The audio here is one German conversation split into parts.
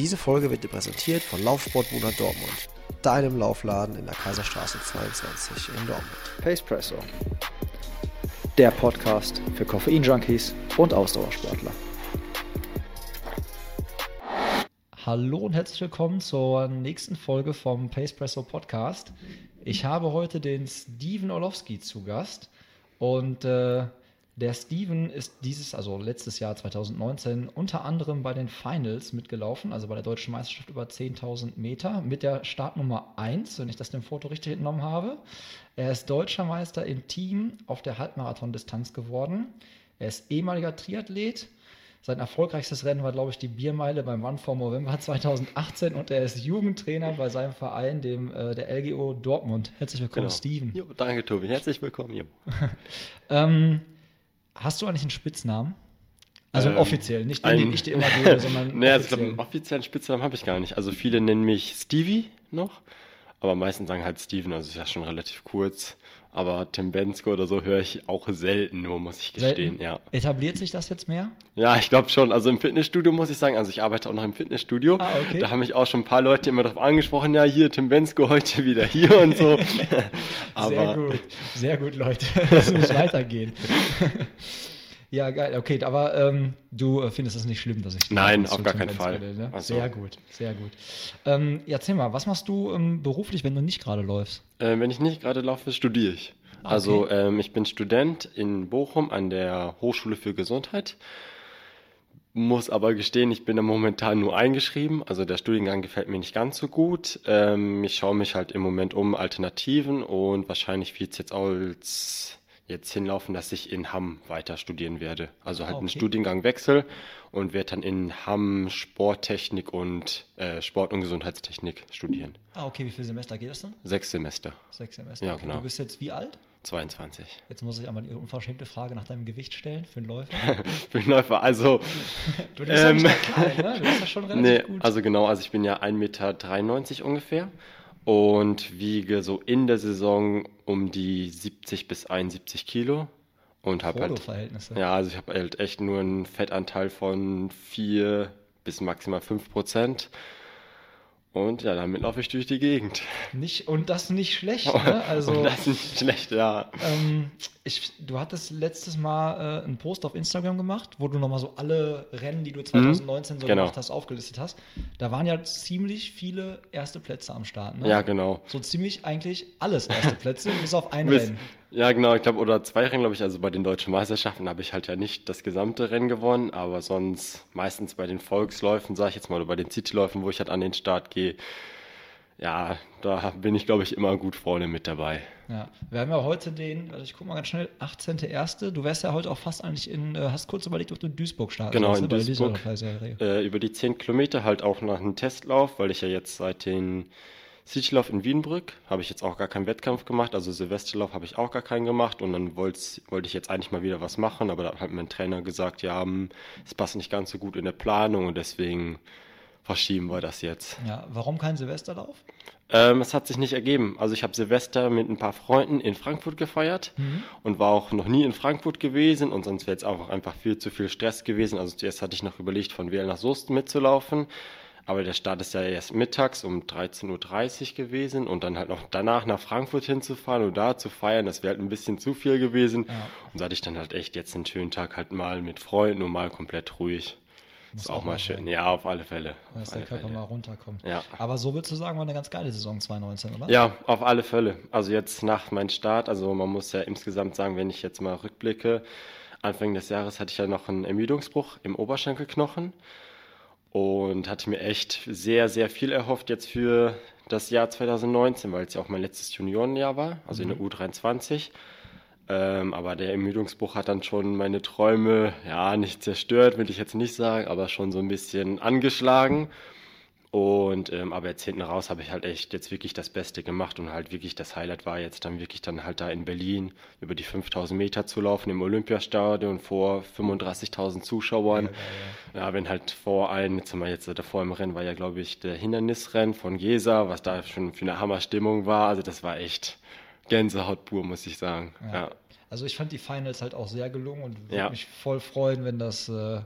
Diese Folge wird dir präsentiert von Laufsport Buna Dortmund, deinem Laufladen in der Kaiserstraße 22 in Dortmund. Pacepresso, der Podcast für Koffein-Junkies und Ausdauersportler. Hallo und herzlich willkommen zur nächsten Folge vom Pacepresso Podcast. Ich habe heute den Steven Orlowski zu Gast und äh, der Steven ist dieses, also letztes Jahr 2019, unter anderem bei den Finals mitgelaufen, also bei der deutschen Meisterschaft über 10.000 Meter mit der Startnummer 1, wenn ich das dem Foto richtig entnommen habe. Er ist deutscher Meister im Team auf der Halbmarathon-Distanz geworden. Er ist ehemaliger Triathlet. Sein erfolgreichstes Rennen war, glaube ich, die Biermeile beim Run for November 2018 und er ist Jugendtrainer bei seinem Verein, dem äh, der LGO Dortmund. Herzlich willkommen, Genau. Steven. Jo, danke, Tobi. Herzlich willkommen. Ähm, hast du eigentlich einen Spitznamen? Also Ähm, offiziell, nicht den, den ein- ich dir immer gebe, sondern Nee, also ich glaube, einen offiziellen Spitznamen habe ich gar nicht. Also viele nennen mich Stevie noch, aber meistens sagen halt Steven, also ist ja schon relativ kurz. Aber Tim Bensko oder so höre ich auch selten nur, muss ich gestehen, Selten? ja. Etabliert sich das jetzt mehr? Ja, ich glaube schon. Also im Fitnessstudio muss ich sagen, also ich arbeite auch noch im Fitnessstudio. Ah, okay. Da haben mich auch schon ein paar Leute immer darauf angesprochen, ja, hier Tim Bensko heute wieder hier und so. aber Sehr gut, sehr gut, Leute. Das muss weitergehen. ja, geil, okay, aber ähm, du äh, findest es nicht schlimm, dass ich Nein, auf gar keinen Fall. nenne, Ne? Also- Sehr gut, sehr gut. Ähm, ja, erzähl mal, was machst du ähm, beruflich, wenn du nicht gerade läufst? Äh, wenn ich nicht gerade laufe, studiere ich. Ah, Also okay. ähm, ich bin Student in Bochum an der Hochschule für Gesundheit. Muss aber gestehen, ich bin da momentan nur eingeschrieben. Also der Studiengang gefällt mir nicht ganz so gut. Ähm, ich schaue mich halt im Moment um Alternativen und wahrscheinlich wird es jetzt auch als jetzt hinlaufen, dass ich in Hamm weiter studieren werde. Also halt einen Okay. Studiengang wechsel und werde dann in Hamm Sporttechnik und äh, Sport- und Gesundheitstechnik studieren. Ah, okay, wie viele Semester geht das dann? Sechs Semester, Sechs Semester. Ja, Okay, genau. Du bist jetzt wie alt? 22. Jetzt muss ich einmal die unverschämte Frage nach deinem Gewicht stellen für einen Läufer. Für den Läufer, also, Du bist ja nicht Ähm, klein, ne? Du bist ja schon relativ nee, gut. also genau, also ich bin ja 1,93 Meter ungefähr und wiege so in der Saison um die 70 bis 71 Kilo und habe halt, ja, also ich habe halt echt nur einen Fettanteil von 4 bis maximal 5 Prozent und ja, damit laufe ich durch die Gegend. Nicht, und das nicht schlecht, ne? Also, und das ist nicht schlecht, ja. ähm, ich, du hattest letztes Mal äh, einen Post auf Instagram gemacht, wo du nochmal so alle Rennen, die du 2019 so genau. gemacht hast, aufgelistet hast. Da waren ja ziemlich viele erste Plätze am Start, ne? Ja, genau. So ziemlich eigentlich alles erste Plätze, bis auf ein Bis- Rennen. Ja, genau, ich glaube, oder zwei Rennen, glaube ich. Also bei den deutschen Meisterschaften habe ich halt ja nicht das gesamte Rennen gewonnen, aber sonst meistens bei den Volksläufen, sage ich jetzt mal, oder bei den Cityläufen, wo ich halt an den Start gehe, ja, da bin ich, glaube ich, immer gut vorne mit dabei. Ja, wir haben ja heute den, also ich guck mal ganz schnell, 18.01. Du wärst ja heute auch fast eigentlich in, äh, hast kurz überlegt, ob du in Duisburg starten Genau, in ne, der Duisburg. Äh, über die 10 Kilometer halt auch nach einem Testlauf, weil ich ja jetzt seit den Citylauf in Wienbrück habe ich jetzt auch gar keinen Wettkampf gemacht, also Silvesterlauf habe ich auch gar keinen gemacht und dann wollte ich jetzt eigentlich mal wieder was machen, aber da hat mein Trainer gesagt, ja, hm, es passt nicht ganz so gut in der Planung und deswegen verschieben wir das jetzt. Ja, warum kein Silvesterlauf? Ähm, es hat sich nicht ergeben. Also ich habe Silvester mit ein paar Freunden in Frankfurt gefeiert und war auch noch nie in Frankfurt gewesen und sonst wäre jetzt auch einfach viel zu viel Stress gewesen. Also zuerst hatte ich noch überlegt, von Wähl nach Soest mitzulaufen, aber der Start ist ja erst mittags um 13.30 Uhr gewesen und dann halt noch danach nach Frankfurt hinzufahren und da zu feiern, das wäre halt ein bisschen zu viel gewesen. Und da hatte ich dann halt echt jetzt einen schönen Tag halt mal mit Freunden und mal komplett ruhig. Muss ist auch, auch mal schön. sein. Ja, auf alle Fälle. Dass der Körper Fälle. mal runterkommt. Ja. Aber so würdest du sagen, war eine ganz geile Saison 2019, oder? Ja, auf alle Fälle. Also jetzt nach meinem Start, also man muss ja insgesamt sagen, wenn ich jetzt mal rückblicke, Anfang des Jahres hatte ich ja noch einen Ermüdungsbruch im Oberschenkelknochen und hatte mir echt sehr, sehr viel erhofft jetzt für das Jahr 2019, weil es ja auch mein letztes Juniorenjahr war, also in der U23. Ähm, aber der Ermüdungsbruch hat dann schon meine Träume, ja, nicht zerstört, will ich jetzt nicht sagen, aber schon so ein bisschen angeschlagen. Und ähm, aber jetzt hinten raus habe ich halt echt jetzt wirklich das Beste gemacht und halt wirklich das Highlight war jetzt dann wirklich dann halt da in Berlin über die 5000 Meter zu laufen im Olympiastadion vor 35.000 Zuschauern. Ja, wenn halt vor ein, jetzt wir jetzt davor im Rennen war ja glaube ich der Hindernisrennen von Gesa, was da schon für eine Hammerstimmung war. Also das war echt Gänsehaut pur, muss ich sagen. Ja. Also ich fand die Finals halt auch sehr gelungen und würde Ja. mich voll freuen, wenn das äh,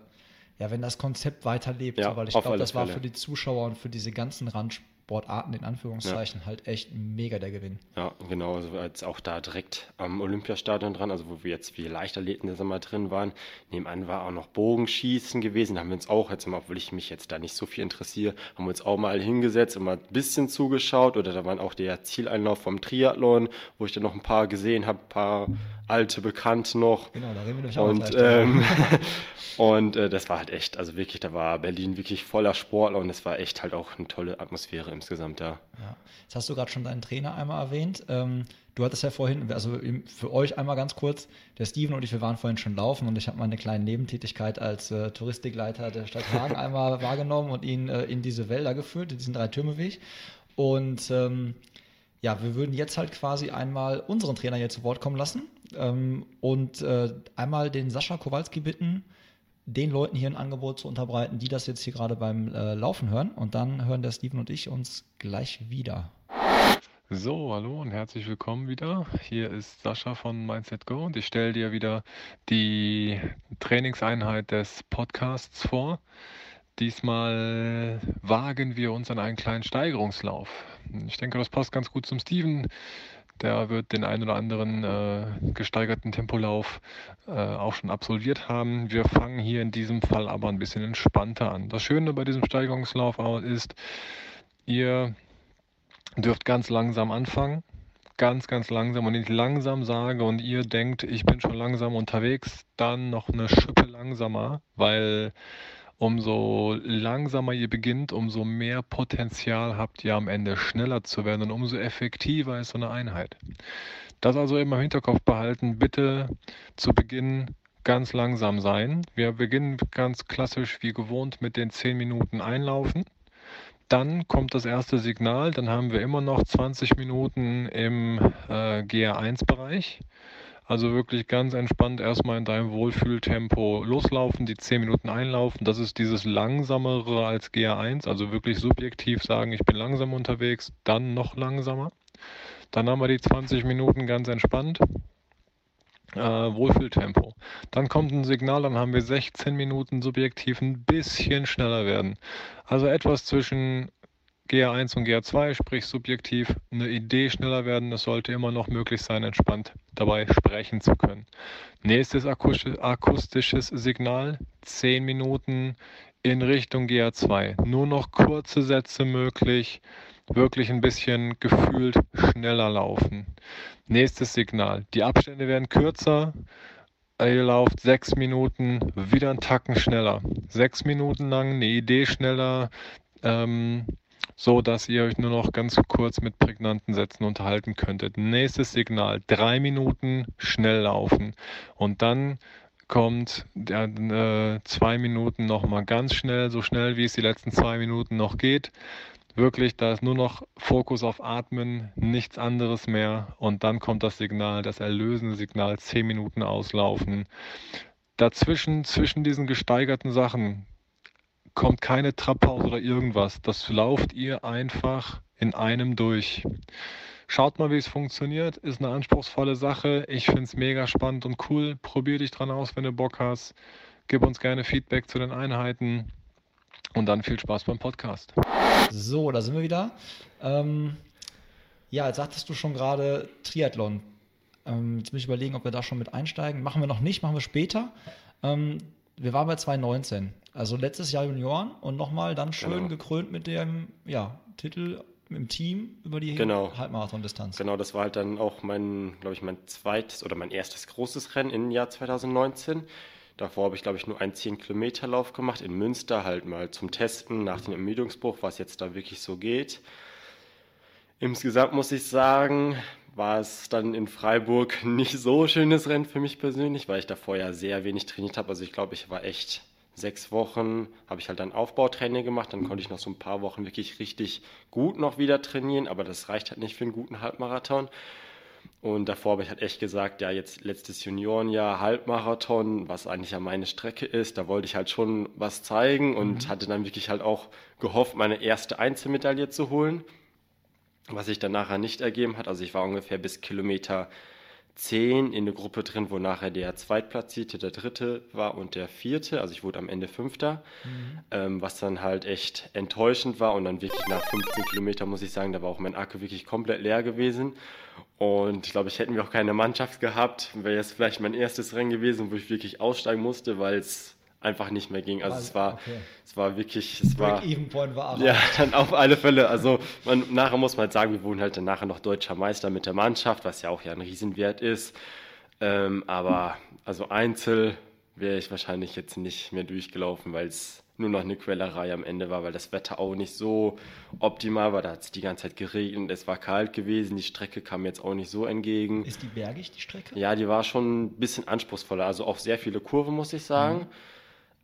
ja, wenn das Konzept weiterlebt, Ja, so, weil ich glaube, das war Fälle. für die Zuschauer und für diese ganzen Randsportarten in Anführungszeichen halt echt mega der Gewinn. Ja, genau, also als auch da direkt am Olympiastadion dran, also wo wir jetzt wie Leichtathleten der Sommer drin waren. Nebenan war auch noch Bogenschießen gewesen. Da haben wir uns auch jetzt mal, obwohl ich mich jetzt da nicht so viel interessiere, haben wir uns auch mal hingesetzt und mal ein bisschen zugeschaut. Oder da waren auch der Zieleinlauf vom Triathlon, wo ich dann noch ein paar gesehen habe, ein paar alte Bekannte noch. Genau, da reden wir nämlich auch Und, ähm, und äh, das war halt echt, also wirklich, da war Berlin wirklich voller Sportler und es war echt halt auch eine tolle Atmosphäre insgesamt da. Ja. Jetzt hast du gerade schon deinen Trainer einmal erwähnt. Ähm, du hattest ja vorhin, also für euch einmal ganz kurz, der Steven und ich, wir waren vorhin schon laufen und ich habe meine kleine Nebentätigkeit als äh, Touristikleiter der Stadt Hagen einmal wahrgenommen und ihn äh, in diese Wälder geführt, in diesen Drei-Türme-Weg. Und ähm, ja, wir würden jetzt halt quasi einmal unseren Trainer hier zu Wort kommen lassen ähm, und äh, einmal den Sascha Kowalski bitten, den Leuten hier ein Angebot zu unterbreiten, die das jetzt hier gerade beim äh, Laufen hören. Und dann hören der Steven und ich uns gleich wieder. So, hallo und herzlich willkommen wieder. Hier ist Sascha von Mindset Go und ich stelle dir wieder die Trainingseinheit des Podcasts vor. Diesmal wagen wir uns an einen kleinen Steigerungslauf. Ich denke, das passt ganz gut zum Steven. Der wird den ein oder anderen äh, gesteigerten Tempolauf äh, auch schon absolviert haben. Wir fangen hier in diesem Fall aber ein bisschen entspannter an. Das Schöne bei diesem Steigerungslauf ist, ihr dürft ganz langsam anfangen. Ganz, ganz langsam. Und wenn ich langsam sage und ihr denkt, ich bin schon langsam unterwegs, dann noch eine Schippe langsamer, weil umso langsamer ihr beginnt, umso mehr Potenzial habt ihr am Ende schneller zu werden und umso effektiver ist so eine Einheit. Das also immer im Hinterkopf behalten. Bitte zu Beginn ganz langsam sein. Wir beginnen ganz klassisch wie gewohnt mit den 10 Minuten Einlaufen. Dann kommt das erste Signal, dann haben wir immer noch 20 Minuten im äh, GR1-Bereich. Also wirklich ganz entspannt erstmal in deinem Wohlfühltempo loslaufen, die 10 Minuten einlaufen. Das ist dieses langsamere als GR1, also wirklich subjektiv sagen, ich bin langsam unterwegs, dann noch langsamer. Dann haben wir die 20 Minuten ganz entspannt. Äh, Wohlfühltempo. Dann kommt ein Signal, dann haben wir 16 Minuten subjektiv ein bisschen schneller werden. Also etwas zwischen GR1 und GR2, sprich subjektiv eine Idee schneller werden. Es sollte immer noch möglich sein, entspannt dabei sprechen zu können. Nächstes akustisch- akustisches Signal, 10 Minuten in Richtung GR2. Nur noch kurze Sätze möglich, wirklich ein bisschen gefühlt schneller laufen. Nächstes Signal, die Abstände werden kürzer. Ihr lauft sechs Minuten, wieder einen Tacken schneller. Sechs Minuten lang eine Idee schneller, ähm, so dass ihr euch nur noch ganz kurz mit prägnanten Sätzen unterhalten könntet. Nächstes Signal, drei Minuten schnell laufen. Und dann kommt äh, zwei Minuten nochmal ganz schnell, so schnell wie es die letzten zwei Minuten noch geht. Wirklich, da ist nur noch Fokus auf Atmen, nichts anderes mehr. Und dann kommt das Signal, das erlösende Signal, zehn Minuten auslaufen. Dazwischen, zwischen diesen gesteigerten Sachen, kommt keine Trabpause oder irgendwas. Das lauft ihr einfach in einem durch. Schaut mal, wie es funktioniert. Ist eine anspruchsvolle Sache. Ich finde es mega spannend und cool. Probier dich dran aus, wenn du Bock hast. Gib uns gerne Feedback zu den Einheiten. Und dann viel Spaß beim Podcast. So, da sind wir wieder. Ähm, ja, jetzt sagtest du schon gerade Triathlon. Ähm, jetzt muss ich überlegen, ob wir da schon mit einsteigen. Machen wir noch nicht, machen wir später. Ähm, wir waren bei 2019, also letztes Jahr Junioren und nochmal dann schön Genau. gekrönt mit dem ja, Titel im Team über die Genau. Halbmarathon-Distanz. Genau, das war halt dann auch mein, glaube ich, mein zweites oder mein erstes großes Rennen im Jahr 2019. Davor habe ich, glaube ich, nur einen 10-Kilometer-Lauf gemacht in Münster, halt mal zum Testen nach dem Ermüdungsbruch, was jetzt da wirklich so geht. Insgesamt muss ich sagen, war es dann in Freiburg nicht so schönes Rennen für mich persönlich, weil ich davor ja sehr wenig trainiert habe. Also ich glaube, ich war echt sechs Wochen, habe ich halt dann Aufbautraining gemacht, dann konnte ich noch so ein paar Wochen wirklich richtig gut noch wieder trainieren, aber das reicht halt nicht für einen guten Halbmarathon. Und davor habe ich halt echt gesagt, ja, jetzt letztes Juniorenjahr Halbmarathon, was eigentlich ja meine Strecke ist, da wollte ich halt schon was zeigen und hatte dann wirklich halt auch gehofft, meine erste Einzelmedaille zu holen, was sich dann nachher nicht ergeben hat. Also ich war ungefähr bis Kilometer zehn in der Gruppe drin, wo nachher der Zweitplatzierte, der Dritte war und der Vierte. Also ich wurde am Ende Fünfter, mhm. ähm, was dann halt echt enttäuschend war. Und dann wirklich nach 15 Kilometern muss ich sagen, da war auch mein Akku wirklich komplett leer gewesen. Und ich glaube, ich hätten wir auch keine Mannschaft gehabt. Wäre jetzt vielleicht mein erstes Rennen gewesen, wo ich wirklich aussteigen musste, weil es einfach nicht mehr ging. Also, also es war, okay. es war wirklich, es war. War Ja, dann auf alle Fälle. Also man, nachher muss man halt sagen, wir wurden halt dann nachher noch deutscher Meister mit der Mannschaft, was ja auch ja ein Riesenwert ist. Ähm, aber also Einzel wäre ich wahrscheinlich jetzt nicht mehr durchgelaufen, weil es nur noch eine Quellerei am Ende war, weil das Wetter auch nicht so optimal war. Da hat es die ganze Zeit geregnet, es war kalt gewesen, die Strecke kam jetzt auch nicht so entgegen. Ist die bergig, die Strecke? Ja, die war schon ein bisschen anspruchsvoller, also auch sehr viele Kurven, muss ich sagen. Mhm.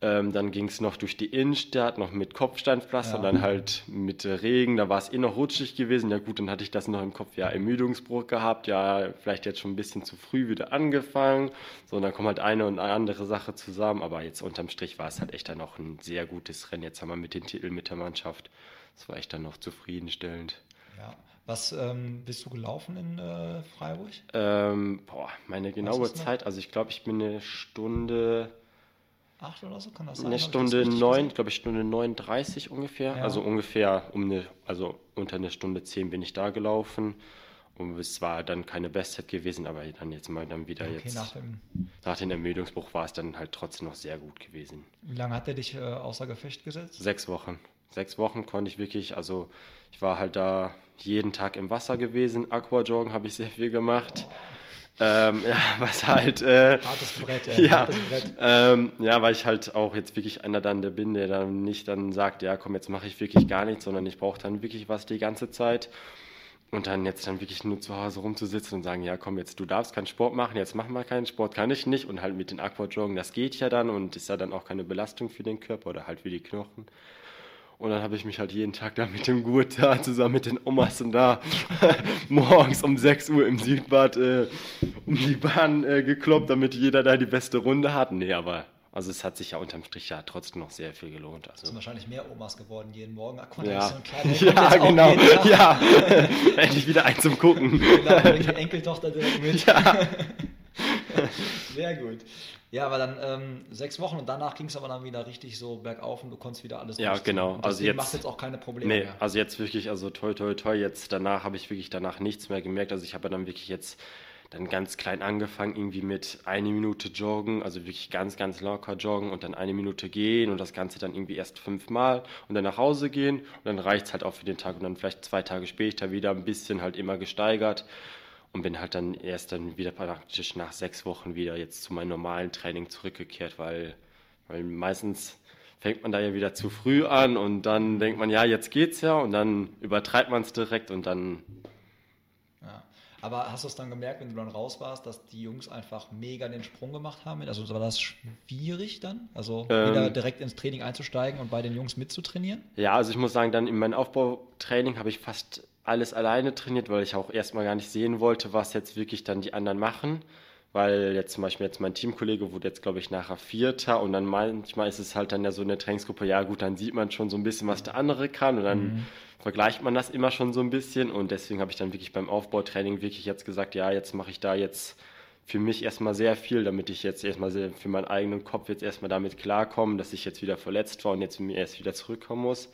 Ähm, dann ging es noch durch die Innenstadt, noch mit Kopfsteinpflaster, ja. dann halt mit Regen, da war es eh noch rutschig gewesen. Ja gut, dann hatte ich das noch im Kopf, ja, Ermüdungsbruch gehabt, ja, vielleicht jetzt schon ein bisschen zu früh wieder angefangen. So, und dann kommt halt eine und eine andere Sache zusammen, aber jetzt unterm Strich war es halt echt dann noch ein sehr gutes Rennen. Jetzt haben wir mit den Titeln mit der Mannschaft. Das war echt dann noch zufriedenstellend. Ja. Was ähm, bist du gelaufen in äh, Freiburg? Ähm, boah, meine genaue Zeit, also ich glaube, ich bin eine Stunde acht oder so, kann das sein? Eine Stunde neun, glaube ich, Stunde 39 ungefähr. Ja. Also ungefähr um eine, also unter eine Stunde zehn bin ich da gelaufen. Und es war dann keine Bestzeit gewesen, aber dann jetzt mal dann wieder okay, jetzt. Nach dem, nach dem Ermüdungsbruch war es dann halt trotzdem noch sehr gut gewesen. Wie lange hat er dich äh, außer Gefecht gesetzt? Sechs Wochen. Sechs Wochen konnte ich wirklich, also ich war halt da jeden Tag im Wasser gewesen. Aquajoggen habe ich sehr viel gemacht. Oh. Ähm, ja, was halt. Äh, hartes Brett, ey, ja. Hartes Brett. Ähm, ja, weil ich halt auch jetzt wirklich einer dann der bin, der dann nicht dann sagt, ja komm, jetzt mache ich wirklich gar nichts, sondern ich brauche dann wirklich was die ganze Zeit. Und dann jetzt dann wirklich nur zu Hause rumzusitzen und sagen, ja komm, jetzt du darfst keinen Sport machen, jetzt machen wir keinen Sport, kann ich nicht. Und halt mit den Aquajoggen, das geht ja dann und ist ja dann auch keine Belastung für den Körper oder halt für die Knochen. Und dann habe ich mich halt jeden Tag da mit dem Gurt da zusammen mit den Omas und da morgens um 6 Uhr im Südbad äh, um die Bahn äh, gekloppt, damit jeder da die beste Runde hat. Nee, aber also es hat sich ja unterm Strich ja trotzdem noch sehr viel gelohnt. Also es sind wahrscheinlich mehr Omas geworden jeden Morgen. Ach, ja, so ja genau. Ja, endlich wieder ein zum Gucken. Genau, die Enkeltochter direkt mit. Ja. Sehr gut. Ja, aber dann ähm, sechs Wochen und danach ging es aber dann wieder richtig so bergauf und du konntest wieder alles Ja, genau. also jetzt macht jetzt auch keine Probleme nee, mehr. Also jetzt wirklich, also toi toi toi, jetzt danach habe ich wirklich danach nichts mehr gemerkt. Also ich habe dann wirklich jetzt dann ganz klein angefangen, irgendwie mit eine Minute joggen, also wirklich ganz, ganz locker joggen und dann eine Minute gehen und das Ganze dann irgendwie erst fünfmal und dann nach Hause gehen und dann reicht es halt auch für den Tag und dann vielleicht zwei Tage später wieder ein bisschen halt immer gesteigert und bin halt dann erst dann wieder praktisch nach sechs Wochen wieder jetzt zu meinem normalen Training zurückgekehrt, weil, weil meistens fängt man da ja wieder zu früh an und dann denkt man, ja, jetzt geht's ja und dann übertreibt man es direkt und dann. Ja. Aber hast du es dann gemerkt, wenn du dann raus warst, dass die Jungs einfach mega den Sprung gemacht haben? Also war das schwierig dann? Also ähm, wieder direkt ins Training einzusteigen und bei den Jungs mitzutrainieren? Ja, also ich muss sagen, dann in meinem Aufbautraining habe ich fast alles alleine trainiert, weil ich auch erstmal gar nicht sehen wollte, was jetzt wirklich dann die anderen machen. Weil jetzt zum Beispiel jetzt mein Teamkollege wurde jetzt, glaube ich, nachher Vierter und dann manchmal ist es halt dann ja so eine Trainingsgruppe, ja gut, dann sieht man schon so ein bisschen, was der andere kann und dann mhm. vergleicht man das immer schon so ein bisschen und deswegen habe ich dann wirklich beim Aufbautraining wirklich jetzt gesagt, ja, jetzt mache ich da jetzt für mich erstmal sehr viel, damit ich jetzt erstmal für meinen eigenen Kopf jetzt erstmal damit klarkomme, dass ich jetzt wieder verletzt war und jetzt mir erst wieder zurückkommen muss.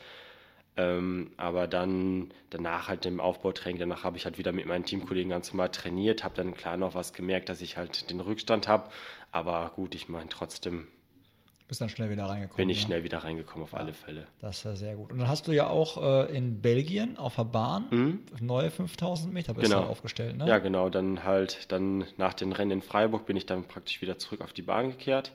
Ähm, aber dann danach halt im Aufbautraining, danach habe ich halt wieder mit meinen Teamkollegen ganz normal trainiert, habe dann klar noch was gemerkt, dass ich halt den Rückstand habe. Aber gut, ich meine trotzdem. Bist dann schnell wieder reingekommen. Bin ich ja? schnell wieder reingekommen, auf ja, alle Fälle. Das ist ja sehr gut. Und dann hast du ja auch äh, in Belgien auf der Bahn mhm. neue 5000 Meter bist genau. aufgestellt, ne? Ja, genau. Dann halt, dann nach den Rennen in Freiburg bin ich dann praktisch wieder zurück auf die Bahn gekehrt.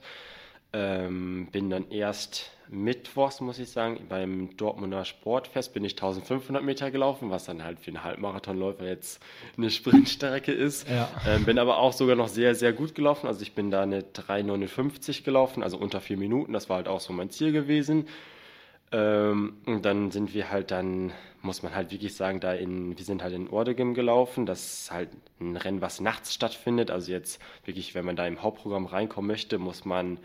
Ähm, bin dann erst mittwochs, muss ich sagen, beim Dortmunder Sportfest bin ich 1500 Meter gelaufen, was dann halt für einen Halbmarathonläufer jetzt eine Sprintstrecke ist. Ja. Ähm, bin aber auch sogar noch sehr, sehr gut gelaufen. Also ich bin da eine 3,59 gelaufen, also unter vier Minuten. Das war halt auch so mein Ziel gewesen. Ähm, und dann sind wir halt dann, muss man halt wirklich sagen, da in, wir sind halt in Ordegem gelaufen. Das ist halt ein Rennen, was nachts stattfindet. Also jetzt wirklich, wenn man da im Hauptprogramm reinkommen möchte, muss man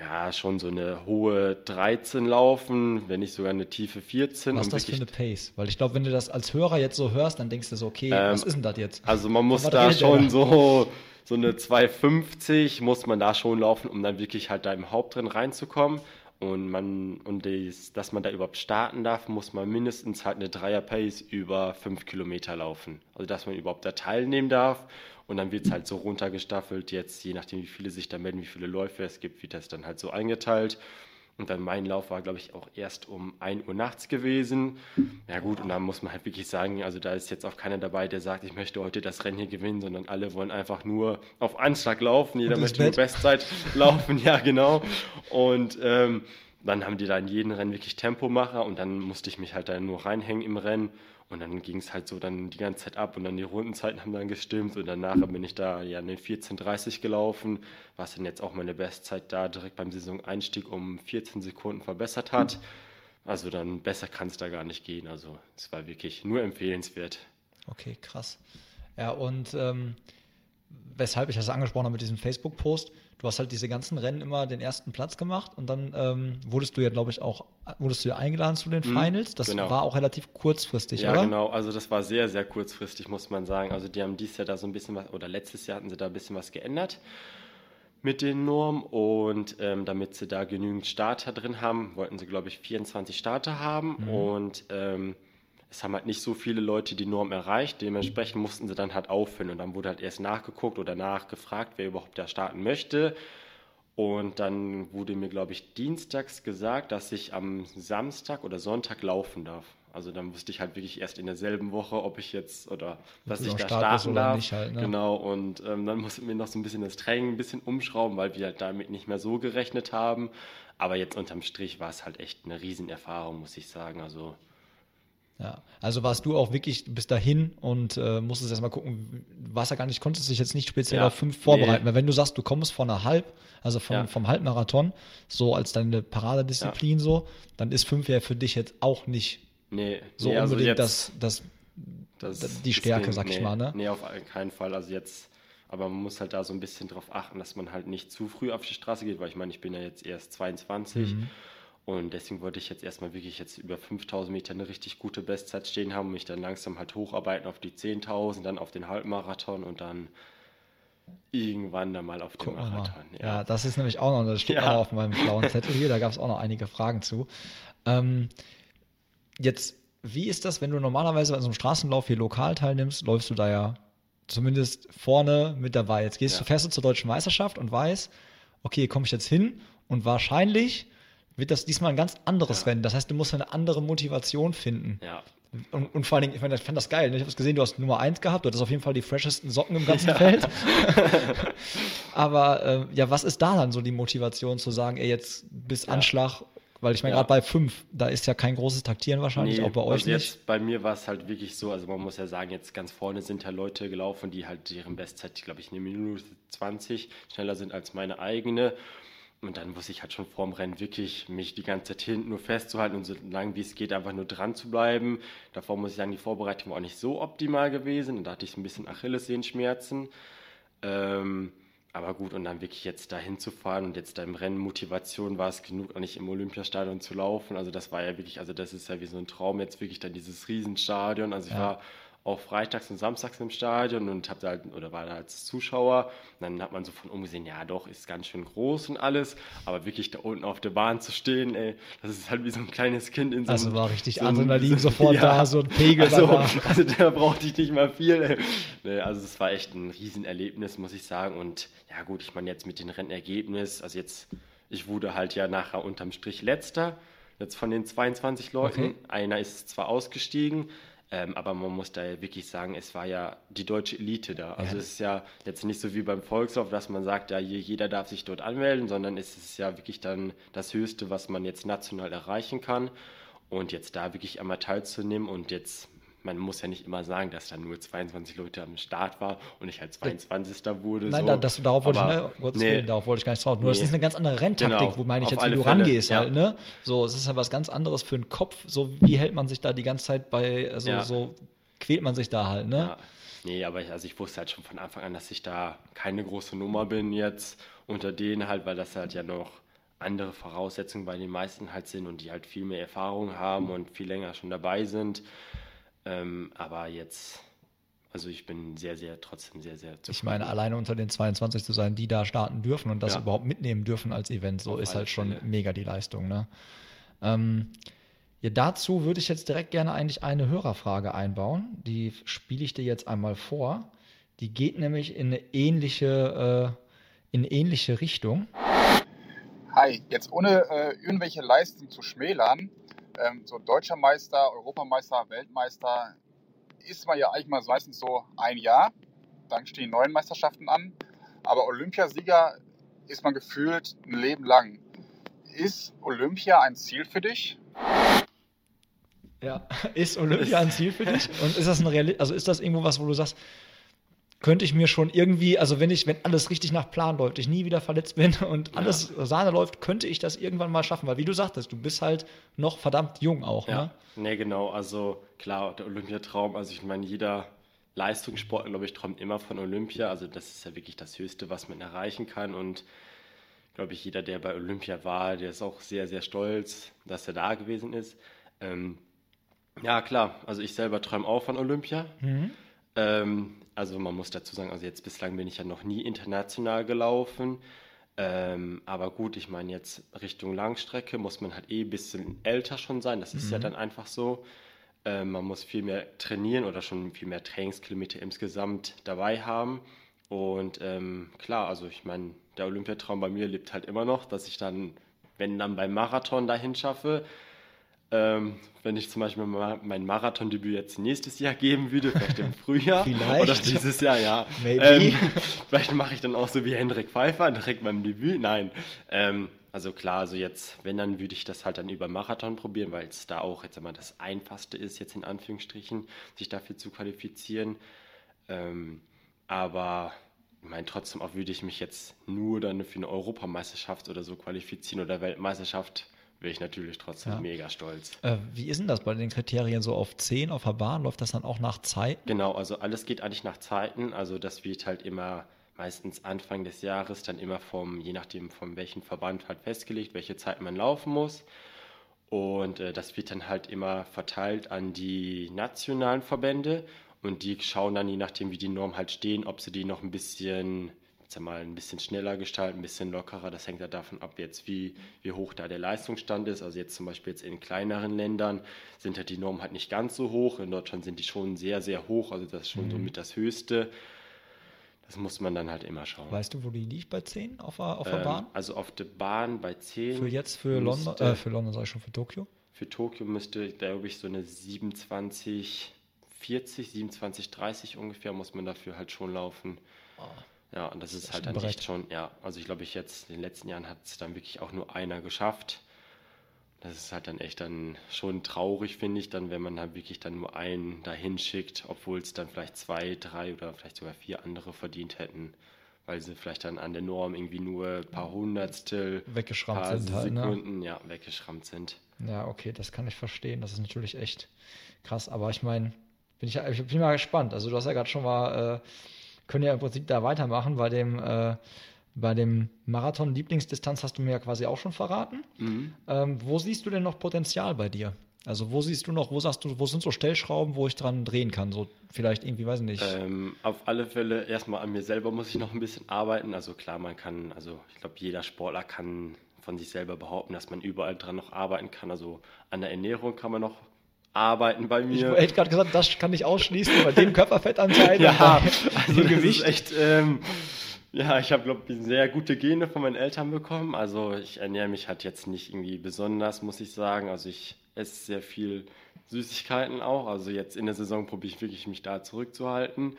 ja, schon so eine hohe 13 laufen, wenn nicht sogar eine tiefe 14. Was ist das für eine Pace? Weil ich glaube, wenn du das als Hörer jetzt so hörst, dann denkst du so, okay, Ähm, was ist denn das jetzt? Also man muss Was da der schon so, so eine 250 muss man da schon laufen, um dann wirklich halt da im Hauptrennen reinzukommen. Und man, und dies, dass man da überhaupt starten darf, muss man mindestens halt eine Dreier-Pace über 5 Kilometer laufen. Also dass man überhaupt da teilnehmen darf. Und dann wird es halt so runtergestaffelt, jetzt je nachdem, wie viele sich da melden, wie viele Läufe es gibt, wird das dann halt so eingeteilt. Und dann mein Lauf war, glaube ich, auch erst um 1 Uhr nachts gewesen. Ja gut, und da muss man halt wirklich sagen, also da ist jetzt auch keiner dabei, der sagt, ich möchte heute das Rennen hier gewinnen, sondern alle wollen einfach nur auf Anschlag laufen. Jeder möchte nur Bett. Bestzeit laufen, ja genau. Und ähm, dann haben die da in jedem Rennen wirklich Tempomacher und dann musste ich mich halt da nur reinhängen im Rennen. Und dann ging es halt so dann die ganze Zeit ab und dann die Rundenzeiten haben dann gestimmt und danach bin ich da ja eine 14.30 gelaufen, was dann jetzt auch meine Bestzeit da direkt beim Saisoneinstieg um 14 Sekunden verbessert hat. Also dann besser kann es da gar nicht gehen. Also es war wirklich nur empfehlenswert. Okay, krass. Ja, und ähm, weshalb ich das angesprochen habe mit diesem Facebook-Post, du hast halt diese ganzen Rennen immer den ersten Platz gemacht und dann ähm, wurdest du ja, glaube ich, auch, wurdest du ja eingeladen zu den Finals. Das genau. war auch relativ kurzfristig, Ja, oder? genau. Also das war sehr, sehr kurzfristig, muss man sagen. Also die haben dieses Jahr da so ein bisschen was, oder letztes Jahr hatten sie da ein bisschen was geändert mit den Normen und ähm, damit sie da genügend Starter drin haben, wollten sie, glaube ich, 24 Starter haben und ähm, es haben halt nicht so viele Leute die Norm erreicht, dementsprechend mussten sie dann halt auffüllen und dann wurde halt erst nachgeguckt oder nachgefragt, wer überhaupt da starten möchte. Und dann wurde mir, glaube ich, dienstags gesagt, dass ich am Samstag oder Sonntag laufen darf. Also dann wusste ich halt wirklich erst in derselben Woche, ob ich jetzt oder dass du ich da starten darf. halt, ne? Genau, und ähm, dann mussten wir noch so ein bisschen das Training ein bisschen umschrauben, weil wir halt damit nicht mehr so gerechnet haben. Aber jetzt unterm Strich war es halt echt eine Riesenerfahrung, muss ich sagen. Also Ja, also warst du auch wirklich bis dahin und äh, musstest erstmal gucken, warst ja gar nicht, konntest dich jetzt nicht speziell Ja, auf fünf vorbereiten, nee. weil wenn du sagst, du kommst von einer Halb, also vom, Ja. vom Halbmarathon, so als deine Paradedisziplin so, dann ist fünf ja für dich jetzt auch nicht nee, so nee, also unbedingt jetzt, das, das, das die Stärke, deswegen, sag ich nee, mal, ne? Nee, auf keinen Fall. Also jetzt, aber man muss halt da so ein bisschen drauf achten, dass man halt nicht zu früh auf die Straße geht, weil ich meine, ich bin ja jetzt erst 22 Mhm. Und deswegen wollte ich jetzt erstmal wirklich jetzt über 5000 Meter eine richtig gute Bestzeit stehen haben und mich dann langsam halt hocharbeiten auf die 10.000, dann auf den Halbmarathon und dann irgendwann dann mal auf den Gucken. Marathon. Ja. das ist nämlich auch noch, das steht Ja. auch auf meinem schlauen Zettel hier, da gab es auch noch einige Fragen zu. Ähm, jetzt, wie ist das, wenn du normalerweise bei so einem Straßenlauf hier lokal teilnimmst, läufst du da ja zumindest vorne mit dabei. Jetzt gehst Ja. du fest zur deutschen Meisterschaft und weißt, okay, komme ich jetzt hin und wahrscheinlich wird das diesmal ein ganz anderes Ja. Rennen. Das heißt, du musst eine andere Motivation finden. ja. Und, und vor allen Dingen, ich meine, ich fand das geil. Ne? Ich habe gesehen, du hast Nummer 1 gehabt, du hattest auf jeden Fall die freshesten Socken im ganzen Feld. Aber äh, ja, was ist da dann so die Motivation zu sagen, ey, jetzt bis Ja. Anschlag, weil ich meine, Ja. gerade bei 5, da ist ja kein großes Taktieren wahrscheinlich, Nee, auch bei euch also nicht. Jetzt bei mir war es halt wirklich so, also man muss ja sagen, jetzt ganz vorne sind ja Leute gelaufen, die halt deren Bestzeit, glaube ich, eine Minute 20 schneller sind als meine eigene. Und dann muss ich halt schon vorm Rennen wirklich mich die ganze Zeit hinten nur festzuhalten und so lange wie es geht einfach nur dran zu bleiben. Davor muss ich sagen, die Vorbereitung war auch nicht so optimal gewesen. Und da hatte ich ein bisschen Achillessehenschmerzen. Ähm, aber gut, und dann wirklich jetzt da hinzufahren und jetzt da im Rennen Motivation war es genug, auch nicht im Olympiastadion zu laufen. Also das war ja wirklich, also das ist ja wie so ein Traum, jetzt wirklich dann dieses Riesenstadion. Also ich Ja. war auch freitags und samstags im Stadion und hab da halt, oder war da als Zuschauer. Und dann hat man so von umgesehen, ja doch, ist ganz schön groß und alles, aber wirklich da unten auf der Bahn zu stehen, ey, das ist halt wie so ein kleines Kind in so Also einem- war richtig so Adrenalin so- sofort da, so ein Pegel also, da. also da brauchte ich nicht mal viel. Ey. Nee, also es war echt ein Riesenerlebnis, muss ich sagen. Und ja gut, ich meine jetzt mit dem Rennergebnis, also jetzt, ich wurde halt ja nachher unterm Strich letzter, jetzt von den 22 Leuten. Okay. Einer ist zwar ausgestiegen, ähm, aber man muss da ja wirklich sagen, es war ja die deutsche Elite da. Also Ja. es ist ja jetzt nicht so wie beim Volkslauf, dass man sagt, ja, jeder darf sich dort anmelden, sondern es ist ja wirklich dann das Höchste, was man jetzt national erreichen kann. Und jetzt da wirklich einmal teilzunehmen und jetzt, man muss ja nicht immer sagen, dass da nur 22 Leute am Start war und ich halt 22. wurde. Nein, so. da, das, darauf wollte Aber ich, ne, Gottes nee, Willen, darauf wollte ich gar nicht drauf. Nur das Nee. ist eine ganz andere Renntaktik, Genau, wo meine ich jetzt, wie du Fälle, rangehst ja. halt, ne? So, es ist ja was ganz anderes für den Kopf. So, wie hält man sich da die ganze Zeit bei, also Ja. so quält man sich da halt, ne? Ja. Nee, aber ich, also ich wusste halt schon von Anfang an, dass ich da keine große Nummer bin jetzt unter denen halt, weil das halt ja noch andere Voraussetzungen bei den meisten halt sind und die halt viel mehr Erfahrung haben und viel länger schon dabei sind. Ähm, aber jetzt, also ich bin sehr, sehr, trotzdem sehr, sehr zufrieden. Ich meine, alleine unter den 22 zu sein, die da starten dürfen und das ja. überhaupt mitnehmen dürfen als Event, so Auf ist halt schon Fälle. mega die Leistung. Ne? Ähm, ja, dazu würde ich jetzt direkt gerne eigentlich eine Hörerfrage einbauen. Die spiele ich dir jetzt einmal vor. Die geht nämlich in eine ähnliche, äh, in eine ähnliche Richtung. Hi, jetzt ohne äh, irgendwelche Leistungen zu schmälern, ähm, so deutscher Meister, Europameister, Weltmeister ist man ja eigentlich mal meistens so ein Jahr. Dann stehen neuen Meisterschaften an. Aber Olympiasieger ist man gefühlt ein Leben lang. Ist Olympia ein Ziel für dich? Ja, ist Olympia ein Ziel für dich? Und ist das ein Real also ist das irgendwo was, wo du sagst, könnte ich mir schon irgendwie, also wenn ich, wenn alles richtig nach Plan läuft, ich nie wieder verletzt bin und alles ja. Sahne läuft, könnte ich das irgendwann mal schaffen, weil wie du sagtest, du bist halt noch verdammt jung auch, ja. ne? Nee, genau, also klar, der Olympiatraum, also ich meine, jeder Leistungssportler, glaube ich, träumt immer von Olympia, also das ist ja wirklich das Höchste, was man erreichen kann und glaube ich, jeder, der bei Olympia war, der ist auch sehr, sehr stolz, dass er da gewesen ist. Ähm, ja, klar, also ich selber träume auch von Olympia. Mhm. Ähm, also man muss dazu sagen, also jetzt bislang bin ich ja noch nie international gelaufen. Ähm, aber gut, ich meine jetzt Richtung Langstrecke muss man halt eh ein bisschen älter schon sein. Das ist mhm. ja dann einfach so. Ähm, man muss viel mehr trainieren oder schon viel mehr Trainingskilometer insgesamt dabei haben. Und ähm, klar, also ich meine, der Olympiatraum bei mir lebt halt immer noch, dass ich dann, wenn dann beim Marathon dahin schaffe, ähm, wenn ich zum Beispiel mein Marathondebüt jetzt nächstes Jahr geben würde, vielleicht im Frühjahr vielleicht. oder dieses Jahr, ja. Ähm, vielleicht mache ich dann auch so wie Hendrik Pfeiffer, direkt beim Debüt. Nein, ähm, also klar, also jetzt, wenn, dann würde ich das halt dann über Marathon probieren, weil es da auch jetzt einmal das Einfachste ist, jetzt in Anführungsstrichen, sich dafür zu qualifizieren. Ähm, aber ich meine, trotzdem auch würde ich mich jetzt nur dann für eine Europameisterschaft oder so qualifizieren oder Weltmeisterschaft wäre ich natürlich trotzdem ja. mega stolz. Äh, wie ist denn das bei den Kriterien so auf 10 auf der Bahn? Läuft das dann auch nach Zeiten? Genau, also alles geht eigentlich nach Zeiten. Also das wird halt immer meistens Anfang des Jahres dann immer vom, je nachdem von welchem Verband halt festgelegt, welche Zeit man laufen muss. Und äh, das wird dann halt immer verteilt an die nationalen Verbände und die schauen dann, je nachdem wie die Normen halt stehen, ob sie die noch ein bisschen sag mal, ein bisschen schneller gestalten, ein bisschen lockerer. Das hängt ja davon ab, jetzt wie, wie hoch da der Leistungsstand ist. Also jetzt zum Beispiel jetzt in kleineren Ländern sind halt die Normen halt nicht ganz so hoch. In Deutschland sind die schon sehr, sehr hoch. Also das ist schon mhm. so mit das Höchste. Das muss man dann halt immer schauen. Weißt du, wo die liegt bei 10 auf, auf der ähm, Bahn? Also auf der Bahn bei 10. Für jetzt für müsste, London, äh, für London sage ich schon, für Tokio? Für Tokio müsste, glaube ich, so eine 27, 40, 27, 30 ungefähr muss man dafür halt schon laufen. Oh. Ja, und das ist, halt dann echt schon, ja, also ich glaube, ich jetzt in den letzten Jahren hat es dann wirklich auch nur einer geschafft. Das ist halt dann echt dann schon traurig, finde ich, dann, wenn man halt wirklich dann nur einen dahin schickt, obwohl es dann vielleicht zwei, drei oder vielleicht sogar vier andere verdient hätten, weil sie vielleicht dann an der Norm irgendwie nur ein paar Hundertstel, weggeschrammt paar sind halt? Sekunden, ne? ja, weggeschrammt sind. Ja, okay, das kann ich verstehen. Das ist natürlich echt krass. Aber ich meine, bin ich, ich bin mal gespannt. Also du hast ja gerade schon mal äh, können ja im Prinzip da weitermachen. Bei dem, äh, bei dem Marathon-Lieblingsdistanz hast du mir ja quasi auch schon verraten. Mhm. Ähm, wo siehst du denn noch Potenzial bei dir? Also wo siehst du noch, wo sagst du, wo sind so Stellschrauben, wo ich dran drehen kann? So vielleicht irgendwie, weiß ich nicht. Ähm, auf alle Fälle erstmal an mir selber muss ich noch ein bisschen arbeiten. Also klar, man kann, also ich glaube, jeder Sportler kann von sich selber behaupten, dass man überall dran noch arbeiten kann. Also an der Ernährung kann man noch arbeiten bei mir. Ich hätte gerade gesagt, das kann ich ausschließen bei dem Körperfettanteil. ja, also Gewicht. echt. Ähm, ja, ich habe, glaube ich, sehr gute Gene von meinen Eltern bekommen. Also ich ernähre mich halt jetzt nicht irgendwie besonders, muss ich sagen. Also ich esse sehr viel Süßigkeiten auch. Also jetzt in der Saison probiere ich wirklich, mich da zurückzuhalten.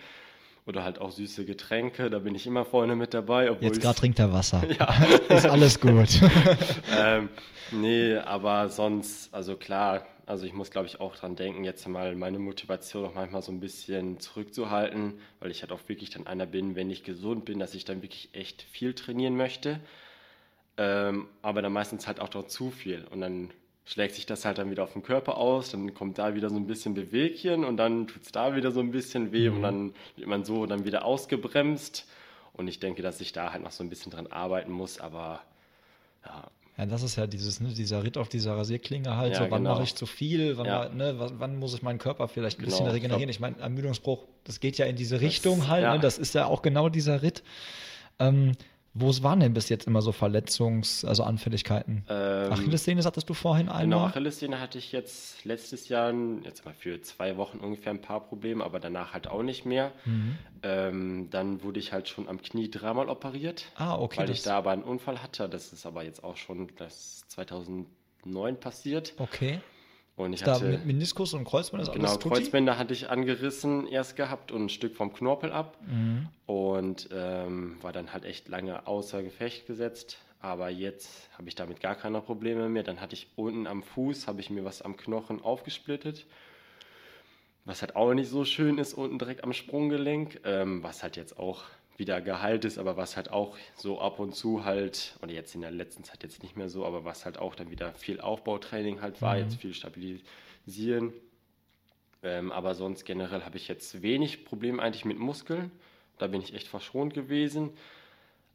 Oder halt auch süße Getränke, da bin ich immer vorne mit dabei. Jetzt gerade trinkt er Wasser. Ja. Ist alles gut. ähm, nee, aber sonst, also klar, also ich muss, glaube ich, auch dran denken, jetzt mal meine Motivation auch manchmal so ein bisschen zurückzuhalten, weil ich halt auch wirklich dann einer bin, wenn ich gesund bin, dass ich dann wirklich echt viel trainieren möchte. Ähm, aber dann meistens halt auch noch zu viel. Und dann schlägt sich das halt dann wieder auf den Körper aus, dann kommt da wieder so ein bisschen Bewegchen und dann tut es da wieder so ein bisschen weh mhm. und dann wird man so dann wieder ausgebremst. Und ich denke, dass ich da halt noch so ein bisschen dran arbeiten muss, aber ja, Ja, das ist ja dieses, ne, dieser Ritt auf dieser Rasierklinge halt, Ja, so wann genau. mache ich zu viel, wann, Ja. war- ne, wann, muss ich meinen Körper vielleicht ein Genau, bisschen regenerieren. Ich meine, Ermüdungsbruch, das geht ja in diese Richtung halt, ja. ne, das ist ja auch genau dieser Ritt. Ähm, wo waren denn bis jetzt immer so Verletzungs-, also Anfälligkeiten? Ähm, Achillessehne sagtest du vorhin Genau, einmal? Achillessehne hatte ich jetzt letztes Jahr, jetzt mal für zwei Wochen ungefähr ein paar Probleme, aber danach halt auch nicht mehr. Mhm. Ähm, dann wurde ich halt schon am Knie dreimal operiert, Ah, okay. weil ich da aber einen Unfall hatte. Das ist aber jetzt auch schon das 2009 passiert. okay. Und ich Da hatte mit Meniskus und Kreuzband ist genau? Kreuzbänder hatte ich angerissen erst gehabt und ein Stück vom Knorpel ab Mhm. und ähm, war dann halt echt lange außer Gefecht gesetzt. Aber jetzt habe ich damit gar keine Probleme mehr. Dann hatte ich unten am Fuß, habe ich mir was am Knochen aufgesplittet. Was halt auch nicht so schön ist, unten direkt am Sprunggelenk. Ähm, was halt jetzt auch wieder geheilt ist, aber was halt auch so ab und zu halt, oder jetzt in der letzten Zeit jetzt nicht mehr so, aber was halt auch dann wieder viel Aufbautraining halt war, Mhm. jetzt viel stabilisieren. Ähm, aber sonst generell habe ich jetzt wenig Probleme eigentlich mit Muskeln. Da bin ich echt verschont gewesen.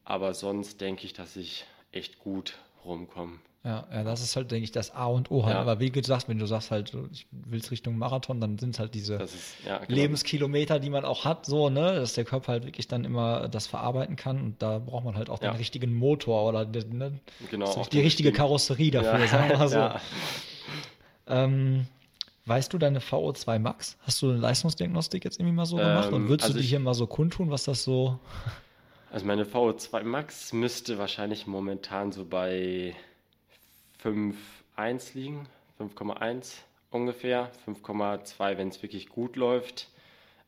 Aber sonst denke ich, dass ich echt gut rumkomme. Ja, ja, das ist halt, denke ich, das A und O halt. Ja. Aber wie gesagt, wenn du sagst halt, ich willst Richtung Marathon, dann sind es halt diese ist, ja, genau. Lebenskilometer, die man auch hat, so, ne, dass der Körper halt wirklich dann immer das verarbeiten kann und da braucht man halt auch Ja. den richtigen Motor oder ne, Genau, auch die richtige richtigen- Karosserie dafür, sagen wir mal so. Ähm, weißt du deine VO2 Max? Hast du eine Leistungsdiagnostik jetzt irgendwie mal so gemacht und Ähm, würdest also du die ich- hier mal so kundtun, was das so Also meine VO2 Max müsste wahrscheinlich momentan so bei 5,1 liegen, 5,1 ungefähr, 5,2, wenn es wirklich gut läuft.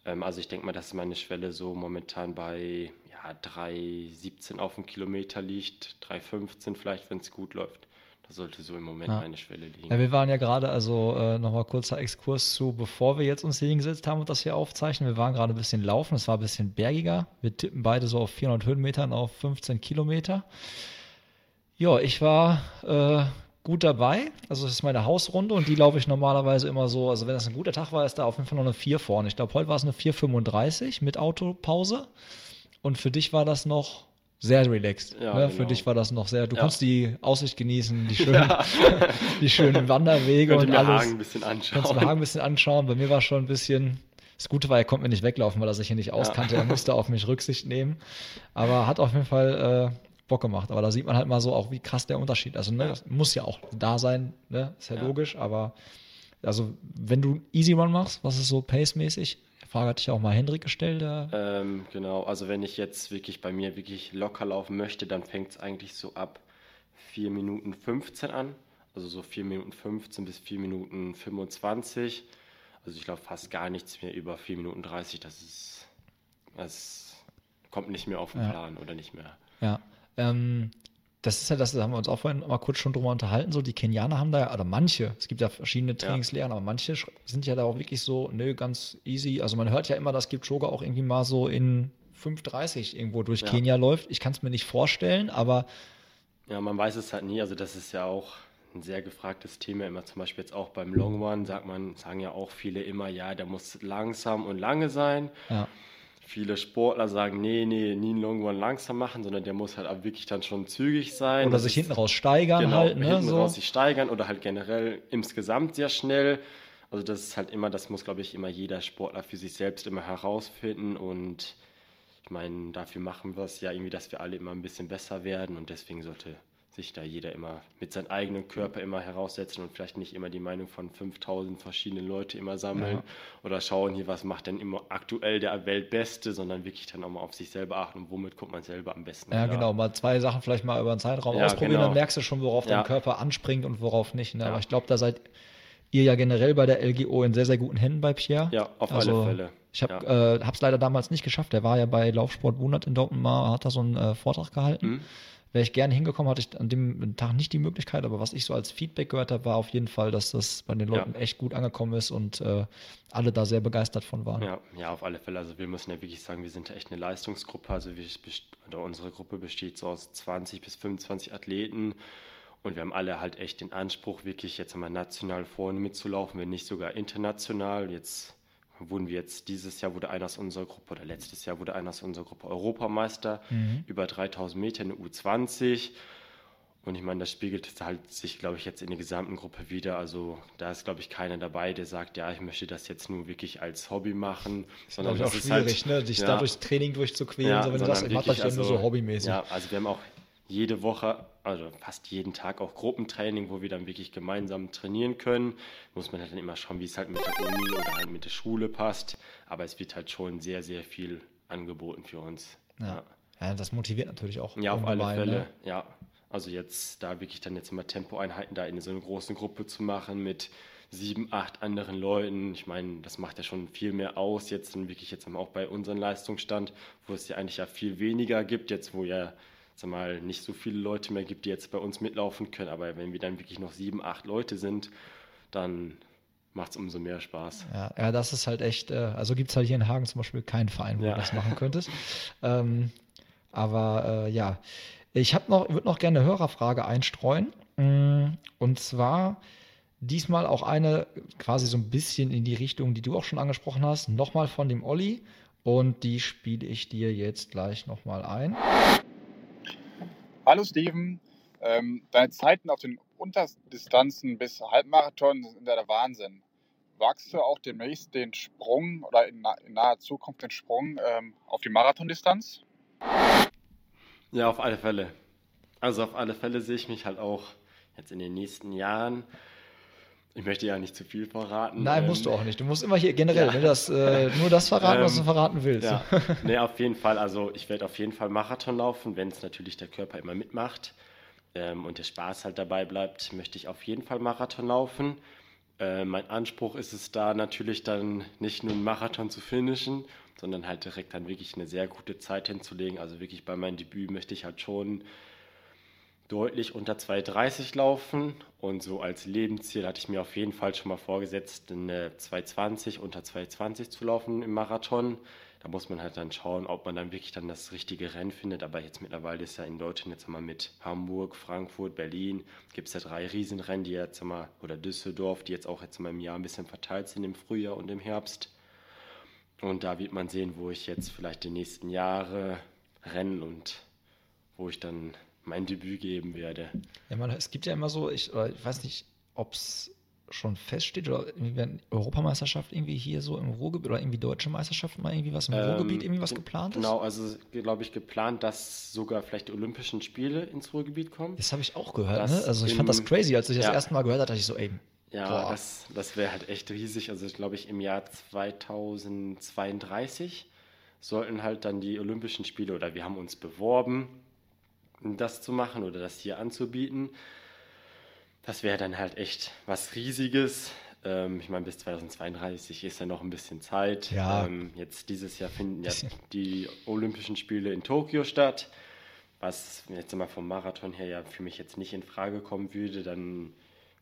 Ähm, also ich denke mal, dass meine Schwelle so momentan bei ja, 3,17 auf dem Kilometer liegt, 3,15 vielleicht, wenn es gut läuft. Das sollte so im Moment Ja. meine Schwelle liegen. Ja, wir waren ja gerade, also äh, nochmal kurzer Exkurs zu, bevor wir jetzt uns hier hingesetzt haben und das hier aufzeichnen. Wir waren gerade ein bisschen laufen, es war ein bisschen bergiger. Wir tippen beide so auf 400 Höhenmetern auf 15 Kilometer. Ja, ich war äh, gut dabei. Also das ist meine Hausrunde und die laufe ich normalerweise immer so. Also wenn das ein guter Tag war, ist da auf jeden Fall noch eine 4 vorne. Ich glaube, heute war es eine 4,35 mit Autopause. Und für dich war das noch sehr relaxed. Ja, ne? Für genau. dich war das noch sehr. Du Ja. konntest die Aussicht genießen, die schönen, die schönen Wanderwege und mir alles. Hagen ein bisschen Kannst du anschauen. Hagen ein bisschen anschauen. Bei mir war schon ein bisschen. Das Gute war, er konnte mir nicht weglaufen, weil er sich hier nicht auskannte. Er musste auf mich Rücksicht nehmen. Aber hat auf jeden Fall äh, Bock gemacht. Aber da sieht man halt mal so auch, wie krass der Unterschied. Also, ne, Ja. das muss ja auch da sein, ne? Ist ja, Ja. logisch, aber also wenn du Easy Run machst, was ist so pacemäßig? Frage hatte ich auch mal Hendrik gestellt. Ähm, genau, also wenn ich jetzt wirklich bei mir wirklich locker laufen möchte, dann fängt es eigentlich so ab 4 Minuten 15 an. Also so 4 Minuten 15 bis 4 Minuten 25. Also ich laufe fast gar nichts mehr über 4 Minuten 30. Das ist, das kommt nicht mehr auf den Ja. Plan oder nicht mehr. Ja, ähm, das ist ja das, da haben wir uns auch vorhin mal kurz schon drüber unterhalten. So, die Kenianer haben da ja, oder manche, es gibt ja verschiedene Trainingslehren, aber manche sind ja da auch wirklich so, nö, ganz easy. Also man hört ja immer, dass Kipchoge auch irgendwie mal so in 5,30 irgendwo durch Ja. Kenia läuft. Ich kann es mir nicht vorstellen, aber Ja, man weiß es halt nie. Also das ist ja auch ein sehr gefragtes Thema. Immer zum Beispiel jetzt auch beim Long One sagt man, sagen ja auch viele immer, ja, der muss langsam und lange sein. ja, Viele Sportler sagen, nee, nee, nie einen Long One langsam machen, sondern der muss halt wirklich dann schon zügig sein. oder Das sich ist- hinten raus steigern genau, halt, ne? hinten So. raus sich steigern oder halt generell insgesamt sehr schnell. Also das ist halt immer, das muss, glaube ich, immer jeder Sportler für sich selbst immer herausfinden und ich meine, dafür machen wir es ja irgendwie, dass wir alle immer ein bisschen besser werden und deswegen sollte sich da jeder immer mit seinem eigenen Körper immer heraussetzen und vielleicht nicht immer die Meinung von 5000 verschiedenen Leuten immer sammeln Ja. oder schauen hier, was macht denn immer aktuell der Weltbeste, sondern wirklich dann auch mal auf sich selber achten und womit kommt man selber am besten Ja, klar. genau. Mal zwei Sachen vielleicht mal über einen Zeitraum Ja, ausprobieren, genau. dann merkst du schon, worauf dein Ja. Körper anspringt und worauf nicht. Ne? Ja. Aber ich glaube, da seid ihr ja generell bei der LGO in sehr, sehr guten Händen bei Pierre. Ja, auf Also, alle Fälle. Ich habe es leider damals nicht geschafft. Der war ja bei Laufsport Wundert in Dortmund mal, hat da so einen äh, Vortrag gehalten. Mhm. Wäre ich gerne hingekommen, hatte ich an dem Tag nicht die Möglichkeit, aber was ich so als Feedback gehört habe, war auf jeden Fall, dass das bei den Ja. Leuten echt gut angekommen ist und äh, alle da sehr begeistert von waren. Ja, ja, auf alle Fälle. Also wir müssen ja wirklich sagen, wir sind ja echt eine Leistungsgruppe. Also wir, unsere Gruppe besteht so aus 20 bis 25 Athleten und wir haben alle halt echt den Anspruch, wirklich jetzt einmal national vorne mitzulaufen, wenn nicht sogar international. Jetzt wurden wir jetzt, dieses Jahr wurde einer aus unserer Gruppe oder letztes Jahr wurde einer aus unserer Gruppe Europameister Mhm. über 3000 Meter in der U20. Und ich meine, das spiegelt halt sich, glaube ich, jetzt in der gesamten Gruppe wieder. Also da ist, glaube ich, keiner dabei, der sagt, ja, ich möchte das jetzt nur wirklich als Hobby machen. Sondern das auch ist schwierig, halt, ne? dich ja, da durchs Training durchzuquälen. ja, so, wenn du das ja wirklich, nur so hobbymäßig. Ja, also wir haben auch jede Woche, also fast jeden Tag auch Gruppentraining, wo wir dann wirklich gemeinsam trainieren können. Muss man halt dann immer schauen, wie es halt mit der Uni oder halt mit der Schule passt. Aber es wird halt schon sehr, sehr viel angeboten für uns. Ja. ja, das motiviert natürlich auch. Ja, auf alle Fälle, Ne? ja. Also jetzt da wirklich dann jetzt immer Tempoeinheiten da in so einer großen Gruppe zu machen mit sieben, acht anderen Leuten. Ich meine, das macht ja schon viel mehr aus. Jetzt dann wirklich jetzt auch bei unserem Leistungsstand, wo es ja eigentlich ja viel weniger gibt, jetzt wo ja sag mal, nicht so viele Leute mehr gibt, die jetzt bei uns mitlaufen können. Aber wenn wir dann wirklich noch sieben, acht Leute sind, dann macht es umso mehr Spaß. Ja, ja, das ist halt echt, äh, also gibt es halt hier in Hagen zum Beispiel keinen Verein, wo Ja. du das machen könntest. ähm, aber äh, ja, ich habe noch, würde noch gerne eine Hörerfrage einstreuen. Mm, Und zwar diesmal auch eine quasi so ein bisschen in die Richtung, die du auch schon angesprochen hast, nochmal von dem Olli. Und die spiele ich dir jetzt gleich nochmal ein. Hallo Steven, ähm, deine Zeiten auf den Unterdistanzen bis Halbmarathon sind ja der Wahnsinn. Wagst du auch demnächst den Sprung oder in, na in naher Zukunft den Sprung ähm, auf die Marathondistanz? Ja, auf alle Fälle. Also auf alle Fälle sehe ich mich halt auch jetzt in den nächsten Jahren. Ich möchte ja nicht zu viel verraten. Nein, ähm, musst du auch nicht. Du musst immer hier generell ja. ne, das, äh, nur das verraten, was du Ähm, verraten willst. Ja, nee, auf jeden Fall. Also ich werde auf jeden Fall Marathon laufen, wenn es natürlich der Körper immer mitmacht ähm, und der Spaß halt dabei bleibt, möchte ich auf jeden Fall Marathon laufen. Äh, mein Anspruch ist es da natürlich dann nicht nur einen Marathon zu finishen, sondern halt direkt dann wirklich eine sehr gute Zeit hinzulegen. Also wirklich bei meinem Debüt möchte ich halt schon deutlich unter 2,30 laufen und so als Lebensziel hatte ich mir auf jeden Fall schon mal vorgesetzt, eine 2,20 unter 2,20 zu laufen im Marathon. Da muss man halt dann schauen, ob man dann wirklich dann das richtige Rennen findet. Aber jetzt mittlerweile ist ja in Deutschland jetzt mal mit Hamburg, Frankfurt, Berlin, gibt es ja drei Riesenrennen, die jetzt mal, oder Düsseldorf, die jetzt auch jetzt mal im Jahr ein bisschen verteilt sind im Frühjahr und im Herbst. Und da wird man sehen, wo ich jetzt vielleicht die nächsten Jahre rennen und wo ich dann mein Debüt geben werde. Ja, man, es gibt ja immer so, ich, ich weiß nicht, ob es schon feststeht oder irgendwie wenn Europameisterschaft irgendwie hier so im Ruhrgebiet oder irgendwie deutsche Meisterschaft mal irgendwie was im Ruhrgebiet irgendwie was ge- geplant ist? Genau, also glaube ich geplant, dass sogar vielleicht die Olympischen Spiele ins Ruhrgebiet kommen. Das habe ich auch gehört, Das ne? Also ich fand das im- crazy, als ich das ja. erste Mal gehört habe, dachte ich so, ey, Ja, Boah. das, das wäre halt echt riesig. Also ich glaube ich im Jahr 2032 sollten halt dann die Olympischen Spiele oder wir haben uns beworben, das zu machen oder das hier anzubieten. Das wäre dann halt echt was Riesiges. Ähm, ich meine, bis 2032 ist ja noch ein bisschen Zeit. Ja. Ähm, jetzt dieses Jahr finden ja die Olympischen Spiele in Tokio statt, was jetzt mal vom Marathon her ja für mich jetzt nicht in Frage kommen würde. Dann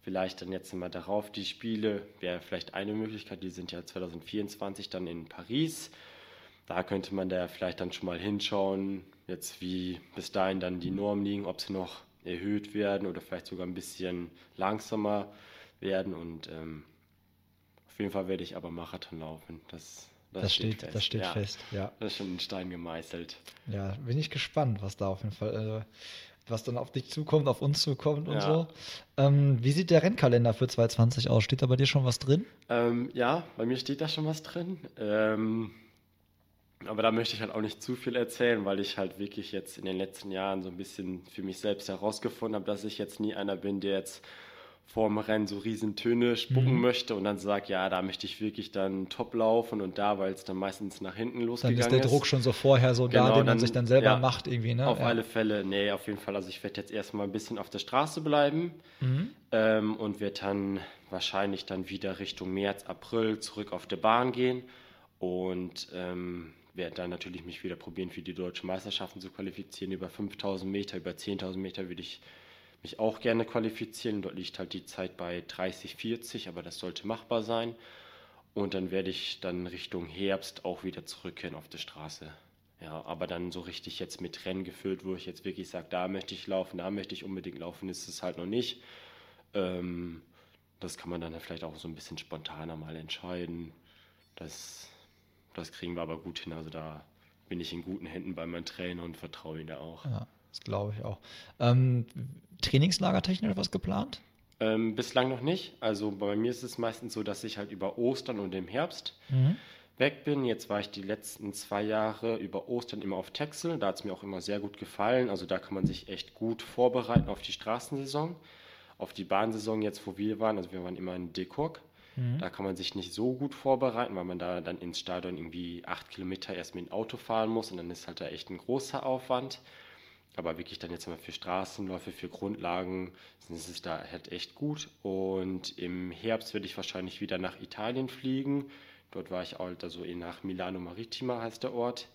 vielleicht dann jetzt mal darauf die Spiele wäre vielleicht eine Möglichkeit. Die sind ja 2024 dann in Paris. Da könnte man da vielleicht dann schon mal hinschauen, jetzt wie bis dahin dann die Normen liegen, ob sie noch erhöht werden oder vielleicht sogar ein bisschen langsamer werden. Und ähm, auf jeden Fall werde ich aber Marathon laufen. Das, das, steht, das steht ja. fest, ja. Das ist schon in Stein gemeißelt. Ja, bin ich gespannt, was da auf jeden Fall, äh, was dann auf dich zukommt, auf uns zukommt und Ja. so. Ähm, wie sieht der Rennkalender für 2020 aus? Steht da bei dir schon was drin? Ähm, ja, bei mir steht da schon was drin. Ähm, aber da möchte ich halt auch nicht zu viel erzählen, weil ich halt wirklich jetzt in den letzten Jahren so ein bisschen für mich selbst herausgefunden habe, dass ich jetzt nie einer bin, der jetzt vorm Rennen so riesen Töne spucken Mhm. möchte und dann sagt, ja, da möchte ich wirklich dann top laufen und da, weil es dann meistens nach hinten Dann losgegangen ist der Druck schon so vorher so da, Genau, den man dann- sich dann selber ja, macht irgendwie, ne? Auf ja. alle Fälle, nee, auf jeden Fall. Also ich werde jetzt erstmal ein bisschen auf der Straße bleiben Mhm. ähm, und werde dann wahrscheinlich dann wieder Richtung März, April zurück auf der Bahn gehen und ähm, werde dann natürlich mich wieder probieren, für die deutschen Meisterschaften zu qualifizieren. Über 5000 Meter, über 10.000 Meter würde ich mich auch gerne qualifizieren. Dort liegt halt die Zeit bei 30, 40, aber das sollte machbar sein. Und dann werde ich dann Richtung Herbst auch wieder zurückkehren auf die Straße. Ja, aber dann so richtig jetzt mit Rennen gefüllt, wo ich jetzt wirklich sage, da möchte ich laufen, da möchte ich unbedingt laufen, ist es halt noch nicht. Ähm, das kann man dann vielleicht auch so ein bisschen spontaner mal entscheiden. Das, das kriegen wir aber gut hin. Also da bin ich in guten Händen bei meinem Trainer und vertraue ihm da auch. Ja, das glaube ich auch. Ähm, trainingslagertechnisch etwas geplant? Ähm, bislang noch nicht. Also bei mir ist es meistens so, dass ich halt über Ostern und im Herbst Mhm. weg bin. Jetzt war ich die letzten zwei Jahre über Ostern immer auf Texel. Da hat es mir auch immer sehr gut gefallen. Also da kann man sich echt gut vorbereiten auf die Straßensaison. Auf die Bahnsaison jetzt, wo wir waren, also wir waren immer in Dekurk. Da kann man sich nicht so gut vorbereiten, weil man da dann ins Stadion irgendwie acht Kilometer erst mit dem Auto fahren muss und dann ist halt da echt ein großer Aufwand. Aber wirklich dann jetzt mal für Straßenläufe, für Grundlagen ist es da halt echt gut. Und im Herbst werde ich wahrscheinlich wieder nach Italien fliegen. Dort war ich halt, also eh nach Milano Maritima heißt der Ort.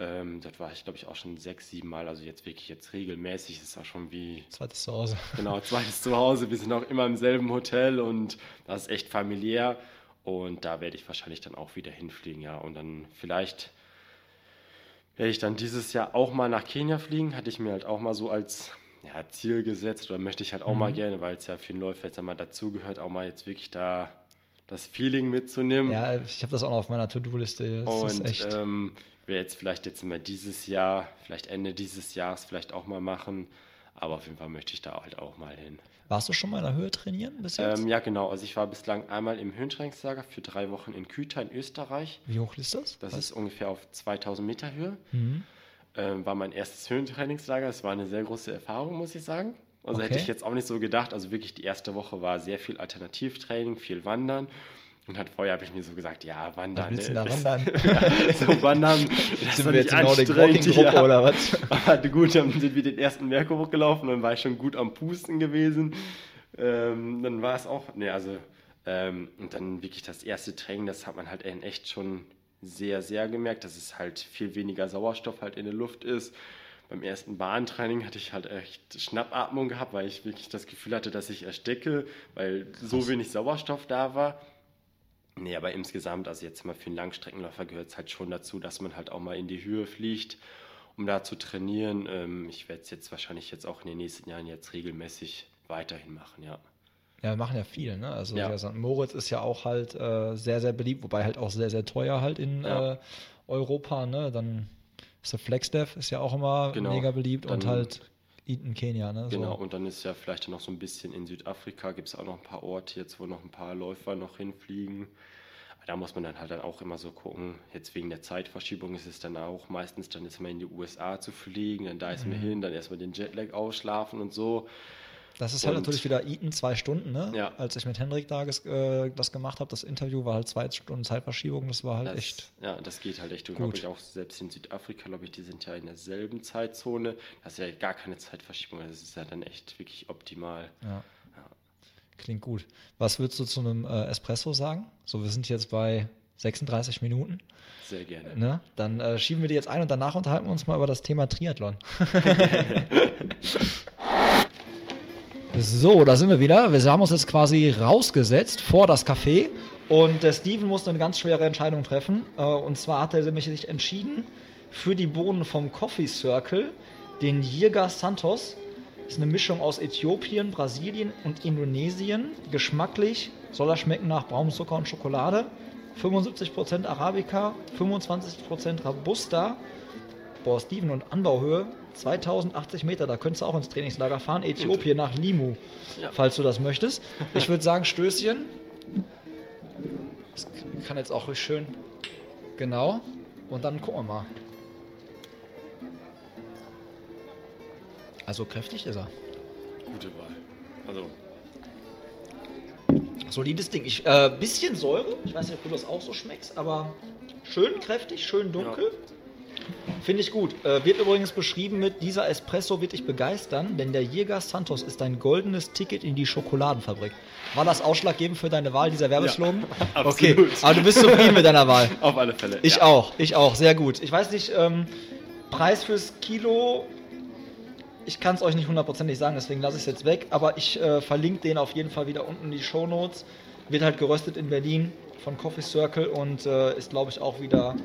Ähm, dort war ich, glaube ich, auch schon sechs, sieben Mal. Also jetzt wirklich jetzt regelmäßig. Das ist auch schon wie Zweites Zuhause. Genau, zweites Zuhause. Wir sind auch immer im selben Hotel und das ist echt familiär. Und da werde ich wahrscheinlich dann auch wieder hinfliegen, ja. Und dann vielleicht werde ich dann dieses Jahr auch mal nach Kenia fliegen. Hatte ich mir halt auch mal so als ja, Ziel gesetzt oder möchte ich halt auch mal gerne, weil es ja für den Läufer jetzt einmal dazugehört, auch mal jetzt wirklich da das Feeling mitzunehmen. Ja, ich habe das auch noch auf meiner To-Do-Liste. Das ist Und echt. ähm, werde jetzt vielleicht jetzt mal dieses Jahr, vielleicht Ende dieses Jahres vielleicht auch mal machen. Aber auf jeden Fall möchte ich da halt auch mal hin. Warst du schon mal in der Höhe trainieren bis jetzt? Ähm, ja, genau. Also ich war bislang einmal im Höhentrainingslager für drei Wochen in Küta in Österreich. Wie hoch ist das? Das Weißt ist ungefähr auf 2000 Meter Höhe. Mhm. Ähm, war mein erstes Höhentrainingslager. Es war eine sehr große Erfahrung, muss ich sagen. Also hätte Okay. ich jetzt auch nicht so gedacht. Also wirklich die erste Woche war sehr viel Alternativtraining, viel Wandern. Und halt vorher habe ich mir so gesagt, ja, Wandern. willst du ne, da das- wandern? ja, so Wandern. Das Sind wir jetzt in Nordic Walking Gruppe ja. oder was? Aber gut, dann sind wir den ersten Berg hochgelaufen, dann war ich schon gut am Pusten gewesen. Ähm, dann war es auch, ne, also, ähm, und dann wirklich das erste Training, das hat man halt in echt schon sehr, sehr gemerkt, dass es halt viel weniger Sauerstoff halt in der Luft ist. Beim ersten Bahntraining hatte ich halt echt Schnappatmung gehabt, weil ich wirklich das Gefühl hatte, dass ich ersticke, weil so wenig Sauerstoff da war. Nee, aber insgesamt, also jetzt mal für einen Langstreckenläufer gehört es halt schon dazu, dass man halt auch mal in die Höhe fliegt, um da zu trainieren. Ähm, ich werde es jetzt wahrscheinlich jetzt auch in den nächsten Jahren jetzt regelmäßig weiterhin machen, ja. Ja, wir machen ja viel, ne? Also Ja. St. Moritz ist ja auch halt äh, sehr, sehr beliebt, wobei halt auch sehr, sehr teuer halt in Ja. äh, Europa, ne? Dann ist der FlexDev ist ja auch immer Genau. mega beliebt und Dann- halt Eton Kenia, ne? Genau, So. und dann ist ja vielleicht noch so ein bisschen in Südafrika, gibt es auch noch ein paar Orte jetzt, wo noch ein paar Läufer noch hinfliegen. Aber Da muss man dann halt dann auch immer so gucken, jetzt wegen der Zeitverschiebung ist es dann auch meistens dann ist man in die USA zu fliegen, dann da ist man hin, dann erstmal den Jetlag ausschlafen und so. Das ist halt Und- natürlich wieder Eton zwei Stunden, ne? Ja. Als ich mit Hendrik da äh, das gemacht habe, das Interview war halt zwei Stunden Zeitverschiebung, das war halt Das, echt. Ja, das geht halt echt. Und glaube ich auch selbst in Südafrika, glaube ich, die sind ja in derselben Zeitzone. Das ist ja gar keine Zeitverschiebung. Das ist ja dann echt wirklich optimal. Ja. Klingt gut. Was würdest du zu einem äh, Espresso sagen? So, wir sind jetzt bei 36 Minuten. Sehr gerne. Ne? Dann äh, schieben wir die jetzt ein und danach unterhalten wir uns mal über das Thema Triathlon. so, da sind wir wieder. Wir haben uns jetzt quasi rausgesetzt vor das Café und der Steven musste eine ganz schwere Entscheidung treffen. Äh, und zwar hat er sich entschieden für die Bohnen vom Coffee Circle, den Jirga Santos. Das ist eine Mischung aus Äthiopien, Brasilien und Indonesien. Geschmacklich soll er schmecken nach Braumzucker und Schokolade. 75% Arabica, 25% Robusta. Boah, Steven und Anbauhöhe 2080 Meter, da könntest du auch ins Trainingslager fahren. Äthiopien nach Limu, Ja. falls du das möchtest. Ich würde sagen, Stößchen. Das kann jetzt auch ruhig schön. Genau. Und dann gucken wir mal. Also kräftig ist er. Gute Wahl. Also, Solides Ding. Ich, äh, bisschen Säure. Ich weiß nicht, ob du das auch so schmeckst, aber schön kräftig, schön dunkel. Finde ich gut. Äh, wird übrigens beschrieben mit, dieser Espresso wird dich begeistern, denn der Jäger Santos ist ein goldenes Ticket in die Schokoladenfabrik. War das ausschlaggebend für deine Wahl, dieser Werbeslogan? okay, absolut. aber du bist zufrieden mit deiner Wahl. auf alle Fälle. Ich ja. auch, ich auch, sehr gut. Ich weiß nicht, ähm, Preis fürs Kilo, ich kann es euch nicht hundertprozentig sagen, deswegen lasse ich es jetzt weg, aber ich äh, verlinke den auf jeden Fall wieder unten in die Show Notes. Wird halt geröstet in Berlin von Coffee Circle und äh, ist, glaube ich, auch wieder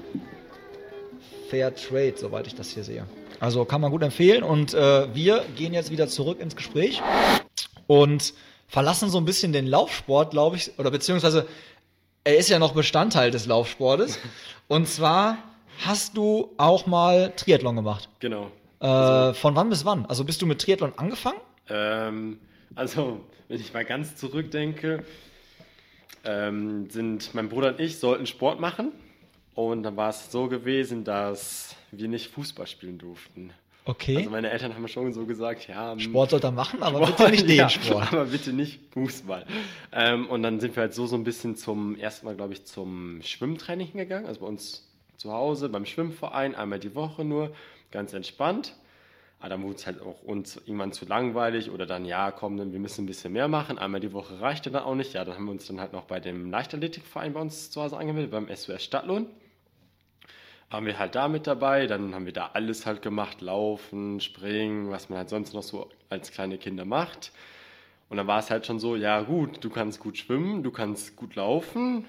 Fair Trade, soweit ich das hier sehe. Also kann man gut empfehlen und äh, wir gehen jetzt wieder zurück ins Gespräch und verlassen so ein bisschen den Laufsport, glaube ich, oder beziehungsweise er ist ja noch Bestandteil des Laufsportes. Und zwar hast du auch mal Triathlon gemacht. Genau. Äh, von wann bis wann? Also bist du mit Triathlon angefangen? Ähm, also, wenn ich mal ganz zurückdenke, ähm, sind mein Bruder und ich sollten Sport machen. Und dann war es so gewesen, dass wir nicht Fußball spielen durften. Okay. Also meine Eltern haben schon so gesagt, ja, hm, Sport soll er machen, aber Sport, bitte nicht den ja, Sport. Aber bitte nicht Fußball. Ähm, und dann sind wir halt so so ein bisschen zum ersten Mal, glaube ich, zum Schwimmtraining hingegangen. Also bei uns zu Hause beim Schwimmverein, einmal die Woche nur, ganz entspannt. Aber dann wurde es halt auch uns irgendwann zu langweilig oder dann, ja, komm, dann, wir müssen ein bisschen mehr machen. Einmal die Woche reichte dann auch nicht. Ja, dann haben wir uns dann halt noch bei dem Leichtathletikverein bei uns zu Hause angemeldet, beim SWR Stadtlohn waren wir halt da mit dabei, dann haben wir da alles halt gemacht, laufen, springen, was man halt sonst noch so als kleine Kinder macht. Und dann war es halt schon so, ja gut, du kannst gut schwimmen, du kannst gut laufen,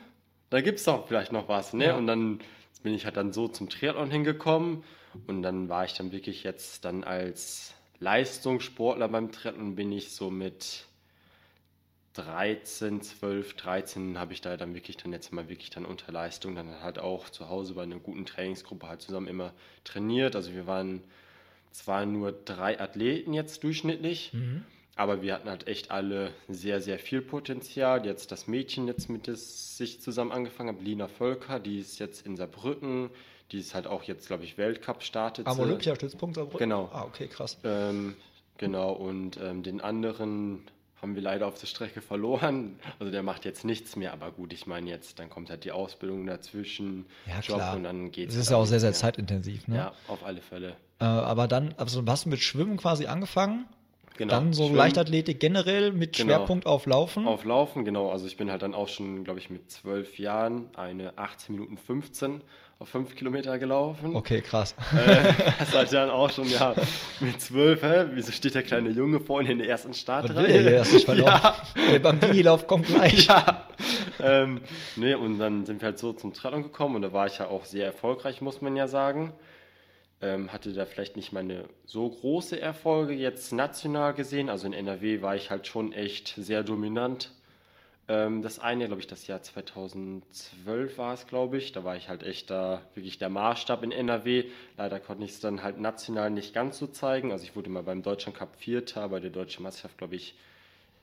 da gibt es doch vielleicht noch was, ne? Ja. Und dann bin ich halt dann so zum Triathlon hingekommen und dann war ich dann wirklich jetzt dann als Leistungssportler beim Triathlon bin ich so mit 13, 12, 13 habe ich da dann wirklich dann jetzt mal wirklich dann unter Leistung dann halt auch zu Hause bei einer guten Trainingsgruppe halt zusammen immer trainiert. Also wir waren zwar nur drei Athleten jetzt durchschnittlich, aber wir hatten halt echt alle sehr, sehr viel Potenzial. Jetzt das Mädchen jetzt mit das sich zusammen angefangen hat, Lina Völker, die ist jetzt in Saarbrücken, die ist halt auch jetzt, glaube ich, Weltcup startet. Am. Olympiastützpunkt Saarbrücken? Genau. Ah, okay, krass. Ähm, genau, und ähm, den anderen haben wir leider auf der Strecke verloren. Also der macht jetzt nichts mehr, aber gut, ich meine jetzt, dann kommt halt die Ausbildung dazwischen, Ja, Job klar. und dann geht's. Das ist halt ja auch sehr, sehr mehr. zeitintensiv. Ne? Ja, auf alle Fälle. Äh, aber dann, also hast du mit Schwimmen quasi angefangen? Genau. Dann so Schwimmen, Leichtathletik generell mit Genau. Schwerpunkt auf Laufen? Auf Laufen, genau. Also ich bin halt dann auch schon, glaube ich, mit zwölf Jahren eine 18 Minuten 15 auf 5 Kilometer gelaufen. Okay, krass. Äh, das halt dann auch schon, ja, mit zwölf, hä? Wieso steht der kleine Junge vorne in der ersten Startreihe? der verloren? Ja. Der Bambini-Lauf kommt gleich. Ja. ähm, nee, und dann sind wir halt so zum Triathlon gekommen und da war ich ja auch sehr erfolgreich, muss man ja sagen. Ähm, hatte da vielleicht nicht meine so große Erfolge jetzt national gesehen. Also in NRW war ich halt schon echt sehr dominant. Ähm, das eine, glaube ich, das Jahr 2012 war es, glaube ich. Da war ich halt echt da wirklich der Maßstab in NRW. Leider konnte ich es dann halt national nicht ganz so zeigen. Also ich wurde mal beim Deutschland Cup Vierter, bei der Deutschen Meisterschaft, glaube ich,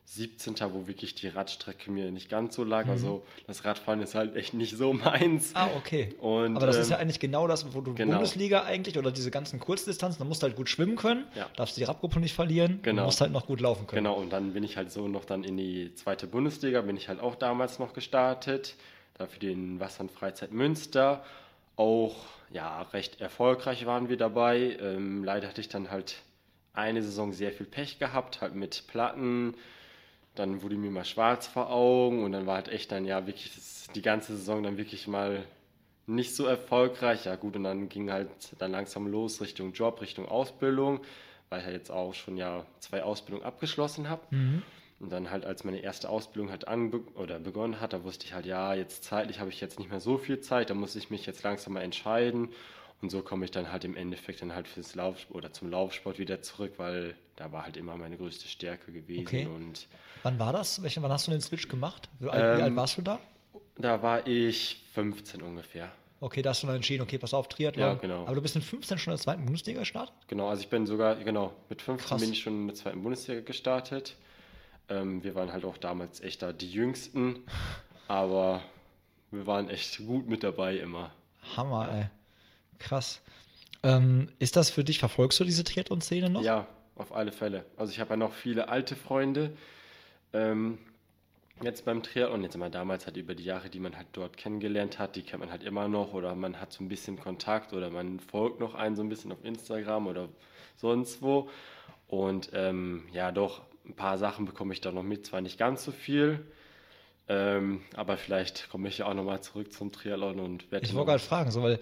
17. wo wirklich die Radstrecke mir nicht ganz so lag. Also das Radfahren ist halt echt nicht so meins. Ah, okay. Und, Aber das ist ähm, ja eigentlich genau das, wo du genau. Bundesliga eigentlich oder diese ganzen Kurzdistanzen, da musst du halt gut schwimmen können, Ja. darfst die Radgruppe nicht verlieren, Genau. musst halt noch gut laufen können. Genau, und dann bin ich halt so noch dann in die zweite Bundesliga, bin ich halt auch damals noch gestartet. Da für den Wasser- und Freizeit Münster. Auch, ja, recht erfolgreich waren wir dabei. Ähm, leider hatte ich dann halt eine Saison sehr viel Pech gehabt, halt mit Platten. Dann wurde mir mal schwarz vor Augen und dann war halt echt dann ja wirklich die ganze Saison dann wirklich mal nicht so erfolgreich. Ja gut, und dann ging halt dann langsam los Richtung Job, Richtung Ausbildung, weil ich ja jetzt auch schon ja zwei Ausbildungen abgeschlossen habe. Und dann halt, als meine erste Ausbildung halt anbe oder begonnen hat, da wusste ich halt, ja, jetzt zeitlich habe ich jetzt nicht mehr so viel Zeit, da muss ich mich jetzt langsam mal entscheiden. Und so komme ich dann halt im Endeffekt dann halt fürs Lauf oder zum Laufsport wieder zurück, weil da war halt immer meine größte Stärke gewesen. Okay. Und Wann war das? Welche, wann hast du den Switch gemacht? Wie alt, wie Ähm, alt warst du da? da war ich 15 ungefähr. Okay, da hast du dann entschieden, okay, pass auf, Triathlon. Ja, genau. Aber du bist in 15 schon in der zweiten Bundesliga gestartet? Genau, also ich bin sogar, genau, mit 15 Krass. bin ich schon in der zweiten Bundesliga gestartet. Ähm, wir waren halt auch damals echt da die Jüngsten, aber wir waren echt gut mit dabei immer. Hammer, ey. Krass. Ähm, ist das für dich, verfolgst du diese Triathlon-Szene noch? Ja, auf alle Fälle. Also ich habe ja noch viele alte Freunde. Ähm, jetzt beim Triathlon, jetzt immer damals halt über die Jahre, die man halt dort kennengelernt hat, die kennt man halt immer noch oder man hat so ein bisschen Kontakt oder man folgt noch einen so ein bisschen auf Instagram oder sonst wo. Und ähm, ja, doch, ein paar Sachen bekomme ich da noch mit, zwar nicht ganz so viel, ähm, aber vielleicht komme ich ja auch nochmal zurück zum Triathlon und werde Ich wollte gerade fragen, so, weil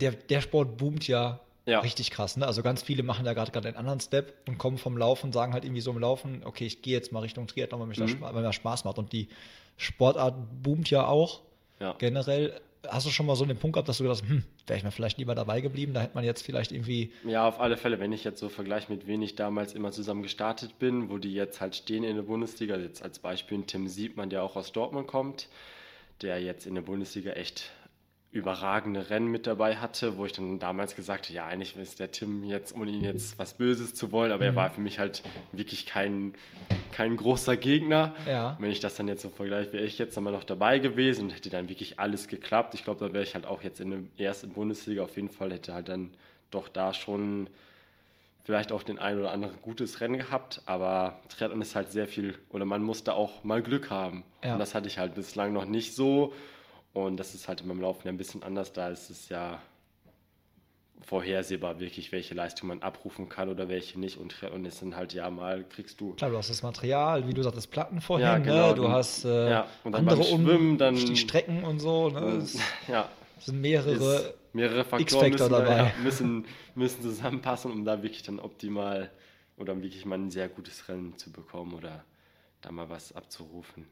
der, der Sport boomt ja, Ja. richtig krass. Ne? Also ganz viele machen da gerade gerade einen anderen Step und kommen vom Laufen, sagen halt irgendwie so im Laufen, okay, ich gehe jetzt mal Richtung Triathlon, weil, mich Mhm. das, Spa- weil mir das Spaß macht. Und die Sportart boomt ja auch Ja. generell. Hast du schon mal so den Punkt gehabt, dass du gedacht hast, hm, wäre ich mir vielleicht lieber dabei geblieben, da hätte man jetzt vielleicht irgendwie, Ja, auf alle Fälle, wenn ich jetzt so vergleiche, mit wen ich damals immer zusammen gestartet bin, wo die jetzt halt stehen in der Bundesliga, jetzt als Beispiel Tim Siebmann, der auch aus Dortmund kommt, der jetzt in der Bundesliga echt überragende Rennen mit dabei hatte, wo ich dann damals gesagt habe, ja, eigentlich ist der Tim jetzt, ohne ihn jetzt was Böses zu wollen, aber er war für mich halt wirklich kein, kein großer Gegner. Ja. Wenn ich das dann jetzt so vergleiche, wäre ich jetzt einmal noch dabei gewesen und hätte dann wirklich alles geklappt. Ich glaube, da wäre ich halt auch jetzt in der ersten Bundesliga auf jeden Fall, hätte halt dann doch da schon vielleicht auch den ein oder anderen gutes Rennen gehabt, aber Triathlon ist halt sehr viel, oder man muss da auch mal Glück haben. Ja. Und das hatte ich halt bislang noch nicht so. Und das ist halt meinem Laufen ja ein bisschen anders. Da ist es ja vorhersehbar wirklich, welche Leistung man abrufen kann oder welche nicht. Und Triathlon ist dann halt ja mal, kriegst du Klar, du hast das Material, wie du sagtest, Platten vorhin, Ja, genau. ne? du hast äh, Ja, und dann andere beim Schwimmen dann- die Strecken und so. Ne? Es ja, sind mehrere. mehrere Faktoren müssen, da, dabei. ja, müssen, müssen zusammenpassen, um da wirklich dann optimal oder um wirklich mal ein sehr gutes Rennen zu bekommen oder da mal was abzurufen.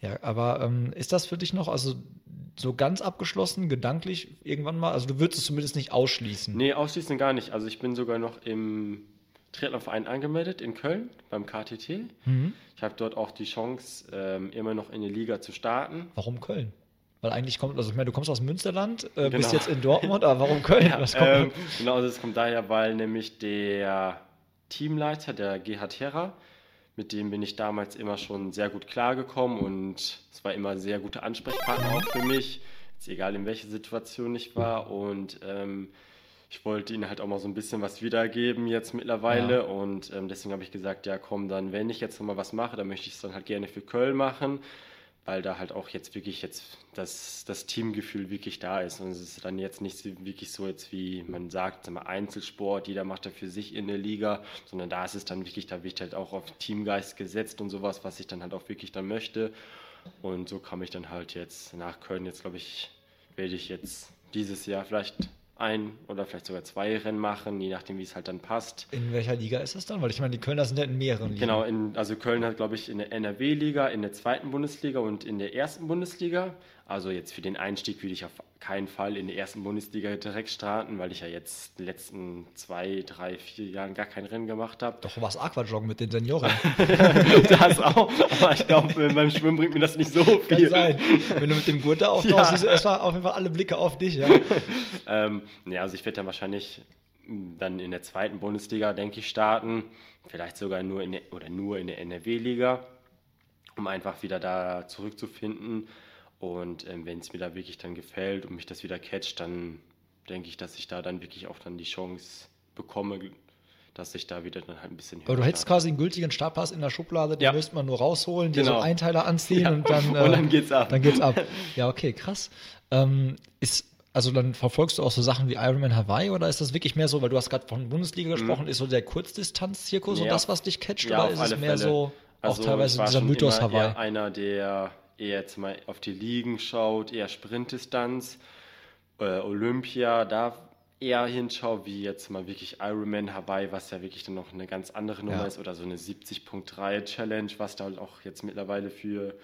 Ja, aber ähm, ist das für dich noch also so ganz abgeschlossen, gedanklich irgendwann mal? Also du würdest es zumindest nicht ausschließen. Nee, ausschließend gar nicht. Also ich bin sogar noch im Triathlonverein angemeldet in Köln beim KTT. Mhm. Ich habe dort auch die Chance, ähm, immer noch in die Liga zu starten. Warum Köln? Weil eigentlich kommt, also ich meine, du kommst aus Münsterland, äh, bist Genau. jetzt in Dortmund, aber warum Köln? Kommt Ähm, genau, also es kommt daher, weil nämlich der Teamleiter, der Gerhard Herrer, mit dem bin ich damals immer schon sehr gut klargekommen und es war immer ein sehr guter Ansprechpartner auch für mich, jetzt egal in welcher Situation ich war und ähm, ich wollte ihnen halt auch mal so ein bisschen was wiedergeben jetzt mittlerweile Ja. und ähm, deswegen habe ich gesagt, ja komm, dann wenn ich jetzt nochmal was mache, dann möchte ich es dann halt gerne für Köln machen, weil da halt auch jetzt wirklich jetzt das, das Teamgefühl wirklich da ist. Und es ist dann jetzt nicht wirklich so jetzt wie man sagt, sag mal, Einzelsport, jeder macht da für sich in der Liga, sondern da ist es dann wirklich, da wird halt auch auf Teamgeist gesetzt und sowas, was ich dann halt auch wirklich dann möchte. Und so kam ich dann halt jetzt nach Köln. Jetzt glaube ich, werde ich jetzt dieses Jahr vielleicht ein oder vielleicht sogar zwei Rennen machen, je nachdem, wie es halt dann passt. In welcher Liga ist das dann? Weil ich meine, die Kölner sind ja in mehreren Ligen. Genau, in, also Köln hat, glaube ich, in der NRW-Liga, in der zweiten Bundesliga und in der ersten Bundesliga. Also jetzt für den Einstieg würde ich auf keinen Fall in der ersten Bundesliga direkt starten, weil ich ja jetzt die letzten zwei, drei, vier Jahren gar kein Rennen gemacht habe. Doch, du warst Aquajoggen mit den Senioren. Das auch, aber ich glaube, beim Schwimmen bringt mir das nicht so Kann viel. sein. Wenn du mit dem Gurt da auftauchst, Ja. ist erstmal auf jeden Fall alle Blicke auf dich. Ja. Ähm, ja, also ich werde dann wahrscheinlich mh, dann in der zweiten Bundesliga, denke ich, starten. Vielleicht sogar nur in der, oder nur in der NRW-Liga, um einfach wieder da zurückzufinden. Und ähm, wenn es mir da wirklich dann gefällt und mich das wieder catcht, dann denke ich, dass ich da dann wirklich auch dann die Chance bekomme, dass ich da wieder dann halt ein bisschen Aber du höher hättest starte. quasi einen gültigen Startpass in der Schublade, den Ja. müsste man nur rausholen, dir so Genau. Einteiler anziehen Ja. und dann, äh, Und dann geht's ab. Dann geht's ab. Ja, okay, krass. Ähm, ist, also dann verfolgst du auch so Sachen wie Ironman Hawaii oder ist das wirklich mehr so, weil du hast gerade von Bundesliga gesprochen, ist so der Kurzdistanz-Zirkus so Mhm. Ja. das, was dich catcht Ja, oder ist es mehr Fälle. so auch Also teilweise dieser Mythos Hawaii? Eher einer, der eher jetzt mal auf die Ligen schaut, eher Sprintdistanz, äh, Olympia, da eher hinschaue, wie jetzt mal wirklich Ironman Hawaii, was ja wirklich dann noch eine ganz andere Nummer Ja. ist, oder so eine 70.3 Challenge, was da halt auch jetzt mittlerweile für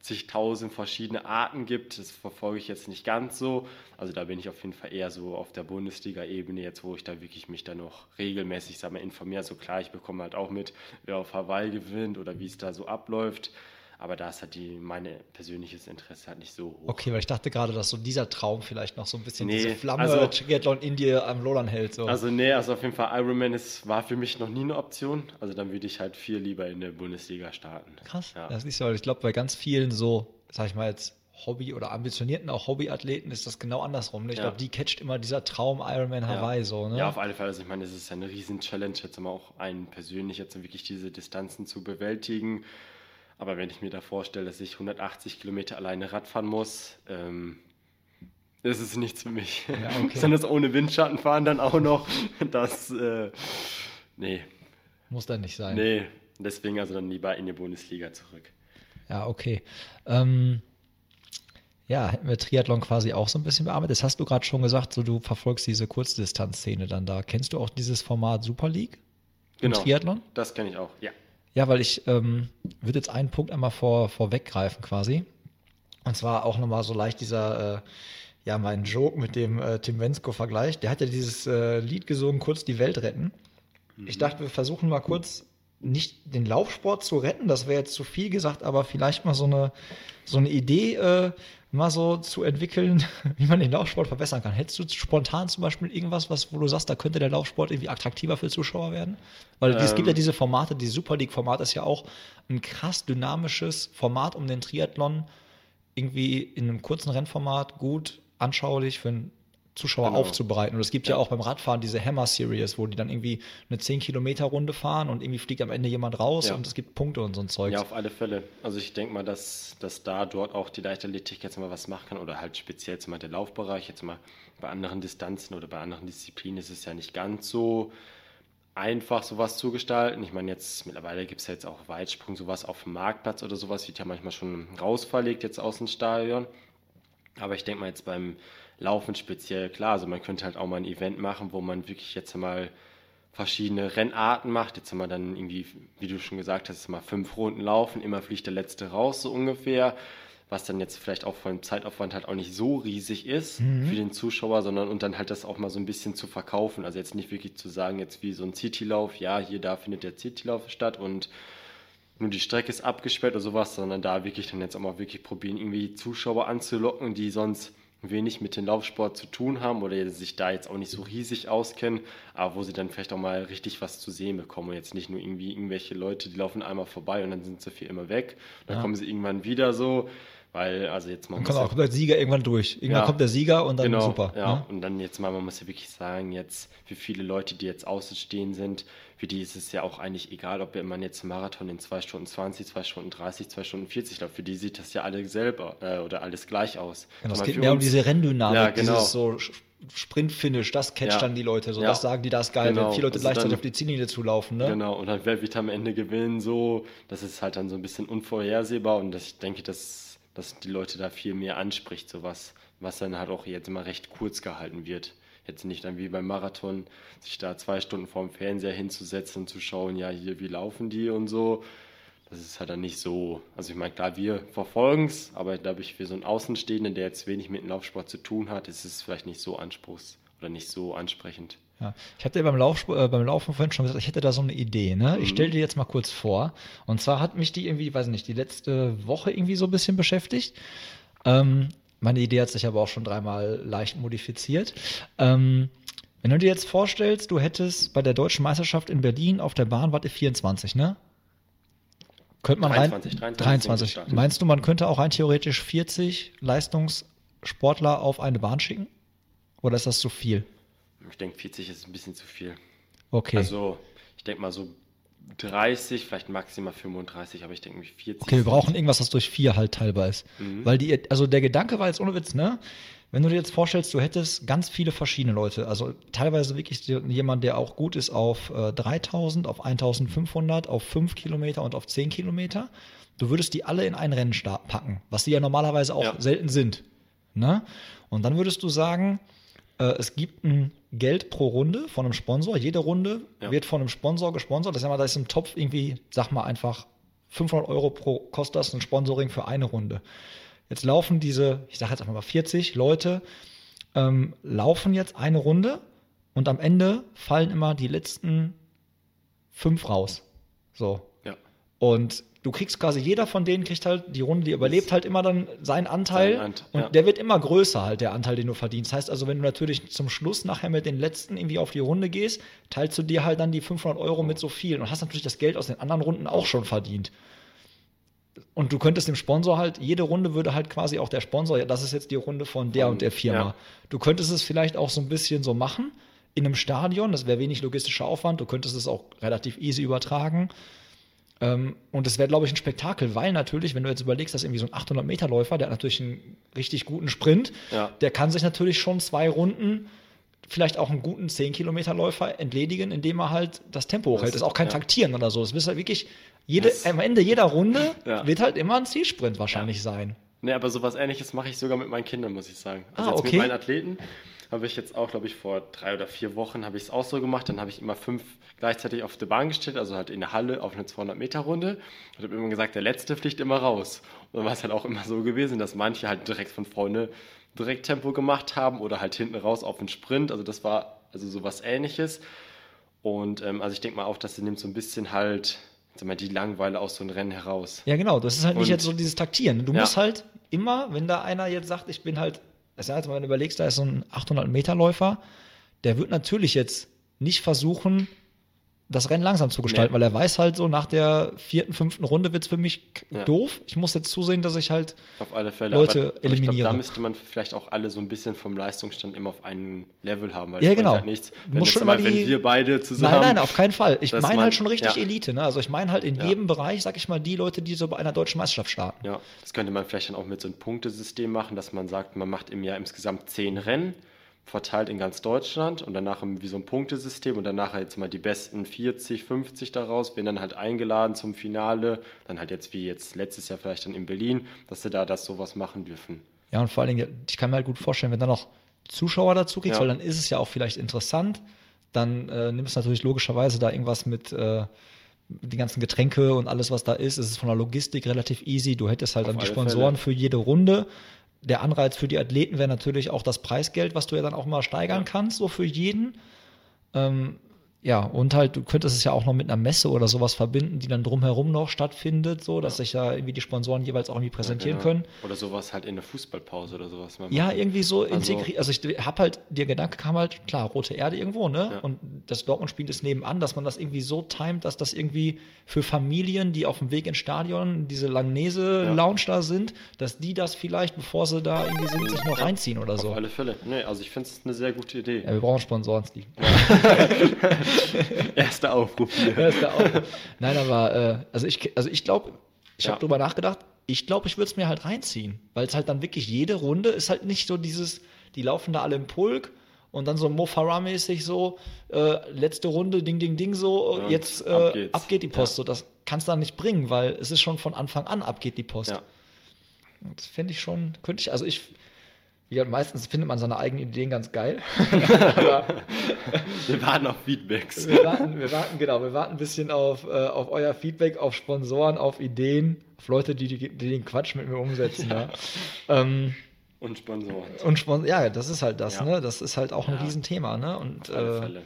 zigtausend verschiedene Arten gibt. Das verfolge ich jetzt nicht ganz so. Also da bin ich auf jeden Fall eher so auf der Bundesliga-Ebene jetzt, wo ich da wirklich mich dann noch regelmäßig, sag mal, informiere. So klar, ich bekomme halt auch mit, wer auf Hawaii gewinnt oder wie es da so abläuft. Aber da ist halt die, meine persönliches Interesse halt nicht so hoch. Okay, weil ich dachte gerade, dass so dieser Traum vielleicht noch so ein bisschen Nee, diese Flamme also- Triathlon in dir am Lolern hält. So. Also nee, also auf jeden Fall Ironman ist, war für mich noch nie eine Option. Also dann würde ich halt viel lieber in der Bundesliga starten. Krass. Ja. Das ist ja, ich glaube, bei ganz vielen so, sag ich mal jetzt, Hobby- oder ambitionierten, auch Hobbyathleten ist das genau andersrum. Ne? Ich Ja. glaube, die catcht immer dieser Traum Ironman Hawaii so. Ne? Ja, auf alle Fälle. Also ich meine, es ist ja eine riesen Challenge, jetzt mal auch einen persönlich jetzt wirklich diese Distanzen zu bewältigen. Aber wenn ich mir da vorstelle, dass ich 180 Kilometer alleine Radfahren muss, ähm, ist es nichts für mich. Ja, okay. Besonders ohne Windschatten fahren dann auch noch. Das, äh, nee, Muss dann nicht sein. nee. Deswegen also dann lieber in die Bundesliga zurück. Ja, okay. Ähm, ja, hätten wir Triathlon quasi auch so ein bisschen bearbeitet. Das hast du gerade schon gesagt, so du verfolgst diese Kurzdistanzszene dann da. Kennst du auch dieses Format Super League im Genau. Triathlon? Das kenne ich auch, ja. Ja, weil ich ähm, würde jetzt einen Punkt einmal vor, vorweggreifen quasi. Und zwar auch nochmal so leicht dieser, äh, ja, mein Joke mit dem äh, Tim Wensko-Vergleich. Der hat ja dieses äh, Lied gesungen, kurz die Welt retten. Ich dachte, wir versuchen mal kurz nicht den Laufsport zu retten, das wäre jetzt zu viel gesagt, aber vielleicht mal so eine, so eine Idee äh, mal so zu entwickeln, wie man den Laufsport verbessern kann. Hättest du spontan zum Beispiel irgendwas, was, wo du sagst, da könnte der Laufsport irgendwie attraktiver für Zuschauer werden? Weil ähm. es gibt ja diese Formate, die Super League-Format ist ja auch ein krass dynamisches Format, um den Triathlon irgendwie in einem kurzen Rennformat gut anschaulich für einen Zuschauer genau. aufzubereiten. Und es gibt ja. ja. auch beim Radfahren diese Hammer Series, wo die dann irgendwie eine 10 Kilometer Runde fahren und irgendwie fliegt am Ende jemand raus ja. und es gibt Punkte und so ein Zeug. Ja, auf alle Fälle. Also ich denke mal, dass, dass da dort auch die Leichtathletik jetzt mal was machen kann oder halt speziell jetzt mal der Laufbereich. Jetzt mal bei anderen Distanzen oder bei anderen Disziplinen ist es ja nicht ganz so einfach, sowas zu gestalten. Ich meine, jetzt mittlerweile gibt es ja jetzt auch Weitsprung, sowas auf dem Marktplatz oder sowas, wird ja manchmal schon rausverlegt jetzt aus dem Stadion. Aber ich denke mal jetzt beim Laufen speziell, klar, also man könnte halt auch mal ein Event machen, wo man wirklich jetzt mal verschiedene Rennarten macht. Jetzt haben wir dann irgendwie, wie du schon gesagt hast, mal fünf Runden laufen, immer fliegt der letzte raus, so ungefähr. Was dann jetzt vielleicht auch vom Zeitaufwand halt auch nicht so riesig ist mhm. für den Zuschauer, sondern und dann halt das auch mal so ein bisschen zu verkaufen. Also jetzt nicht wirklich zu sagen, jetzt wie so ein Citylauf, ja, hier, da findet der Citylauf statt und nur die Strecke ist abgesperrt oder sowas, sondern da wirklich dann jetzt auch mal wirklich probieren, irgendwie Zuschauer anzulocken, die sonst wenig mit dem Laufsport zu tun haben oder sich da jetzt auch nicht so riesig auskennen, aber wo sie dann vielleicht auch mal richtig was zu sehen bekommen und jetzt nicht nur irgendwie irgendwelche Leute, die laufen einmal vorbei und dann sind sie für immer weg. Dann ja. kommen sie irgendwann wieder so. Weil, also jetzt mal. Dann kommt auch der Sieger irgendwann durch. Irgendwann ja, kommt der Sieger und dann genau, super. Ja, ne? und dann jetzt mal, man muss ja wirklich sagen, jetzt für viele Leute, die jetzt außenstehend sind, für die ist es ja auch eigentlich egal, ob man jetzt einen Marathon in 2 Stunden 20, 2 Stunden 30, 2 Stunden 40 läuft. Für die sieht das ja alle selber äh, oder alles gleich aus. Genau, es geht mehr uns, um diese Renndynamik, ja, genau. dieses so Sprint-Finish, das catcht ja. dann die Leute. So, ja. Das sagen die, das ist geil, genau. wenn vier Leute also gleichzeitig dann, auf die Ziellinie zulaufen. Ne? Genau, und dann wer wird am Ende gewinnen, so, das ist halt dann so ein bisschen unvorhersehbar und das, ich denke, das dass die Leute da viel mehr anspricht, sowas, was dann halt auch jetzt immer recht kurz gehalten wird. Jetzt nicht dann wie beim Marathon, sich da zwei Stunden vorm Fernseher hinzusetzen und zu schauen, ja, hier, wie laufen die und so. Das ist halt dann nicht so. Also ich meine, klar, wir verfolgen es, aber glaube ich, für so einen Außenstehenden, der jetzt wenig mit dem Laufsport zu tun hat, ist es vielleicht nicht so anspruchs- oder nicht so ansprechend. Ja. Ich hatte beim, Lauf, äh, beim Laufen vorhin schon gesagt, ich hätte da so eine Idee. Ne? Ich mhm. stelle dir jetzt mal kurz vor. Und zwar hat mich die irgendwie, weiß nicht, die letzte Woche irgendwie so ein bisschen beschäftigt. Ähm, meine Idee hat sich aber auch schon dreimal leicht modifiziert. Ähm, wenn du dir jetzt vorstellst, du hättest bei der deutschen Meisterschaft in Berlin auf der Bahn, warte 24, ne? Könnte man 23, rein, 23. 23. Meinst du, man könnte auch rein theoretisch 40 Leistungssportler auf eine Bahn schicken? Oder ist das zu viel? Ich denke, 40 ist ein bisschen zu viel. Okay. Also, ich denke mal so 30, vielleicht maximal 35, aber ich denke 40. Okay, wir brauchen irgendwas, was durch vier halt teilbar ist. Mhm. Weil die, also der Gedanke war jetzt ohne Witz, ne? Wenn du dir jetzt vorstellst, du hättest ganz viele verschiedene Leute, also teilweise wirklich jemand, der auch gut ist auf äh, 3000, auf 1500, auf 5 Kilometer und auf 10 Kilometer, du würdest die alle in einen Rennstart packen, was die ja normalerweise auch ja. selten sind. Ne? Und dann würdest du sagen, es gibt ein Geld pro Runde von einem Sponsor. Jede Runde ja. wird von einem Sponsor gesponsert. Das ist ja mal, da ist im Topf irgendwie, sag mal einfach 500 Euro pro kostet das ein Sponsoring für eine Runde. Jetzt laufen diese, ich sage jetzt einfach mal 40 Leute, ähm, laufen jetzt eine Runde und am Ende fallen immer die letzten fünf raus. So. Ja. Und du kriegst quasi, jeder von denen kriegt halt, die Runde, die überlebt halt immer dann seinen Anteil. Sein Ant, und der wird immer größer halt, der Anteil, den du verdienst. Heißt also, wenn du natürlich zum Schluss nachher mit den letzten irgendwie auf die Runde gehst, teilst du dir halt dann die 500 Euro mit so viel und hast natürlich das Geld aus den anderen Runden auch schon verdient. Und du könntest dem Sponsor halt, jede Runde würde halt quasi auch der Sponsor, ja, das ist jetzt die Runde von der und der Firma. Ja. Du könntest es vielleicht auch so ein bisschen so machen in einem Stadion, das wäre wenig logistischer Aufwand, du könntest es auch relativ easy übertragen. Ähm, und es wäre, glaube ich, ein Spektakel, weil natürlich, wenn du jetzt überlegst, dass irgendwie so ein 800-Meter-Läufer, der hat natürlich einen richtig guten Sprint, ja. der kann sich natürlich schon zwei Runden vielleicht auch einen guten 10-Kilometer-Läufer entledigen, indem er halt das Tempo hochhält. Das ist auch kein ja. Taktieren oder so. Es ist halt wirklich, jede, am Ende jeder Runde ja. wird halt immer ein Zielsprint wahrscheinlich sein. Nee, aber sowas ähnliches mache ich sogar mit meinen Kindern, muss ich sagen. Also ah, okay. mit meinen Athleten habe ich jetzt auch, glaube ich, vor drei oder vier Wochen habe ich es auch so gemacht. Dann habe ich immer fünf gleichzeitig auf der Bahn gestellt, also halt in der Halle auf eine 200-Meter-Runde. Und habe immer gesagt, der letzte fliegt immer raus. Und dann war es halt auch immer so gewesen, dass manche halt direkt von vorne Direkttempo gemacht haben oder halt hinten raus auf den Sprint. Also das war also sowas ähnliches. Und ähm, also ich denke mal auch, dass sie nimmt so ein bisschen halt, sag mal, die Langweile aus so einem Rennen heraus. Ja, genau. Das ist halt nicht Und- jetzt so dieses Taktieren. Du Ja. musst halt immer, wenn da einer jetzt sagt, ich bin halt, das heißt, wenn du überlegst, da ist so ein 800-Meter-Läufer, der wird natürlich jetzt nicht versuchen, das Rennen langsam zu gestalten, Nee. weil er weiß halt so, nach der vierten, fünften Runde wird es für mich Ja. doof. Ich muss jetzt zusehen, dass ich halt Auf alle Fälle. Leute aber, aber eliminiere. da müsste man vielleicht auch alle so ein bisschen vom Leistungsstand immer auf einem Level haben. Weil Ja, genau. Halt nichts, wenn, jetzt schon mal, immer wenn die- wir beide zusammen. Nein, nein, auf keinen Fall. Ich meine halt schon richtig ja. Elite. Ne? Also ich meine halt in Ja. jedem Bereich, sag ich mal, die Leute, die so bei einer deutschen Meisterschaft starten. Ja, das könnte man vielleicht dann auch mit so einem Punktesystem machen, dass man sagt, man macht im Jahr insgesamt zehn Rennen, verteilt in ganz Deutschland und danach wie so ein Punktesystem und danach jetzt mal die besten 40, 50 daraus, werden dann halt eingeladen zum Finale, dann halt jetzt wie jetzt letztes Jahr vielleicht dann in Berlin, dass sie da das sowas machen dürfen. Ja, und vor allen Dingen, ich kann mir halt gut vorstellen, wenn du noch Zuschauer dazu kriegst, Ja. weil dann ist es ja auch vielleicht interessant. Dann äh, nimmst du natürlich logischerweise da irgendwas mit äh, die ganzen Getränke und alles, was da ist. Es ist von der Logistik relativ easy. Du hättest halt Auf dann die Sponsoren Fälle. für jede Runde. Der Anreiz für die Athleten wäre natürlich auch das Preisgeld, was du ja dann auch mal steigern kannst, so für jeden. Ähm, ja, und halt, du könntest es ja auch noch mit einer Messe oder sowas verbinden, die dann drumherum noch stattfindet, so dass sich ja irgendwie die Sponsoren jeweils auch irgendwie präsentieren Ja, können. genau. Oder sowas halt in der Fußballpause oder sowas. Ja, irgendwie so Also- integriert. Also ich habe halt, der Gedanke kam halt, klar, rote Erde irgendwo, ne? Ja. Und das Dortmund-Spiel ist nebenan, dass man das irgendwie so timet, dass das irgendwie für Familien, die auf dem Weg ins Stadion, diese Langnese-Lounge da sind, dass die das vielleicht, bevor sie da irgendwie sind, sich noch reinziehen oder so. Auf alle Fälle. Nee, also ich finde es eine sehr gute Idee. Ja, wir brauchen Sponsoren, Steve. Erster Aufruf hier. Ja, da auch. Nein, aber äh, also ich, also ich glaube, ich Ja. habe drüber nachgedacht. Ich glaube, ich würde es mir halt reinziehen, weil es halt dann wirklich jede Runde ist halt nicht so dieses, die laufen da alle im Pulk und dann so Mo Farah-mäßig so äh, letzte Runde, Ding, Ding, Ding so Und jetzt äh, ab geht die Post. Ja. So das kannst du dann nicht bringen, weil es ist schon von Anfang an ab geht die Post. Ja. Das finde ich schon, könnte ich, also ich, wie gesagt, meistens findet man seine eigenen Ideen ganz geil. Wir warten auf Feedbacks. wir warten, wir warten, genau, wir warten ein bisschen auf, äh, auf euer Feedback, auf Sponsoren, auf Ideen, auf Leute, die, die, die den Quatsch mit mir umsetzen. Ja. Ähm, Und Sponsoren. und Spon ja, das ist halt das, Ja. ne? Das ist halt auch ein Ja. Riesenthema, ne? Und Auf alle äh, Fälle.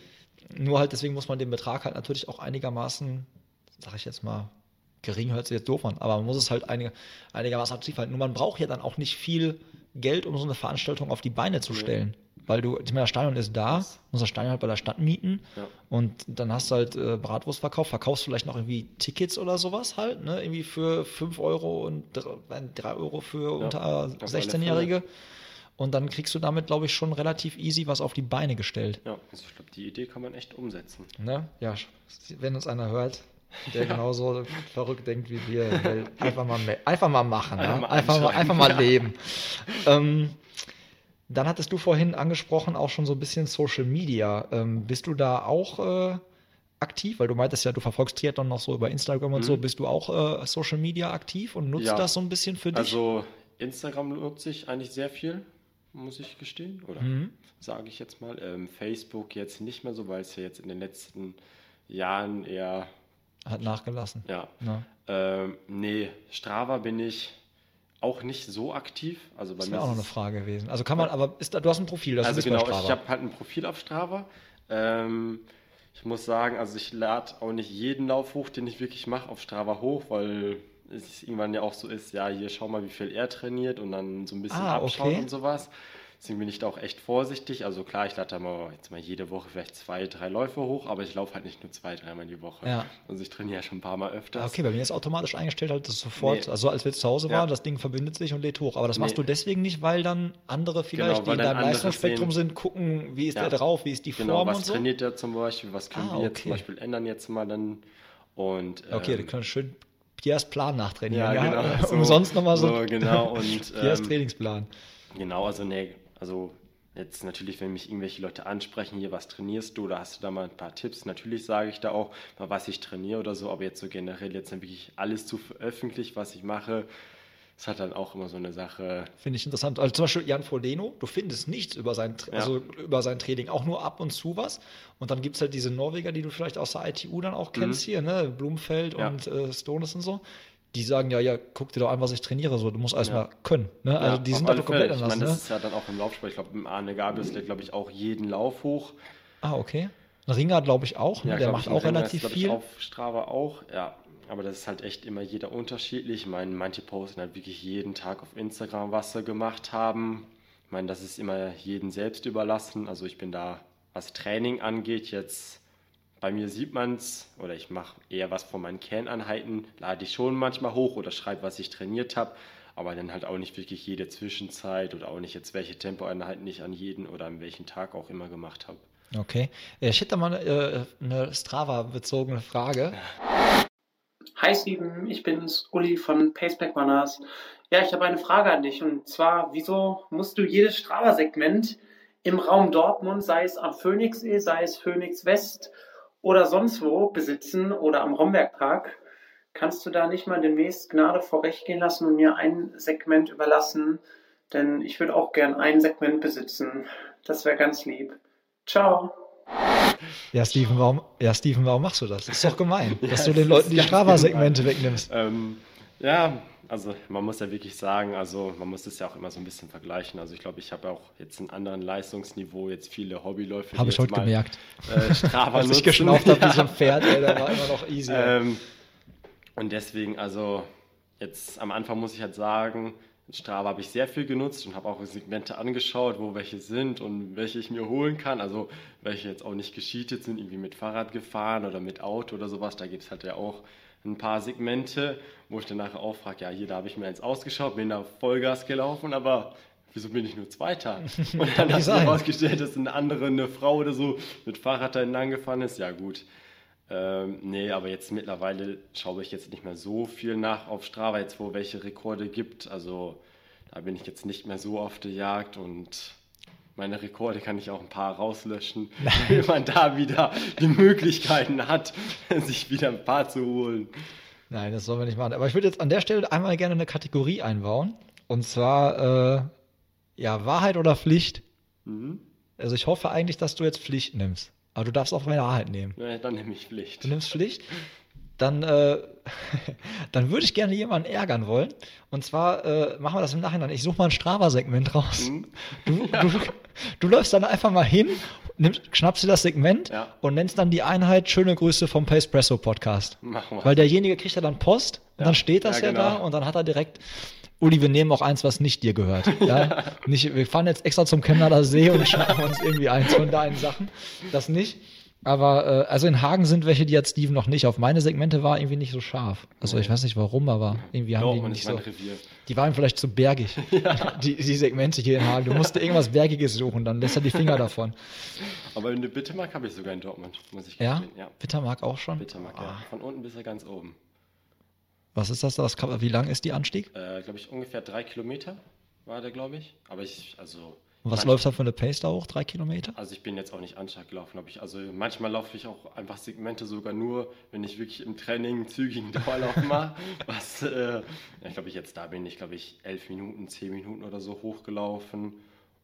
nur halt deswegen muss man den Betrag halt natürlich auch einigermaßen, sag ich jetzt mal, gering hört sich jetzt doof an, aber man muss es halt einig, einigermaßen aktiv halten. Nur man braucht ja dann auch nicht viel Geld, um so eine Veranstaltung auf die Beine zu stellen. Weil du, ich meine, das Stadion ist da, musst das Stadion halt bei der Stadt mieten Ja. und dann hast du halt äh, Bratwurstverkauf, verkaufst vielleicht noch irgendwie Tickets oder sowas halt, ne? Irgendwie für 5 Euro und 3 Euro für unter alle 16-Jährige. Und dann kriegst du damit, glaube ich, schon relativ easy was auf die Beine gestellt. Ja, also ich glaube, die Idee kann man echt umsetzen. Ne? Ja, wenn uns einer hört, der genauso verrückt denkt wie wir, einfach mal, einfach mal machen, ja? Einfach mal einfach, mal, einfach mal leben. Ähm, dann hattest du vorhin angesprochen, auch schon so ein bisschen Social Media. Ähm, bist du da auch äh, aktiv? Weil du meintest ja, du verfolgst Triathlon noch so über Instagram und Mhm. so. Bist du auch äh, Social Media aktiv und nutzt Ja. das so ein bisschen für dich? Also Instagram nutze ich eigentlich sehr viel, muss ich gestehen. Oder Mhm. sage ich jetzt mal. Ähm, Facebook jetzt nicht mehr so, weil es ja jetzt in den letzten Jahren eher, Hat nachgelassen. ja. Ja. Ähm, nee, Strava bin ich auch nicht so aktiv. Also bei Das wäre auch noch eine Frage gewesen. Also kann man, aber ist da, du hast ein Profil, das also genau, Strava. ich habe halt ein Profil auf Strava. Ähm, ich muss sagen, also ich lade auch nicht jeden Lauf hoch, den ich wirklich mache, auf Strava hoch, weil es irgendwann ja auch so ist, ja, hier schau mal, wie viel er trainiert und dann so ein bisschen Ah, abschauen okay. und sowas. Deswegen bin ich da auch echt vorsichtig. Also klar, ich lade da mal jetzt mal jede Woche vielleicht zwei, drei Läufe hoch, aber ich laufe halt nicht nur zwei, dreimal die Woche. Ja. Also ich trainiere schon ein paar Mal öfters. Ah, Okay, bei mir ist automatisch eingestellt, halt das sofort, Nee. also als wir zu Hause Ja. waren, das Ding verbindet sich und lädt hoch. Aber das machst Nee. du deswegen nicht, weil dann andere vielleicht, Genau, die in dann deinem Leistungsspektrum sehen- sind, gucken, wie ist Ja. der drauf, wie ist die Genau, Form was und so. trainiert er zum Beispiel, was können Ah, wir jetzt okay. zum Beispiel ändern jetzt mal dann. Und, Okay, ähm, du kannst schön Piers Plan nachtrainieren. Ja, Ja, genau. So- Umsonst nochmal so. so, genau, und, Piers ähm, Trainingsplan. Genau, also nee, also jetzt natürlich, wenn mich irgendwelche Leute ansprechen, hier, was trainierst du, oder hast du da mal ein paar Tipps? Natürlich sage ich da auch mal, was ich trainiere oder so, aber jetzt so generell jetzt dann wirklich alles zu veröffentlichen, was ich mache, ist halt dann auch immer so eine Sache. Finde ich interessant. Also zum Beispiel Jan Frodeno, du findest nichts über sein, Tra- Ja. also über sein Training, auch nur ab und zu was. Und dann gibt es halt diese Norweger, die du vielleicht aus der ITU dann auch kennst hier, ne? Blumfeld Mhm. Ja. und äh, Stones und so. Die sagen ja, ja, guck dir doch an, was ich trainiere. So, du musst erstmal Ja. können. Ne? Also Ja, die sind da komplett anders. Ich meine, Ne? das ist ja dann auch im Laufsport, ich glaube, im Arne Gabriel ist der, glaube ich, auch jeden Lauf hoch. Ah, okay. Ein Ringer, glaube ich, auch. Ne? Ja, der macht auch Ringer relativ ist, glaub ich, viel. Auf Strava auch, ja. Aber das ist halt echt immer jeder unterschiedlich. Ich meine, manche posten halt wirklich jeden Tag auf Instagram, was sie gemacht haben. Ich meine, das ist immer jedem selbst überlassen. Also ich bin da, was Training angeht, jetzt bei mir sieht man es, oder ich mache eher was von meinen Kerneinheiten, lade ich schon manchmal hoch oder schreibe, was ich trainiert habe, aber dann halt auch nicht wirklich jede Zwischenzeit oder auch nicht jetzt, welche Tempoeinheiten ich an jeden oder an welchem Tag auch immer gemacht habe. Okay. Äh, Ich hätte da mal äh, eine Strava-bezogene Frage. Hi Steven, ich bin's, Uli von Paceback Runners. Ja, ich habe eine Frage an dich und zwar, wieso musst du jedes Strava-Segment im Raum Dortmund, sei es am Phoenixsee, sei es Phoenix West oder sonst wo besitzen oder am Rombergpark? Kannst du da nicht mal demnächst Gnade vor Recht gehen lassen und mir ein Segment überlassen? Denn ich würde auch gern ein Segment besitzen. Das wäre ganz lieb. Ciao. Ja, Steven, warum, ja, Steven, warum machst du das? Das ist doch gemein, Ja, dass du den Leuten die Strava-Segmente wegnimmst. Ähm, ja, also man muss ja wirklich sagen, also man muss das ja auch immer so ein bisschen vergleichen. Also ich glaube, ich habe auch jetzt einen anderen Leistungsniveau, jetzt viele Hobbyläufe. Habe ich heute mal, gemerkt. Äh, Strava Als ich geschnauft habe wie so ein Pferd, ey, da war immer noch easy. Ähm, und deswegen, also jetzt am Anfang muss ich halt sagen, Strava habe ich sehr viel genutzt und habe auch Segmente angeschaut, wo welche sind und welche ich mir holen kann. Also welche jetzt auch nicht gescheatet sind, irgendwie mit Fahrrad gefahren oder mit Auto oder sowas. Da gibt es halt ja auch ein paar Segmente, wo ich dann nachher auch frage, ja, hier, da habe ich mir eins ausgeschaut, bin da Vollgas gelaufen, aber wieso bin ich nur Zweiter? Und dann hat sich herausgestellt, dass eine andere, eine Frau oder so mit Fahrrad da entlang gefahren ist. Ja gut, ähm, nee, aber jetzt mittlerweile schaue ich jetzt nicht mehr so viel nach auf Strava, jetzt wo welche Rekorde gibt. Also da bin ich jetzt nicht mehr so auf der Jagd und meine Rekorde kann ich auch ein paar rauslöschen, wenn man da wieder die Möglichkeiten hat, sich wieder ein paar zu holen. Nein, das sollen wir nicht machen. Aber ich würde jetzt an der Stelle einmal gerne eine Kategorie einbauen. Und zwar, äh, ja, Wahrheit oder Pflicht. Mhm. Also ich hoffe eigentlich, dass du jetzt Pflicht nimmst. Aber du darfst auch meine Wahrheit nehmen. Ja, dann nehme ich Pflicht. Du nimmst Pflicht. Dann, äh, dann würde ich gerne jemanden ärgern wollen. Und zwar äh, machen wir das im Nachhinein. Ich suche mal ein Strava-Segment raus. Mhm. Du, du, du läufst dann einfach mal hin, nimmst, schnappst dir das Segment Ja. und nennst dann die Einheit Schöne Grüße vom Pacepresso Podcast. Machen wir. Weil derjenige kriegt ja dann Post und Ja. dann steht das ja, Ja, genau. da und dann hat er direkt, Uli, wir nehmen auch eins, was nicht dir gehört. Ja? Nicht, wir fahren jetzt extra zum Chemnader See und schnappen uns irgendwie eins von deinen Sachen. Das nicht. Aber äh, also in Hagen sind welche, die hat Steven noch nicht. Auf meine Segmente war irgendwie nicht so scharf. Also ich weiß nicht warum, aber irgendwie haben die Dortmund nicht ist mein so. Revier. Die waren vielleicht zu bergig. Die, die Segmente hier in Hagen. Du musst irgendwas Bergiges suchen, dann lässt er die Finger davon. Aber eine Bittermark habe ich sogar in Dortmund, muss ich Ja? gestehen. Ja, Bittermark auch schon. Bittermark, Ah. ja. Von unten bis ganz oben. Was ist das? das kann, wie lang ist die Anstieg? Äh, glaube ich, ungefähr drei Kilometer war der, glaube ich. Aber ich, also. Und was läuft da für eine Pace da hoch? Drei Kilometer? Also ich bin jetzt auch nicht Anschlag gelaufen, ich, also manchmal laufe ich auch einfach Segmente sogar nur, wenn ich wirklich im Training zügigen Dauerlauf mache. Was, äh, ja, ich glaube ich jetzt da bin ich, glaube ich, elf Minuten, zehn Minuten oder so hochgelaufen. Und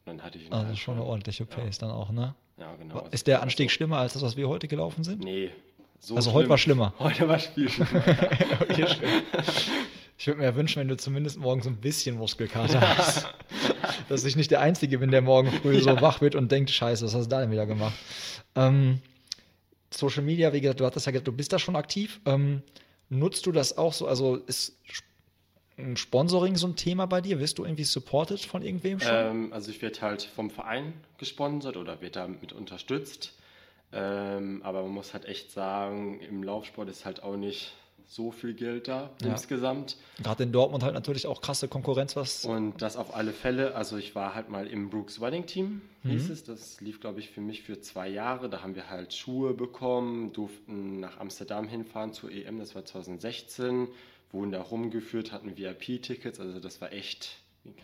dann hatte ich Also schon eine ordentliche Pace dann auch, ne? Ja, genau. Also Ist der also- Anstieg schlimmer als das, was wir heute gelaufen sind? Nee. So Also heute war schlimmer. Heute war viel schlimmer. Ich würde mir ja wünschen, wenn du zumindest morgen so ein bisschen Muskelkater hast. Dass ich nicht der Einzige bin, der morgen früh so wach wird und denkt, scheiße, was hast du da denn wieder gemacht? Ähm, Social Media, wie gesagt, du hattest ja gesagt, du bist da schon aktiv. Ähm, nutzt du das auch so? Also ist Sponsoring so ein Thema bei dir? Wirst du irgendwie supported von irgendwem schon? Ähm, also ich werde halt vom Verein gesponsert oder wird damit unterstützt. Ähm, aber man muss halt echt sagen, im Laufsport ist halt auch nicht so viel Geld da Ja. insgesamt. Gerade in Dortmund halt natürlich auch krasse Konkurrenz, was. Und das auf alle Fälle. Also ich war halt mal im Brooks Running Team, hieß es. Das lief, glaube ich, für mich für zwei Jahre. Da haben wir halt Schuhe bekommen, durften nach Amsterdam hinfahren zur EM, das war 2016, wurden da rumgeführt, hatten VIP-Tickets. Also das war echt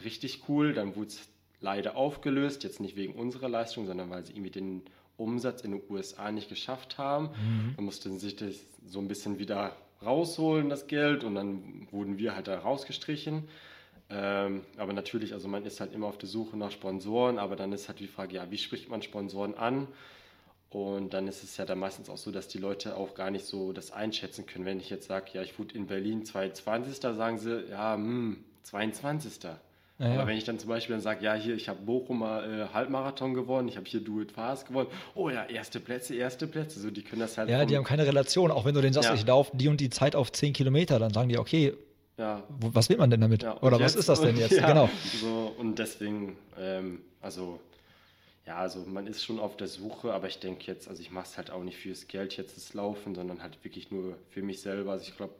richtig cool. Dann wurde es leider aufgelöst, jetzt nicht wegen unserer Leistung, sondern weil sie irgendwie den Umsatz in den USA nicht geschafft haben. Dann mussten sie sich das so ein bisschen wieder rausholen, das Geld, und dann wurden wir halt da rausgestrichen. Ähm, aber natürlich, also man ist halt immer auf der Suche nach Sponsoren, aber dann ist halt die Frage, ja, wie spricht man Sponsoren an? Und dann ist es ja dann meistens auch so, dass die Leute auch gar nicht so das einschätzen können. Wenn ich jetzt sage, ja, ich wurde in Berlin 22. sagen sie, ja, hm, 22. Ja. Aber wenn ich dann zum Beispiel dann sage, ja, hier, ich habe Bochumer äh, Halbmarathon gewonnen, ich habe hier Do It Fast gewonnen, oh ja, erste Plätze, erste Plätze, so die können das halt Ja, vom- die haben keine Relation. Auch wenn du denen sagst, ich laufe die und die Zeit auf 10 Kilometer, dann sagen die, okay, ja, was will man denn damit? Ja, Oder was jetzt- ist das denn jetzt? Ja, Genau. So, und deswegen, ähm, also, ja, also man ist schon auf der Suche, aber ich denke jetzt, also ich mache es halt auch nicht fürs Geld jetzt das Laufen, sondern halt wirklich nur für mich selber. Also ich glaube,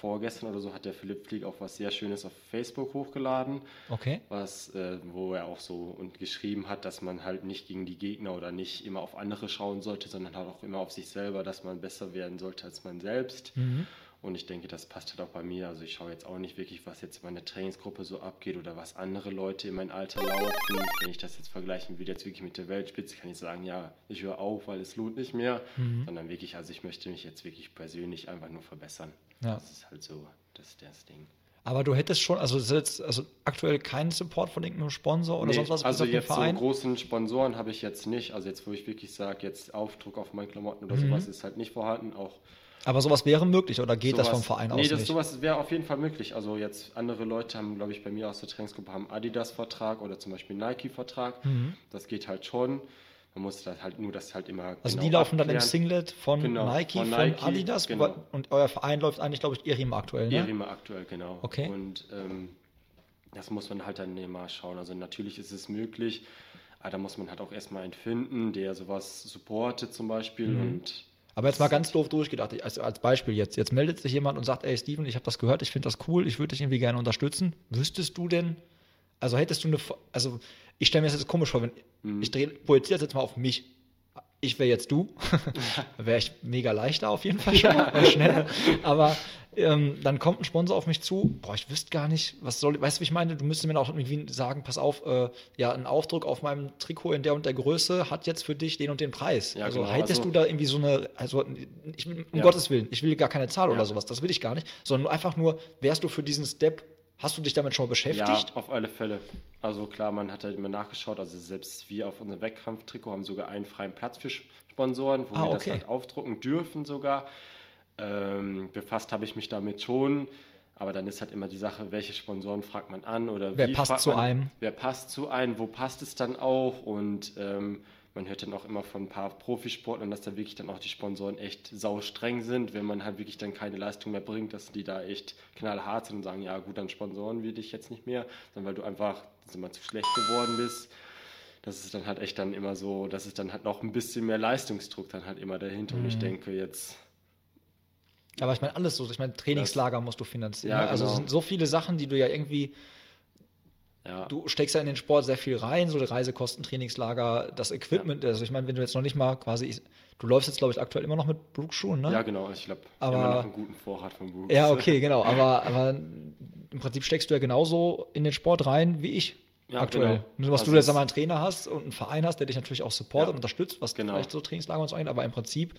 vorgestern oder so hat der Philipp Flieg auch was sehr Schönes auf Facebook hochgeladen, Okay. was, äh, wo er auch so und geschrieben hat, dass man halt nicht gegen die Gegner oder nicht immer auf andere schauen sollte, sondern halt auch immer auf sich selber, dass man besser werden sollte als man selbst. Mhm. Und ich denke, das passt halt auch bei mir. Also ich schaue jetzt auch nicht wirklich, was jetzt in meiner Trainingsgruppe so abgeht oder was andere Leute in meinem Alter laufen. Wenn ich das jetzt vergleichen will, jetzt wirklich mit der Weltspitze, kann ich sagen, ja, ich höre auf, weil es lohnt nicht mehr. Mhm. Sondern wirklich, also ich möchte mich jetzt wirklich persönlich einfach nur verbessern. Ja. Das ist halt so, das ist das Ding. Aber du hättest schon, also jetzt also aktuell keinen Support von irgendeinem Sponsor oder Nee, sonst was also jetzt so Verein? großen Sponsoren habe ich jetzt nicht. Also jetzt, wo ich wirklich sage, jetzt Aufdruck auf meinen Klamotten oder Mhm. sowas ist halt nicht vorhanden. Auch Aber sowas wäre möglich oder geht das vom Sowas- Verein nee, aus das, nicht? sowas wäre auf jeden Fall möglich. Also jetzt andere Leute haben, glaube ich, bei mir aus der Trainingsgruppe haben Adidas-Vertrag oder zum Beispiel Nike-Vertrag. Mhm. Das geht halt schon. Man muss das halt nur das halt immer. Also genau die laufen dann im abklären. Singlet von Genau, Nike, von von, Nike, Adidas genau. und euer Verein läuft eigentlich, glaube ich, Erim aktuell, ne? Erima aktuell, genau. Okay. Und ähm, das muss man halt dann immer schauen. Also natürlich ist es möglich, aber da muss man halt auch erstmal einen finden, der sowas supportet zum Beispiel. Mhm. Und Aber jetzt mal ganz doof durchgedacht, also als Beispiel jetzt. Jetzt meldet sich jemand und sagt, ey Steven, ich habe das gehört, ich finde das cool, ich würde dich irgendwie gerne unterstützen. Wüsstest du denn, also hättest du eine, also ich stelle mir das jetzt komisch vor, wenn Mhm. ich drehe, projiziere das jetzt mal auf mich. Ich wäre jetzt du, wäre ich mega leichter auf jeden Fall schon mal, und schneller. Aber ähm, dann kommt ein Sponsor auf mich zu, boah, ich wüsste gar nicht, was soll, weißt du, wie ich meine? Du müsstest mir auch irgendwie sagen, pass auf, äh, ja, ein Aufdruck auf meinem Trikot in der und der Größe hat jetzt für dich den und den Preis. Ja, also genau, hättest also- du da irgendwie so eine, also ich, um Ja. Gottes Willen, ich will gar keine Zahl Ja. oder sowas, das will ich gar nicht, sondern einfach nur, wärst du für diesen Step, hast du dich damit schon mal beschäftigt? Ja, auf alle Fälle. Also klar, man hat halt immer nachgeschaut. Also selbst wir auf unserem Wettkampftrikot haben sogar einen freien Platz für Sponsoren, wo Ah, wir okay. das halt aufdrucken dürfen sogar. Ähm, befasst habe ich mich damit schon. Aber dann ist halt immer die Sache, welche Sponsoren fragt man an oder Wer passt zu man, einem? Wer passt zu einem? Wo passt es dann auch? Und ähm, man hört dann auch immer von ein paar Profisportlern, dass da wirklich dann auch die Sponsoren echt sau streng sind, wenn man halt wirklich dann keine Leistung mehr bringt, dass die da echt knallhart sind und sagen, ja gut, dann sponsoren wir dich jetzt nicht mehr, sondern weil du einfach mal, zu schlecht geworden bist. Das ist dann halt echt dann immer so, das ist dann halt noch ein bisschen mehr Leistungsdruck dann halt immer dahinter. Und ich Mhm. denke jetzt, Aber ich meine, alles so, ich meine, Trainingslager musst du finanzieren. Ja, ne? Also es genau. sind so viele Sachen, die du ja irgendwie, ja, du steckst ja in den Sport sehr viel rein, so die Reisekosten, Trainingslager, das Equipment, also ich meine, wenn du jetzt noch nicht mal quasi, du läufst jetzt, glaube ich, aktuell immer noch mit Brooks-Schuhen, ne? ja genau, ich glaube, immer noch einen guten Vorrat von Buchs. Ja, okay, genau. Aber, aber im Prinzip steckst du ja genauso in den Sport rein wie ich Ja, aktuell. genau. Nur, was Also du jetzt einmal einen Trainer hast und einen Verein hast, der dich natürlich auch supportet Ja. und unterstützt, was Genau. vielleicht so Trainingslager und so angeht, aber im Prinzip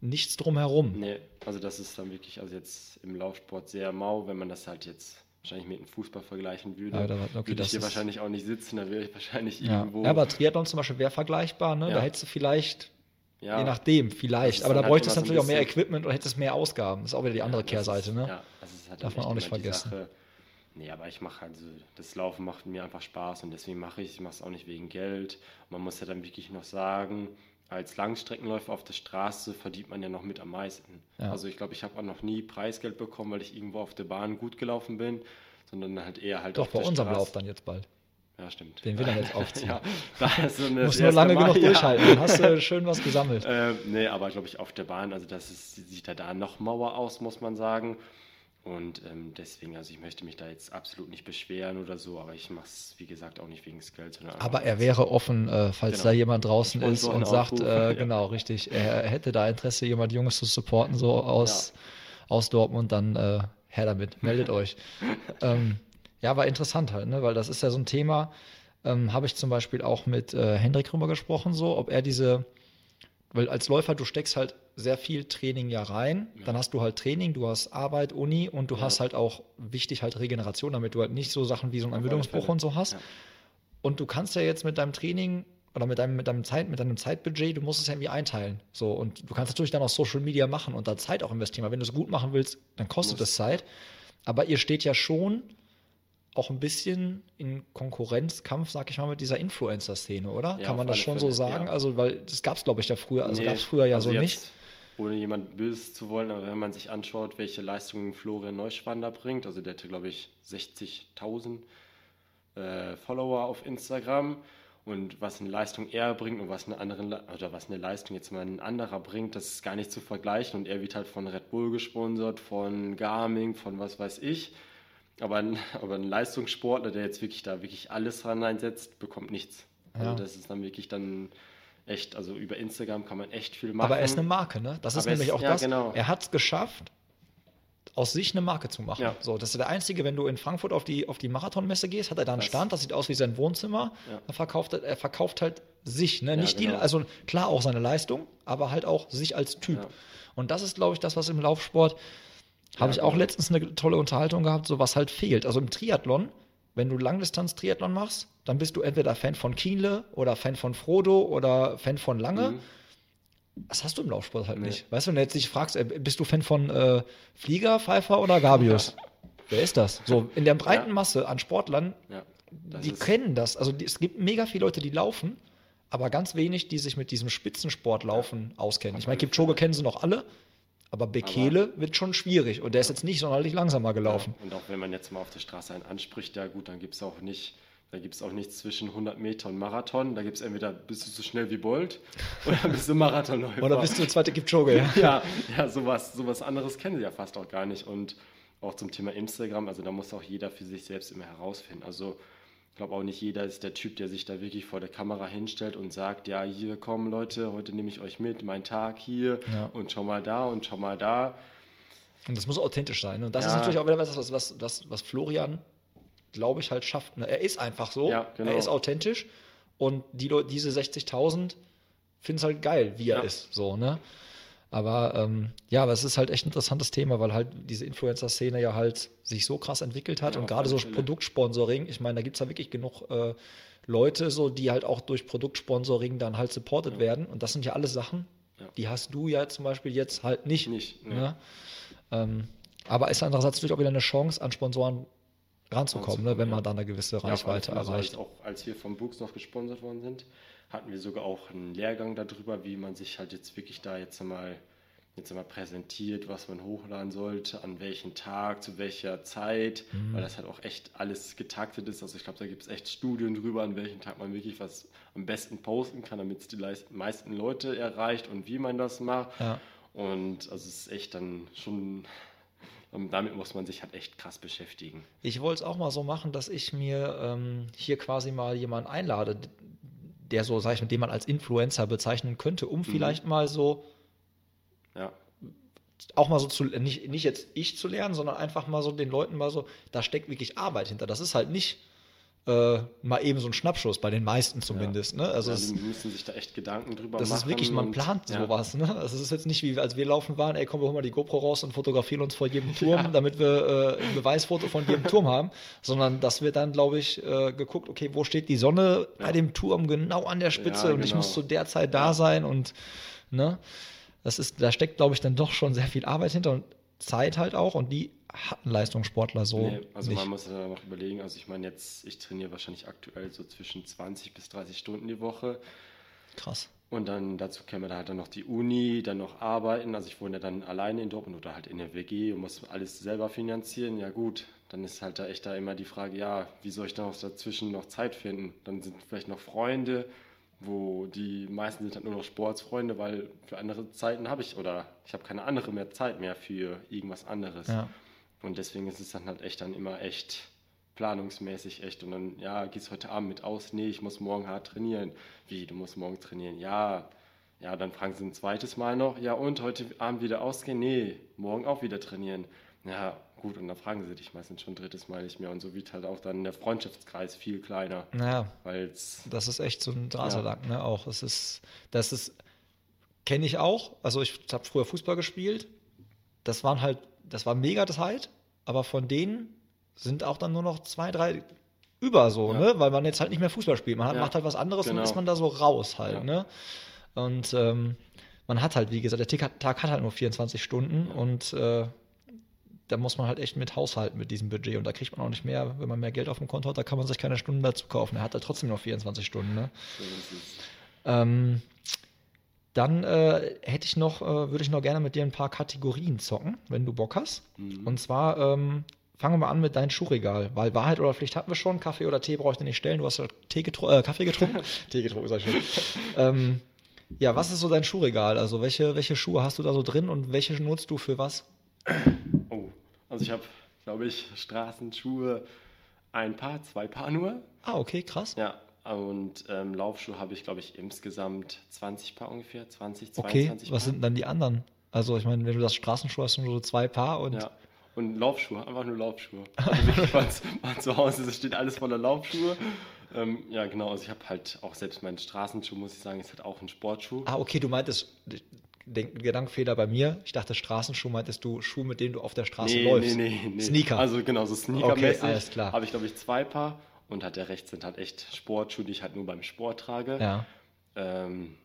nichts drumherum. Nee, also das ist dann wirklich, also jetzt im Laufsport sehr mau, wenn man das halt jetzt wahrscheinlich mit dem Fußball vergleichen würde. Ja, da- okay, würde das ich hier wahrscheinlich auch nicht sitzen, da wäre ich wahrscheinlich Ja. irgendwo. ja, aber Triathlon zum Beispiel wäre vergleichbar, ne? Ja. Da hättest du vielleicht, Ja, je nachdem, Das vielleicht, aber da halt bräuchtest du ein natürlich auch mehr Equipment und hättest mehr Ausgaben. Das ist auch wieder die andere das Kehrseite, ist, ne? Ja, das ist halt Darf man auch nicht vergessen. Sache. Nee, aber ich mache halt so, das Laufen macht mir einfach Spaß und deswegen mache ich, ich mache es auch nicht wegen Geld. Man muss ja dann wirklich noch sagen, als Langstreckenläufer auf der Straße verdient man ja noch mit am meisten. Ja. Also ich glaube, ich habe auch noch nie Preisgeld bekommen, weil ich irgendwo auf der Bahn gut gelaufen bin, sondern halt eher halt Doch, auf bei der unserem Straße. Lauf dann jetzt bald. Ja, stimmt. Den will er jetzt aufziehen. ja, da ist das nur lange Mal, genug ja. durchhalten, dann hast du schön was gesammelt. Ähm, nee, aber glaube ich auf der Bahn, also das ist, sieht ja da noch Mauer aus, muss man sagen. Und ähm, deswegen, also ich möchte mich da jetzt absolut nicht beschweren oder so, aber ich mache es, wie gesagt, auch nicht wegen des Geldes. Aber er wäre offen, äh, falls Genau. da jemand draußen ist und sagt, äh, ja. genau, richtig, er hätte da Interesse, jemand Junges zu supporten, so aus, aus Dortmund, dann äh, her damit, meldet euch. ähm, ja, war interessant halt, ne? weil das ist ja so ein Thema, ähm, habe ich zum Beispiel auch mit äh, Hendrik drüber gesprochen, so, ob er diese, weil als Läufer, du steckst halt sehr viel Training ja rein, Ja. dann hast du halt Training, du hast Arbeit, Uni und du Ja. hast halt auch wichtig halt Regeneration, damit du halt nicht so Sachen wie so einen Ermüdungsbruch und so hast. Ja. Und du kannst ja jetzt mit deinem Training oder mit deinem, mit deinem Zeit, mit deinem Zeitbudget, du musst es ja irgendwie einteilen. So, und du kannst natürlich dann auch Social Media machen und da Zeit auch investieren. Weil wenn du es gut machen willst, dann kostet es Zeit. Aber ihr steht ja schon auch ein bisschen in Konkurrenzkampf, sag ich mal, mit dieser Influencer-Szene, oder? Ja, Kann man das schon so Fälle, sagen? ja. Also, weil das gab es, glaube ich, ja früher, also Nee, gab es früher ja also so nicht. Ohne jemand böse zu wollen, aber wenn man sich anschaut, welche Leistungen Florian Neuschwander bringt, also der hatte, glaube ich, 60.000 äh, Follower auf Instagram und was eine Leistung er bringt und was eine andere oder was eine Leistung jetzt mal ein anderer bringt, das ist gar nicht zu vergleichen und er wird halt von Red Bull gesponsert, von Garmin, von was weiß ich. Aber ein, aber ein Leistungssportler, der jetzt wirklich da wirklich alles dran einsetzt, bekommt nichts. Also Ja. das ist dann wirklich dann echt, also über Instagram kann man echt viel machen. Aber er ist eine Marke, ne? Das ist Aber er nämlich ist- auch ja, das. genau. Er hat es geschafft, aus sich eine Marke zu machen. Ja. So, das ist der einzige, wenn du in Frankfurt auf die, auf die Marathonmesse gehst, hat er da einen Das- Stand, das sieht aus wie sein Wohnzimmer. Ja. Er, verkauft, er verkauft halt sich, ne? Nicht die, genau. also klar auch seine Leistung, aber halt auch sich als Typ. Und das ist, glaube ich, das, was im Laufsport, habe ich auch letztens eine tolle Unterhaltung gehabt, so was halt fehlt. Also im Triathlon, wenn du Langdistanz-Triathlon machst, dann bist du entweder Fan von Kienle oder Fan von Frodo oder Fan von Lange. Mhm. Das hast du im Laufsport halt Nee. nicht. Weißt du, wenn du jetzt dich fragst, äh, bist du Fan von äh, Flieger, Pfeiffer oder Gabius? Wer ist das? So, in der breiten Ja. Masse an Sportlern, Ja, die kennen das. Also die, es gibt mega viele Leute, die laufen, aber ganz wenig, die sich mit diesem Spitzensportlaufen auskennen. Ich meine, Kipchoge kennen sie noch alle, aber Bekele wird schon schwierig und der ist jetzt nicht sonderlich langsamer gelaufen. Ja, und auch wenn man jetzt mal auf der Straße einen anspricht, ja gut, dann gibt es auch nicht, da gibt es auch nichts zwischen 100 Meter und Marathon. Da gibt es entweder bist du so schnell wie Bolt oder bist du Marathonläufer. Oder bist du der zweite Kipchoge? Ja? ja, ja, sowas, sowas anderes kennen sie ja fast auch gar nicht. Und auch zum Thema Instagram, also da muss auch jeder für sich selbst immer herausfinden. Also glaube auch nicht jeder ist der Typ, der sich da wirklich vor der Kamera hinstellt und sagt, ja, hier kommen Leute, heute nehme ich euch mit, mein Tag hier Ja. und schau mal da und schau mal da. Und das muss authentisch sein. Und das ist Ja. natürlich auch wieder was, was, was, was, was Florian, glaube ich, halt schafft. Ne? Er ist einfach so. Ja, genau. Er ist authentisch. Und die, Leute- diese 60.000 finden es halt geil, wie er ist. So, ne? Aber ähm, ja, aber es ist halt echt ein interessantes Thema, weil halt diese Influencer-Szene ja halt sich so krass entwickelt hat Ja, und gerade so Fälle. Produktsponsoring, ich meine, da gibt es ja wirklich genug äh, Leute, so, die halt auch durch Produktsponsoring dann halt supported werden. Und das sind ja alles Sachen, Ja. die hast du ja zum Beispiel jetzt halt nicht. Nicht, ne. Ne? Ähm, aber ist andererseits natürlich auch wieder eine Chance, an Sponsoren ranzukommen, ne, wenn man ja. dann eine gewisse Ja, Reichweite also erreicht. Als, auch als wir vom Books noch gesponsert worden sind, hatten wir sogar auch einen Lehrgang darüber, wie man sich halt jetzt wirklich da jetzt einmal jetzt einmal präsentiert, was man hochladen sollte, an welchem Tag, zu welcher Zeit, Mhm. weil das halt auch echt alles getaktet ist. Also ich glaube, da gibt es echt Studien drüber, an welchem Tag man wirklich was am besten posten kann, damit es die meisten Leute erreicht und wie man das macht. Ja. Und also es ist echt dann schon, und damit muss man sich halt echt krass beschäftigen. Ich wollte es auch mal so machen, dass ich mir ähm, hier quasi mal jemanden einlade, der so, sag ich mal, den man als Influencer bezeichnen könnte, Mhm. um vielleicht mal so, Ja. auch mal so zu, nicht, nicht jetzt ich zu lernen, sondern einfach mal so den Leuten mal so, da steckt wirklich Arbeit hinter. Das ist halt nicht äh, mal eben so ein Schnappschuss, bei den meisten zumindest. Ne? Also ja, es, die müssen sich da echt Gedanken drüber Das machen. ist wirklich, man und- plant ja. sowas, ne? Also es ist jetzt nicht wie, als wir laufen waren, ey, komm, wir holen mal die GoPro raus und fotografieren uns vor jedem Turm, damit wir äh, ein Beweisfoto von jedem Turm haben, sondern dass wir dann, glaube ich, äh, geguckt, okay, wo steht die Sonne bei dem Turm genau an der Spitze Ja, und ich genau. muss zu der Zeit da sein und, ne? Das ist, da steckt, glaube ich, dann doch schon sehr viel Arbeit hinter und Zeit halt auch und die hatten Leistungssportler so Nee, also nicht. man muss ja noch überlegen, also ich meine jetzt, ich trainiere wahrscheinlich aktuell so zwischen 20 bis 30 Stunden die Woche Krass. und dann dazu käme da halt dann noch die Uni, dann noch arbeiten, also ich wohne ja dann alleine in Dortmund oder halt in der WG und muss alles selber finanzieren, ja gut, dann ist halt da echt da immer die Frage, ja, wie soll ich dann auch dazwischen noch Zeit finden? Dann sind vielleicht noch Freunde, wo die meisten sind halt nur noch Sportsfreunde, weil für andere Zeiten habe ich oder ich habe keine andere mehr Zeit mehr für irgendwas anderes. Ja. Und deswegen ist es dann halt echt dann immer echt planungsmäßig echt. Und dann, ja, gehst heute Abend mit aus? Nee, ich muss morgen hart trainieren. Wie, du musst morgen trainieren? Ja. Ja, dann fragen sie ein zweites Mal noch, ja und, heute Abend wieder ausgehen? Nee, morgen auch wieder trainieren. Ja, gut, und dann fragen sie dich meistens schon ein drittes Mal nicht mehr. Und so wird halt auch dann der Freundschaftskreis viel kleiner, Naja, weil es Das ist echt so ein Drahtseilakt, ne? Auch. Es ist, das ist, kenne ich auch. Also ich habe früher Fußball gespielt. Das waren halt, das war mega Zeit, aber von denen sind auch dann nur noch zwei, drei über so, Ja. ne? Weil man jetzt halt nicht mehr Fußball spielt. Man hat, Ja, macht halt was anderes und genau. ist man da so raus halt, Ja. ne? Und ähm, man hat halt, wie gesagt, der Tag hat halt nur 24 Stunden und äh, da muss man halt echt mit haushalten mit diesem Budget und da kriegt man auch nicht mehr, wenn man mehr Geld auf dem Konto hat, da kann man sich keine Stunden dazu kaufen. Er hat da trotzdem noch 24 Stunden. Ne? Ähm, dann äh, hätte ich noch, äh, würde ich noch gerne mit dir ein paar Kategorien zocken, wenn du Bock hast. Mhm. Und zwar ähm, fangen wir mal an mit deinem Schuhregal, weil Wahrheit oder Pflicht hatten wir schon. Kaffee oder Tee brauche ich dir nicht stellen. Du hast ja Tee getru äh, Kaffee getrunken. Tee getrunken, sag ich schon. ähm, ja, was ist so dein Schuhregal? Also welche, welche Schuhe hast du da so drin und welche nutzt du für was? Oh, also ich habe, glaube ich, Straßenschuhe ein Paar, zwei Paar nur. Ah, okay, krass. Ja, und ähm, Laufschuhe habe ich, glaube ich, insgesamt 20 Paar ungefähr, 20, Okay, 22 was Paar. sind dann die anderen? Also ich meine, wenn du das Straßenschuh hast, nur so zwei Paar und Ja. Und Laufschuhe, einfach nur Laufschuhe. Also wirklich von, von zu Hause, es steht alles voller Laufschuhe. Ähm, ja, genau, also ich habe halt auch selbst meinen Straßenschuh, muss ich sagen, ist halt auch ein Sportschuh. Ah, okay, du meintest, Denk, Gedankenfehler bei mir. Ich dachte, Straßenschuh meintest du Schuh, mit denen du auf der Straße läufst. nee. Sneaker. Also genau, so Sneaker-mäßig. Okay, alles klar. Habe ich, glaube ich, zwei Paar. Und halt der rechts sind halt echt Sportschuhe, die ich halt nur beim Sport trage. ja. Ähm,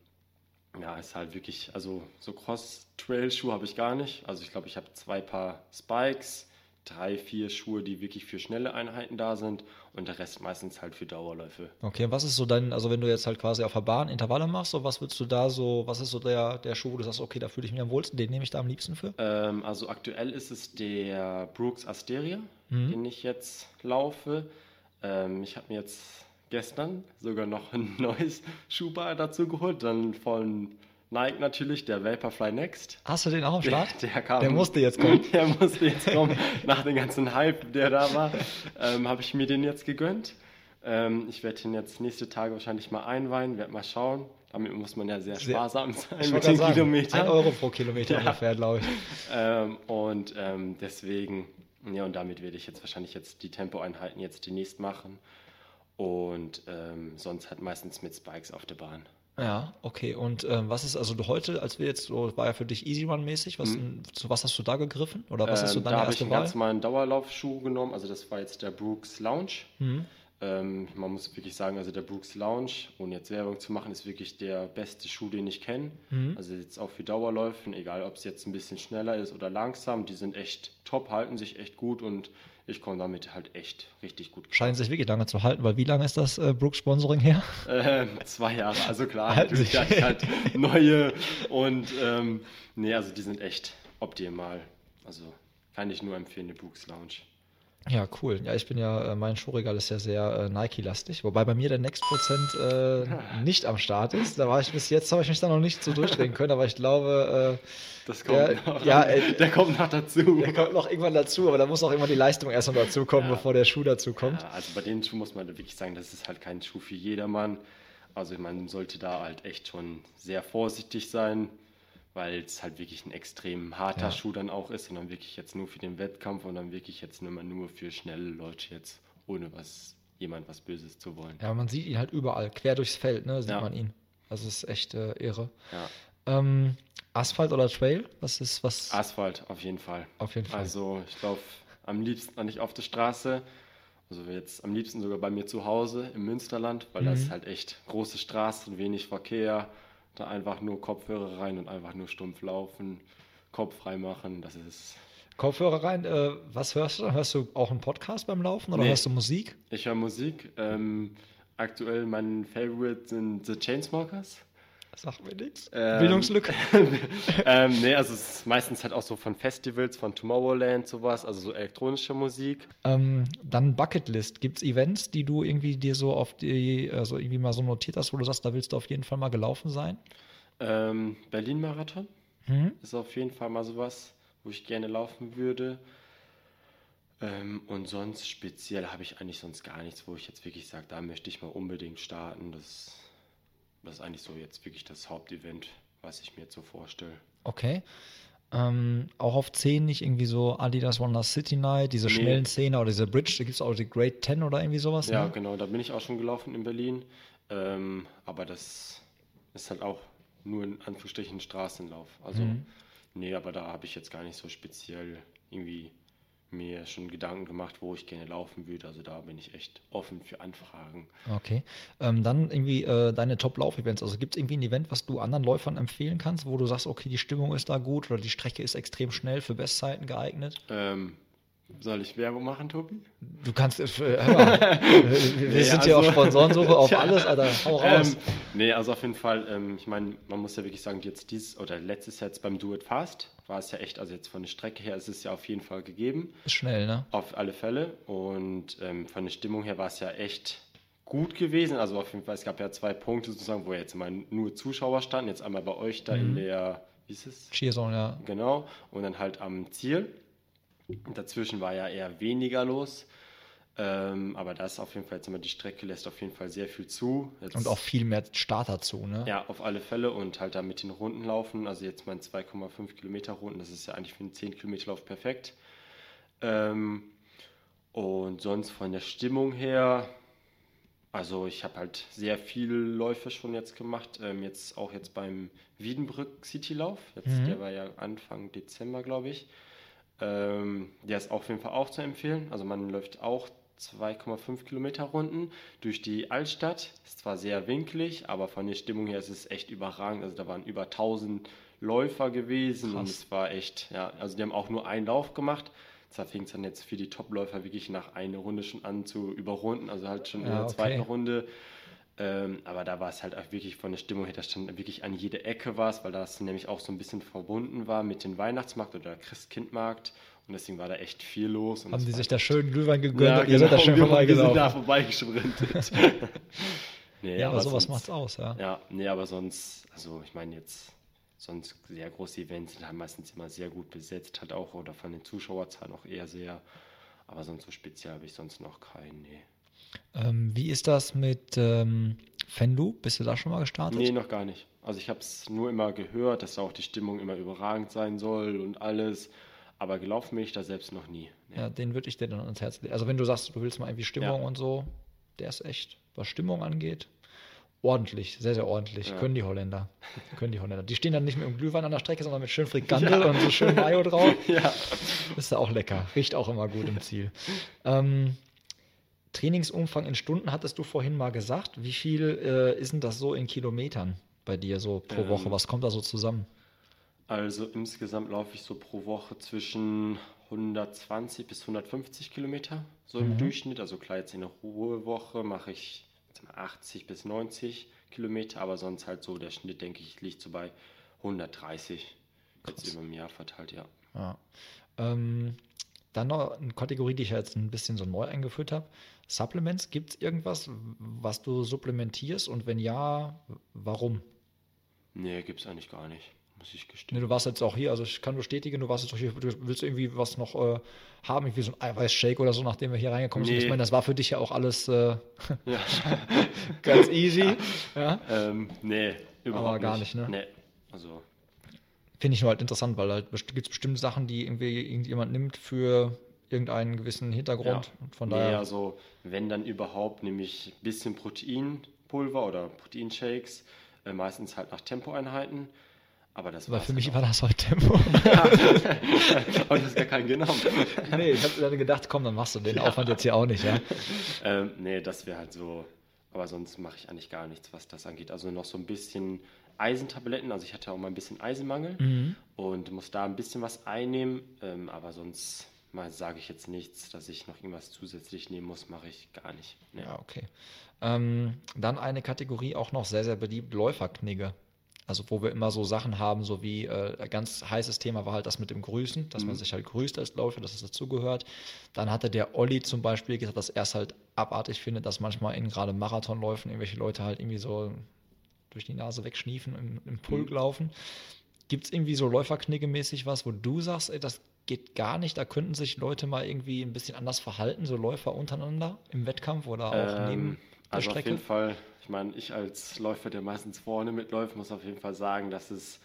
ja, ist halt wirklich, also so Cross-Trail-Schuhe habe ich gar nicht. Also ich glaube, ich habe zwei Paar Spikes, drei, vier Schuhe, die wirklich für schnelle Einheiten da sind und der Rest meistens halt für Dauerläufe. Okay, und was ist so dein, also wenn du jetzt halt quasi auf der Bahn Intervalle machst, so was würdest du da so, was ist so der, der Schuh, wo du sagst, okay, da fühle ich mich am wohlsten, den nehme ich da am liebsten für? Ähm, also aktuell ist es der Brooks Asteria, Mhm. den ich jetzt laufe. Ähm, ich habe mir jetzt gestern sogar noch ein neues Schuhbar dazu geholt, dann von Nike natürlich, der Vaporfly Next. Hast du den auch am Start? Der, der, kam, Der musste jetzt kommen. Der musste jetzt kommen. Nach dem ganzen Hype, der da war, ähm, habe ich mir den jetzt gegönnt. Ähm, ich werde ihn jetzt nächste Tage wahrscheinlich mal einweihen, werde mal schauen. Damit muss man ja sehr, Sehr- sparsam sein Ich mit den sagen, Kilometern. ein Euro pro Kilometer Ja. ungefähr, glaube ich. Ähm, und ähm, deswegen, ja, und damit werde ich jetzt wahrscheinlich jetzt die Tempoeinheiten jetzt demnächst machen. Und ähm, sonst halt meistens mit Spikes auf der Bahn. Ja, okay. Und ähm, was ist, also du heute, als wir jetzt, so, war ja für dich Easy Run mäßig, was, zu was hast du da gegriffen? Oder was ist so Ähm, deine da habe ich einen ganz normalen Dauerlaufschuh genommen. Also das war jetzt der Brooks Lounge. Mhm. Ähm, man muss wirklich sagen, also der Brooks Lounge, ohne jetzt Werbung zu machen, ist wirklich der beste Schuh, den ich kenne. Mhm. Also jetzt auch für Dauerläufen, egal ob es jetzt ein bisschen schneller ist oder langsam, die sind echt top, halten sich echt gut und ich komme damit halt echt richtig gut. Scheinen sich wirklich lange zu halten, weil wie lange ist das äh, Brooks Sponsoring her? Ähm, zwei Jahre, also klar, Halten sich. halt neue und ähm, nee, also die sind echt optimal. Also kann ich nur empfehlen, die Brooks Lounge. Ja, cool. Ja, ich bin ja, äh, mein Schuhregal ist ja sehr äh, Nike-lastig, wobei bei mir der Next Prozent äh, nicht am Start ist. Da war ich bis jetzt, habe ich mich da noch nicht so durchdrehen können, aber ich glaube, äh, Das kommt Der- noch. ja, äh, der kommt noch dazu. der kommt noch irgendwann dazu, aber da muss auch irgendwann die Leistung erstmal dazu kommen, Ja. bevor der Schuh dazu kommt. Ja, also bei den Schuhen muss man wirklich sagen, das ist halt kein Schuh für jedermann. Also man sollte da halt echt schon sehr vorsichtig sein, weil es halt wirklich ein extrem harter Ja. Schuh dann auch ist und dann wirklich jetzt nur für den Wettkampf und dann wirklich jetzt nur nur für schnelle Leute jetzt, ohne was jemand was Böses zu wollen. Ja, man sieht ihn halt überall, quer durchs Feld, ne, sieht Ja. man ihn. Das ist echt äh, irre. Ja. Ähm, Asphalt oder Trail? Was ist was? Asphalt auf jeden Fall. Auf jeden Fall. Also ich laufe am liebsten nicht auf der Straße. Also jetzt am liebsten sogar bei mir zu Hause im Münsterland, weil Mhm. ist halt echt große Straßen, wenig Verkehr. Da einfach nur Kopfhörer rein und einfach nur stumpf laufen, Kopf frei machen. Das ist. Kopfhörer rein. Äh, was hörst du? Hörst du auch einen Podcast beim Laufen oder Nee. hörst du Musik? Ich höre Musik. Ähm, aktuell mein Favorite sind The Chainsmokers. Sagt mir nichts. Ähm, Bildungslücke. ähm, nee, also es ist meistens halt auch so von Festivals, von Tomorrowland, sowas, also so elektronische Musik. Ähm, dann Bucketlist. Gibt es Events, die du irgendwie dir so auf die, also irgendwie mal so notiert hast, wo du sagst, da willst du auf jeden Fall mal gelaufen sein? Ähm, Berlin-Marathon. Hm? ist auf jeden Fall mal sowas, wo ich gerne laufen würde. Ähm, und sonst speziell habe ich eigentlich sonst gar nichts, wo ich jetzt wirklich sage, da möchte ich mal unbedingt starten. Das, das ist eigentlich so jetzt wirklich das Hauptevent, was ich mir jetzt so vorstelle. Okay. Ähm, auch auf 10 nicht irgendwie so Adidas Wonder City Night, diese Nee. schnellen Szene oder diese Bridge, da gibt es auch die Great 10 oder irgendwie sowas. Ja, ne? genau, da bin ich auch schon gelaufen in Berlin. Ähm, aber das ist halt auch nur in Anführungsstrichen Straßenlauf. Also, Mhm. nee, aber da habe ich jetzt gar nicht so speziell irgendwie mir schon Gedanken gemacht, wo ich gerne laufen würde. Also da bin ich echt offen für Anfragen. Okay. Ähm, dann irgendwie äh, deine Top-Lauf-Events. Also gibt es irgendwie ein Event, was du anderen Läufern empfehlen kannst, wo du sagst, okay, die Stimmung ist da gut oder die Strecke ist extrem schnell für Bestzeiten geeignet? Ähm, soll ich Werbung machen, Tobi? Du kannst, äh, wir, Nee, sind ja auf also- Sponsorensuche, auf Ja. alles, Alter, hau raus. Ähm, nee, also auf jeden Fall, ähm, ich meine, man muss ja wirklich sagen, jetzt dies oder letztes Jahr jetzt beim Do It Fast war es ja echt, also jetzt von der Strecke her ist es ja auf jeden Fall gegeben, ist schnell, ne? auf alle Fälle. Und ähm, von der Stimmung her war es ja echt gut gewesen. Also auf jeden Fall, es gab ja zwei Punkte sozusagen, wo jetzt mal nur Zuschauer standen. Jetzt einmal bei euch da in der, wie ist es? Cheerzone, ja. Genau. Und dann halt am Ziel. Dazwischen war ja eher weniger los. Ähm, aber das auf jeden Fall, jetzt immer die Strecke lässt auf jeden Fall sehr viel zu. Jetzt, Und auch viel mehr Starter zu, ne? Ja, auf alle Fälle und halt da mit den Runden laufen. Also jetzt mein 2,5 Kilometer Runden, das ist ja eigentlich für einen 10 Kilometer Lauf perfekt. Ähm, und sonst von der Stimmung her, also ich habe halt sehr viele Läufe schon jetzt gemacht. Ähm, jetzt auch jetzt beim Wiedenbrück City Lauf. Jetzt, Mhm. Der war ja Anfang Dezember, glaube ich. Ähm, der ist auf jeden Fall auch zu empfehlen. Also man läuft auch 2,5 Kilometer Runden durch die Altstadt. Ist zwar sehr winklig, aber von der Stimmung her ist es echt überragend. Also da waren über 1000 Läufer gewesen und Krass. es war echt, ja, also die haben auch nur einen Lauf gemacht. Zwar fing es dann jetzt für die Top-Läufer wirklich nach einer Runde schon an zu überrunden, also halt schon in Ja, der okay. zweiten Runde. Ähm, aber da war es halt auch wirklich von der Stimmung her, da stand wirklich an jede Ecke was, weil das nämlich auch so ein bisschen verbunden war mit dem Weihnachtsmarkt oder Christkindmarkt. Und deswegen war da echt viel los. Haben die sich da schön Glühwein gegönnt ja, und ihr seid da genau, schön wir, wir sind da vorbeigelaufen. vorbeigesprintet. nee, Ja, aber sowas sonst- macht's aus, ja. Ja, nee, aber sonst, also ich meine jetzt, sonst sehr große Events sind halt meistens immer sehr gut besetzt, halt auch, oder von den Zuschauerzahlen auch eher sehr. Aber sonst so speziell habe ich sonst noch keinen, nee. Ähm, wie ist das mit ähm, Fendu? Bist du da schon mal gestartet? Nee, noch gar nicht. Also ich habe es nur immer gehört, dass auch die Stimmung immer überragend sein soll und alles. Aber gelaufen bin ich da selbst noch nie. Nee. Ja, den würde ich dir dann ans Herz legen. Also wenn du sagst, du willst mal irgendwie Stimmung Ja. und so, der ist echt, was Stimmung angeht, ordentlich, sehr, sehr ordentlich. Ja. Können die Holländer. Können die Holländer. Die stehen dann nicht mit dem Glühwein an der Strecke, sondern mit schön Frikandel und so schön Mayo drauf. Ja. Ist ja auch lecker. Riecht auch immer gut im Ziel. Ähm, Trainingsumfang in Stunden hattest du vorhin mal gesagt. Wie viel äh, ist denn das so in Kilometern bei dir so pro Ähm, Woche? Was kommt da so zusammen? Also insgesamt laufe ich so pro Woche zwischen 120 bis 150 Kilometer, so im Mhm. Durchschnitt. Also klar, jetzt in der Ruhewoche mache ich jetzt mal 80 bis 90 Kilometer, aber sonst halt so, der Schnitt, denke ich, liegt so bei 130. Jetzt Krass. über ein Jahr verteilt, ja. Ja. Ähm, dann noch eine Kategorie, die ich jetzt ein bisschen so neu eingeführt habe. Supplements, gibt es irgendwas, was du supplementierst und wenn ja, warum? Nee, gibt's eigentlich gar nicht, muss ich Ne, gestehen. du warst jetzt auch hier, also ich kann bestätigen, du warst jetzt auch hier, du willst irgendwie was noch äh, haben, irgendwie so ein Eiweißshake oder so, nachdem wir hier reingekommen sind. Nee. Ich meine, das war für dich ja auch alles äh, Ja. ganz easy. ja. ähm, nee, überhaupt gar nicht, ne? Nee, also Finde ich nur halt interessant, weil halt gibt es bestimmte Sachen, die irgendwie irgendjemand nimmt für irgendeinen gewissen Hintergrund. Ja. Und von nee, daher. also wenn dann überhaupt, nehme ich ein bisschen Proteinpulver oder Proteinshakes, äh, meistens halt nach Tempoeinheiten. Aber das war's für mich auch. war das heute Tempo. Aber du hast gar keinen genommen. nee, ich habe dann gedacht, komm, dann machst du den Aufwand jetzt hier auch nicht, ja. ähm, nee, das wäre halt so. Aber sonst mache ich eigentlich gar nichts, was das angeht. Also noch so ein bisschen Eisentabletten. Also ich hatte auch mal ein bisschen Eisenmangel Mhm. und muss da ein bisschen was einnehmen. Ähm, aber sonst mal sage ich jetzt nichts, dass ich noch irgendwas zusätzlich nehmen muss, mache ich gar nicht. Nee. Ja, okay. Ähm, dann eine Kategorie auch noch sehr, sehr beliebt, Läuferknigge. Also wo wir immer so Sachen haben, so wie äh, ein ganz heißes Thema war halt das mit dem Grüßen, dass man Mhm. sich halt grüßt als Läufer, dass es dazugehört. Dann hatte der Olli zum Beispiel gesagt, dass er es halt abartig findet, dass manchmal in gerade Marathonläufen irgendwelche Leute halt irgendwie so durch die Nase wegschniefen, im, im Pulk Mhm. laufen. Gibt es irgendwie so Läuferknigge-mäßig was, wo du sagst, ey, das geht gar nicht, da könnten sich Leute mal irgendwie ein bisschen anders verhalten, so Läufer untereinander im Wettkampf oder auch neben Ähm, der also auf Strecke? jeden Fall, ich meine, ich als Läufer, der meistens vorne mitläuft, muss auf jeden Fall sagen, dass es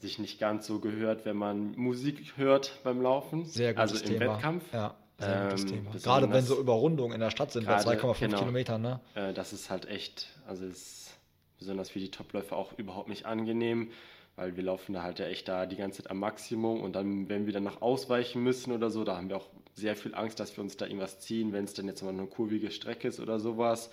sich nicht ganz so gehört, wenn man Musik hört beim Laufen. Sehr gutes also im Thema. Wettkampf. Ja, sehr gutes Ähm, Thema. Gerade wenn so Überrundungen in der Stadt sind, bei Gerade, 2,5 genau. Kilometern, ne? Äh, das ist halt echt, also ist besonders für die Topläufer auch überhaupt nicht angenehm, weil wir laufen da halt ja echt da die ganze Zeit am Maximum und dann, wenn wir dann nach ausweichen müssen oder so, da haben wir auch sehr viel Angst, dass wir uns da irgendwas ziehen, wenn es dann jetzt mal eine kurvige Strecke ist oder sowas.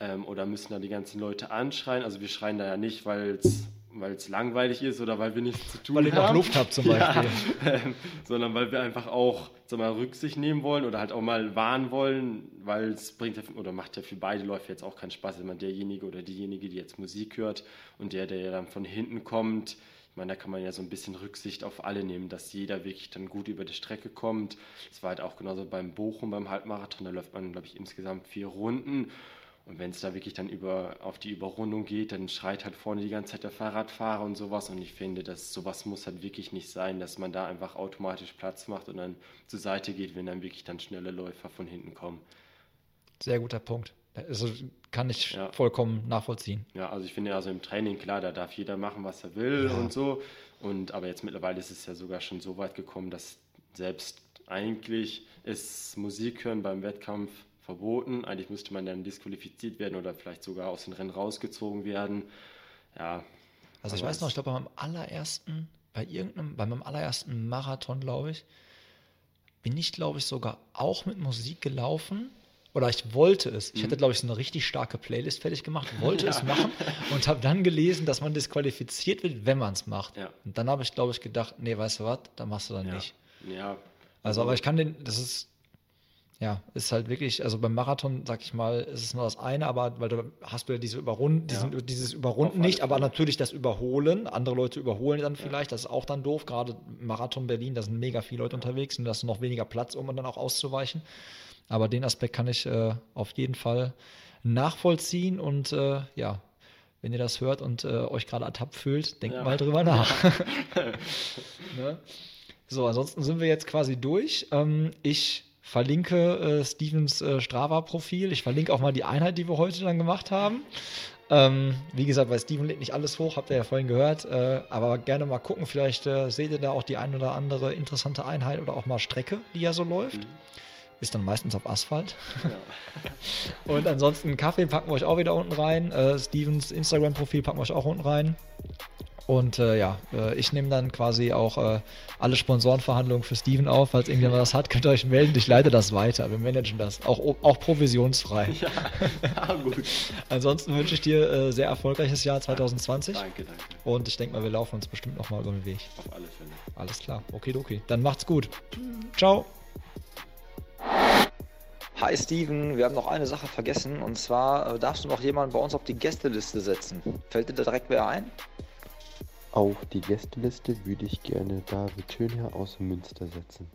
Ähm, oder müssen da die ganzen Leute anschreien. Also wir schreien da ja nicht, weil es weil es langweilig ist oder weil wir nichts zu tun Weil haben. ihr noch Luft habt zum Beispiel. Ja, ähm, sondern weil wir einfach auch sag mal, Rücksicht nehmen wollen oder halt auch mal warnen wollen, weil es bringt ja, oder macht ja für beide Läufe jetzt auch keinen Spaß, wenn man derjenige oder diejenige, die jetzt Musik hört und der, der ja dann von hinten kommt, ich meine, da kann man ja so ein bisschen Rücksicht auf alle nehmen, dass jeder wirklich dann gut über die Strecke kommt. Es war halt auch genauso beim Bochum, beim Halbmarathon, da läuft man, glaube ich, insgesamt vier Runden. Und wenn es da wirklich dann über, auf die Überrundung geht, dann schreit halt vorne die ganze Zeit der Fahrradfahrer und sowas. Und ich finde, dass sowas muss halt wirklich nicht sein, dass man da einfach automatisch Platz macht und dann zur Seite geht, wenn dann wirklich dann schnelle Läufer von hinten kommen. Sehr guter Punkt. Also kann ich Ja. vollkommen nachvollziehen. Ja, also ich finde also im Training, klar, da darf jeder machen, was er will Ja. und so. Und aber jetzt mittlerweile ist es ja sogar schon so weit gekommen, dass selbst eigentlich ist Musik hören beim Wettkampf verboten. Eigentlich müsste man dann disqualifiziert werden oder vielleicht sogar aus den Rennen rausgezogen werden. Ja. Also ich weiß noch, ich glaube bei meinem allerersten, bei irgendeinem, bei meinem allerersten Marathon, glaube ich, bin ich, glaube ich, sogar auch mit Musik gelaufen. Oder ich wollte es. Ich Mhm. hatte, glaube ich, so eine richtig starke Playlist fertig gemacht, wollte es machen und habe dann gelesen, dass man disqualifiziert wird, wenn man es macht. Ja. Und dann habe ich, glaube ich, gedacht, nee, weißt du was, dann machst du dann Ja. nicht. Ja. Also, aber ich kann den, das ist, ja, ist halt wirklich, also beim Marathon, sag ich mal, ist es nur das eine, aber weil du hast du ja diese Überrunden, Ja. diesen, dieses Auf Überrunden nicht, aber natürlich das Überholen. Andere Leute überholen dann vielleicht, das ist auch dann doof. Gerade Marathon Berlin, da sind mega viele Leute unterwegs und da hast du noch weniger Platz, um dann auch auszuweichen. Aber den Aspekt kann ich äh, auf jeden Fall nachvollziehen und äh, ja, wenn ihr das hört und äh, euch gerade ertappt fühlt, denkt Ja. mal drüber nach. ne? So, ansonsten sind wir jetzt quasi durch. Ähm, ich verlinke äh, Stevens äh, Strava-Profil. Ich verlinke auch mal die Einheit, die wir heute dann gemacht haben. Ähm, wie gesagt, bei Steven lädt nicht alles hoch, habt ihr ja vorhin gehört. Äh, aber gerne mal gucken, vielleicht äh, seht ihr da auch die ein oder andere interessante Einheit oder auch mal Strecke, die ja so läuft. Mhm. Ist dann meistens auf Asphalt. Ja. Und ansonsten Kaffee packen wir euch auch wieder unten rein. Äh, Stevens Instagram-Profil packen wir euch auch unten rein. Und äh, ja, äh, ich nehme dann quasi auch äh, alle Sponsorenverhandlungen für Steven auf. Falls irgendjemand was hat, könnt ihr euch melden. Ich leite das weiter. Wir managen das. Auch, auch provisionsfrei. ja, gut. Ansonsten wünsche ich dir äh, sehr erfolgreiches Jahr 2020. Danke, danke. Und ich denke mal, wir laufen uns bestimmt nochmal über den Weg. Auf alle Fälle. Alles klar. Okay, okay. Dann macht's gut. Ciao. Hi Steven, wir haben noch eine Sache vergessen und zwar äh, darfst du noch jemanden bei uns auf die Gästeliste setzen. Fällt dir da direkt wer ein? Auf die Gästeliste würde ich gerne David Schönherr aus Münster setzen.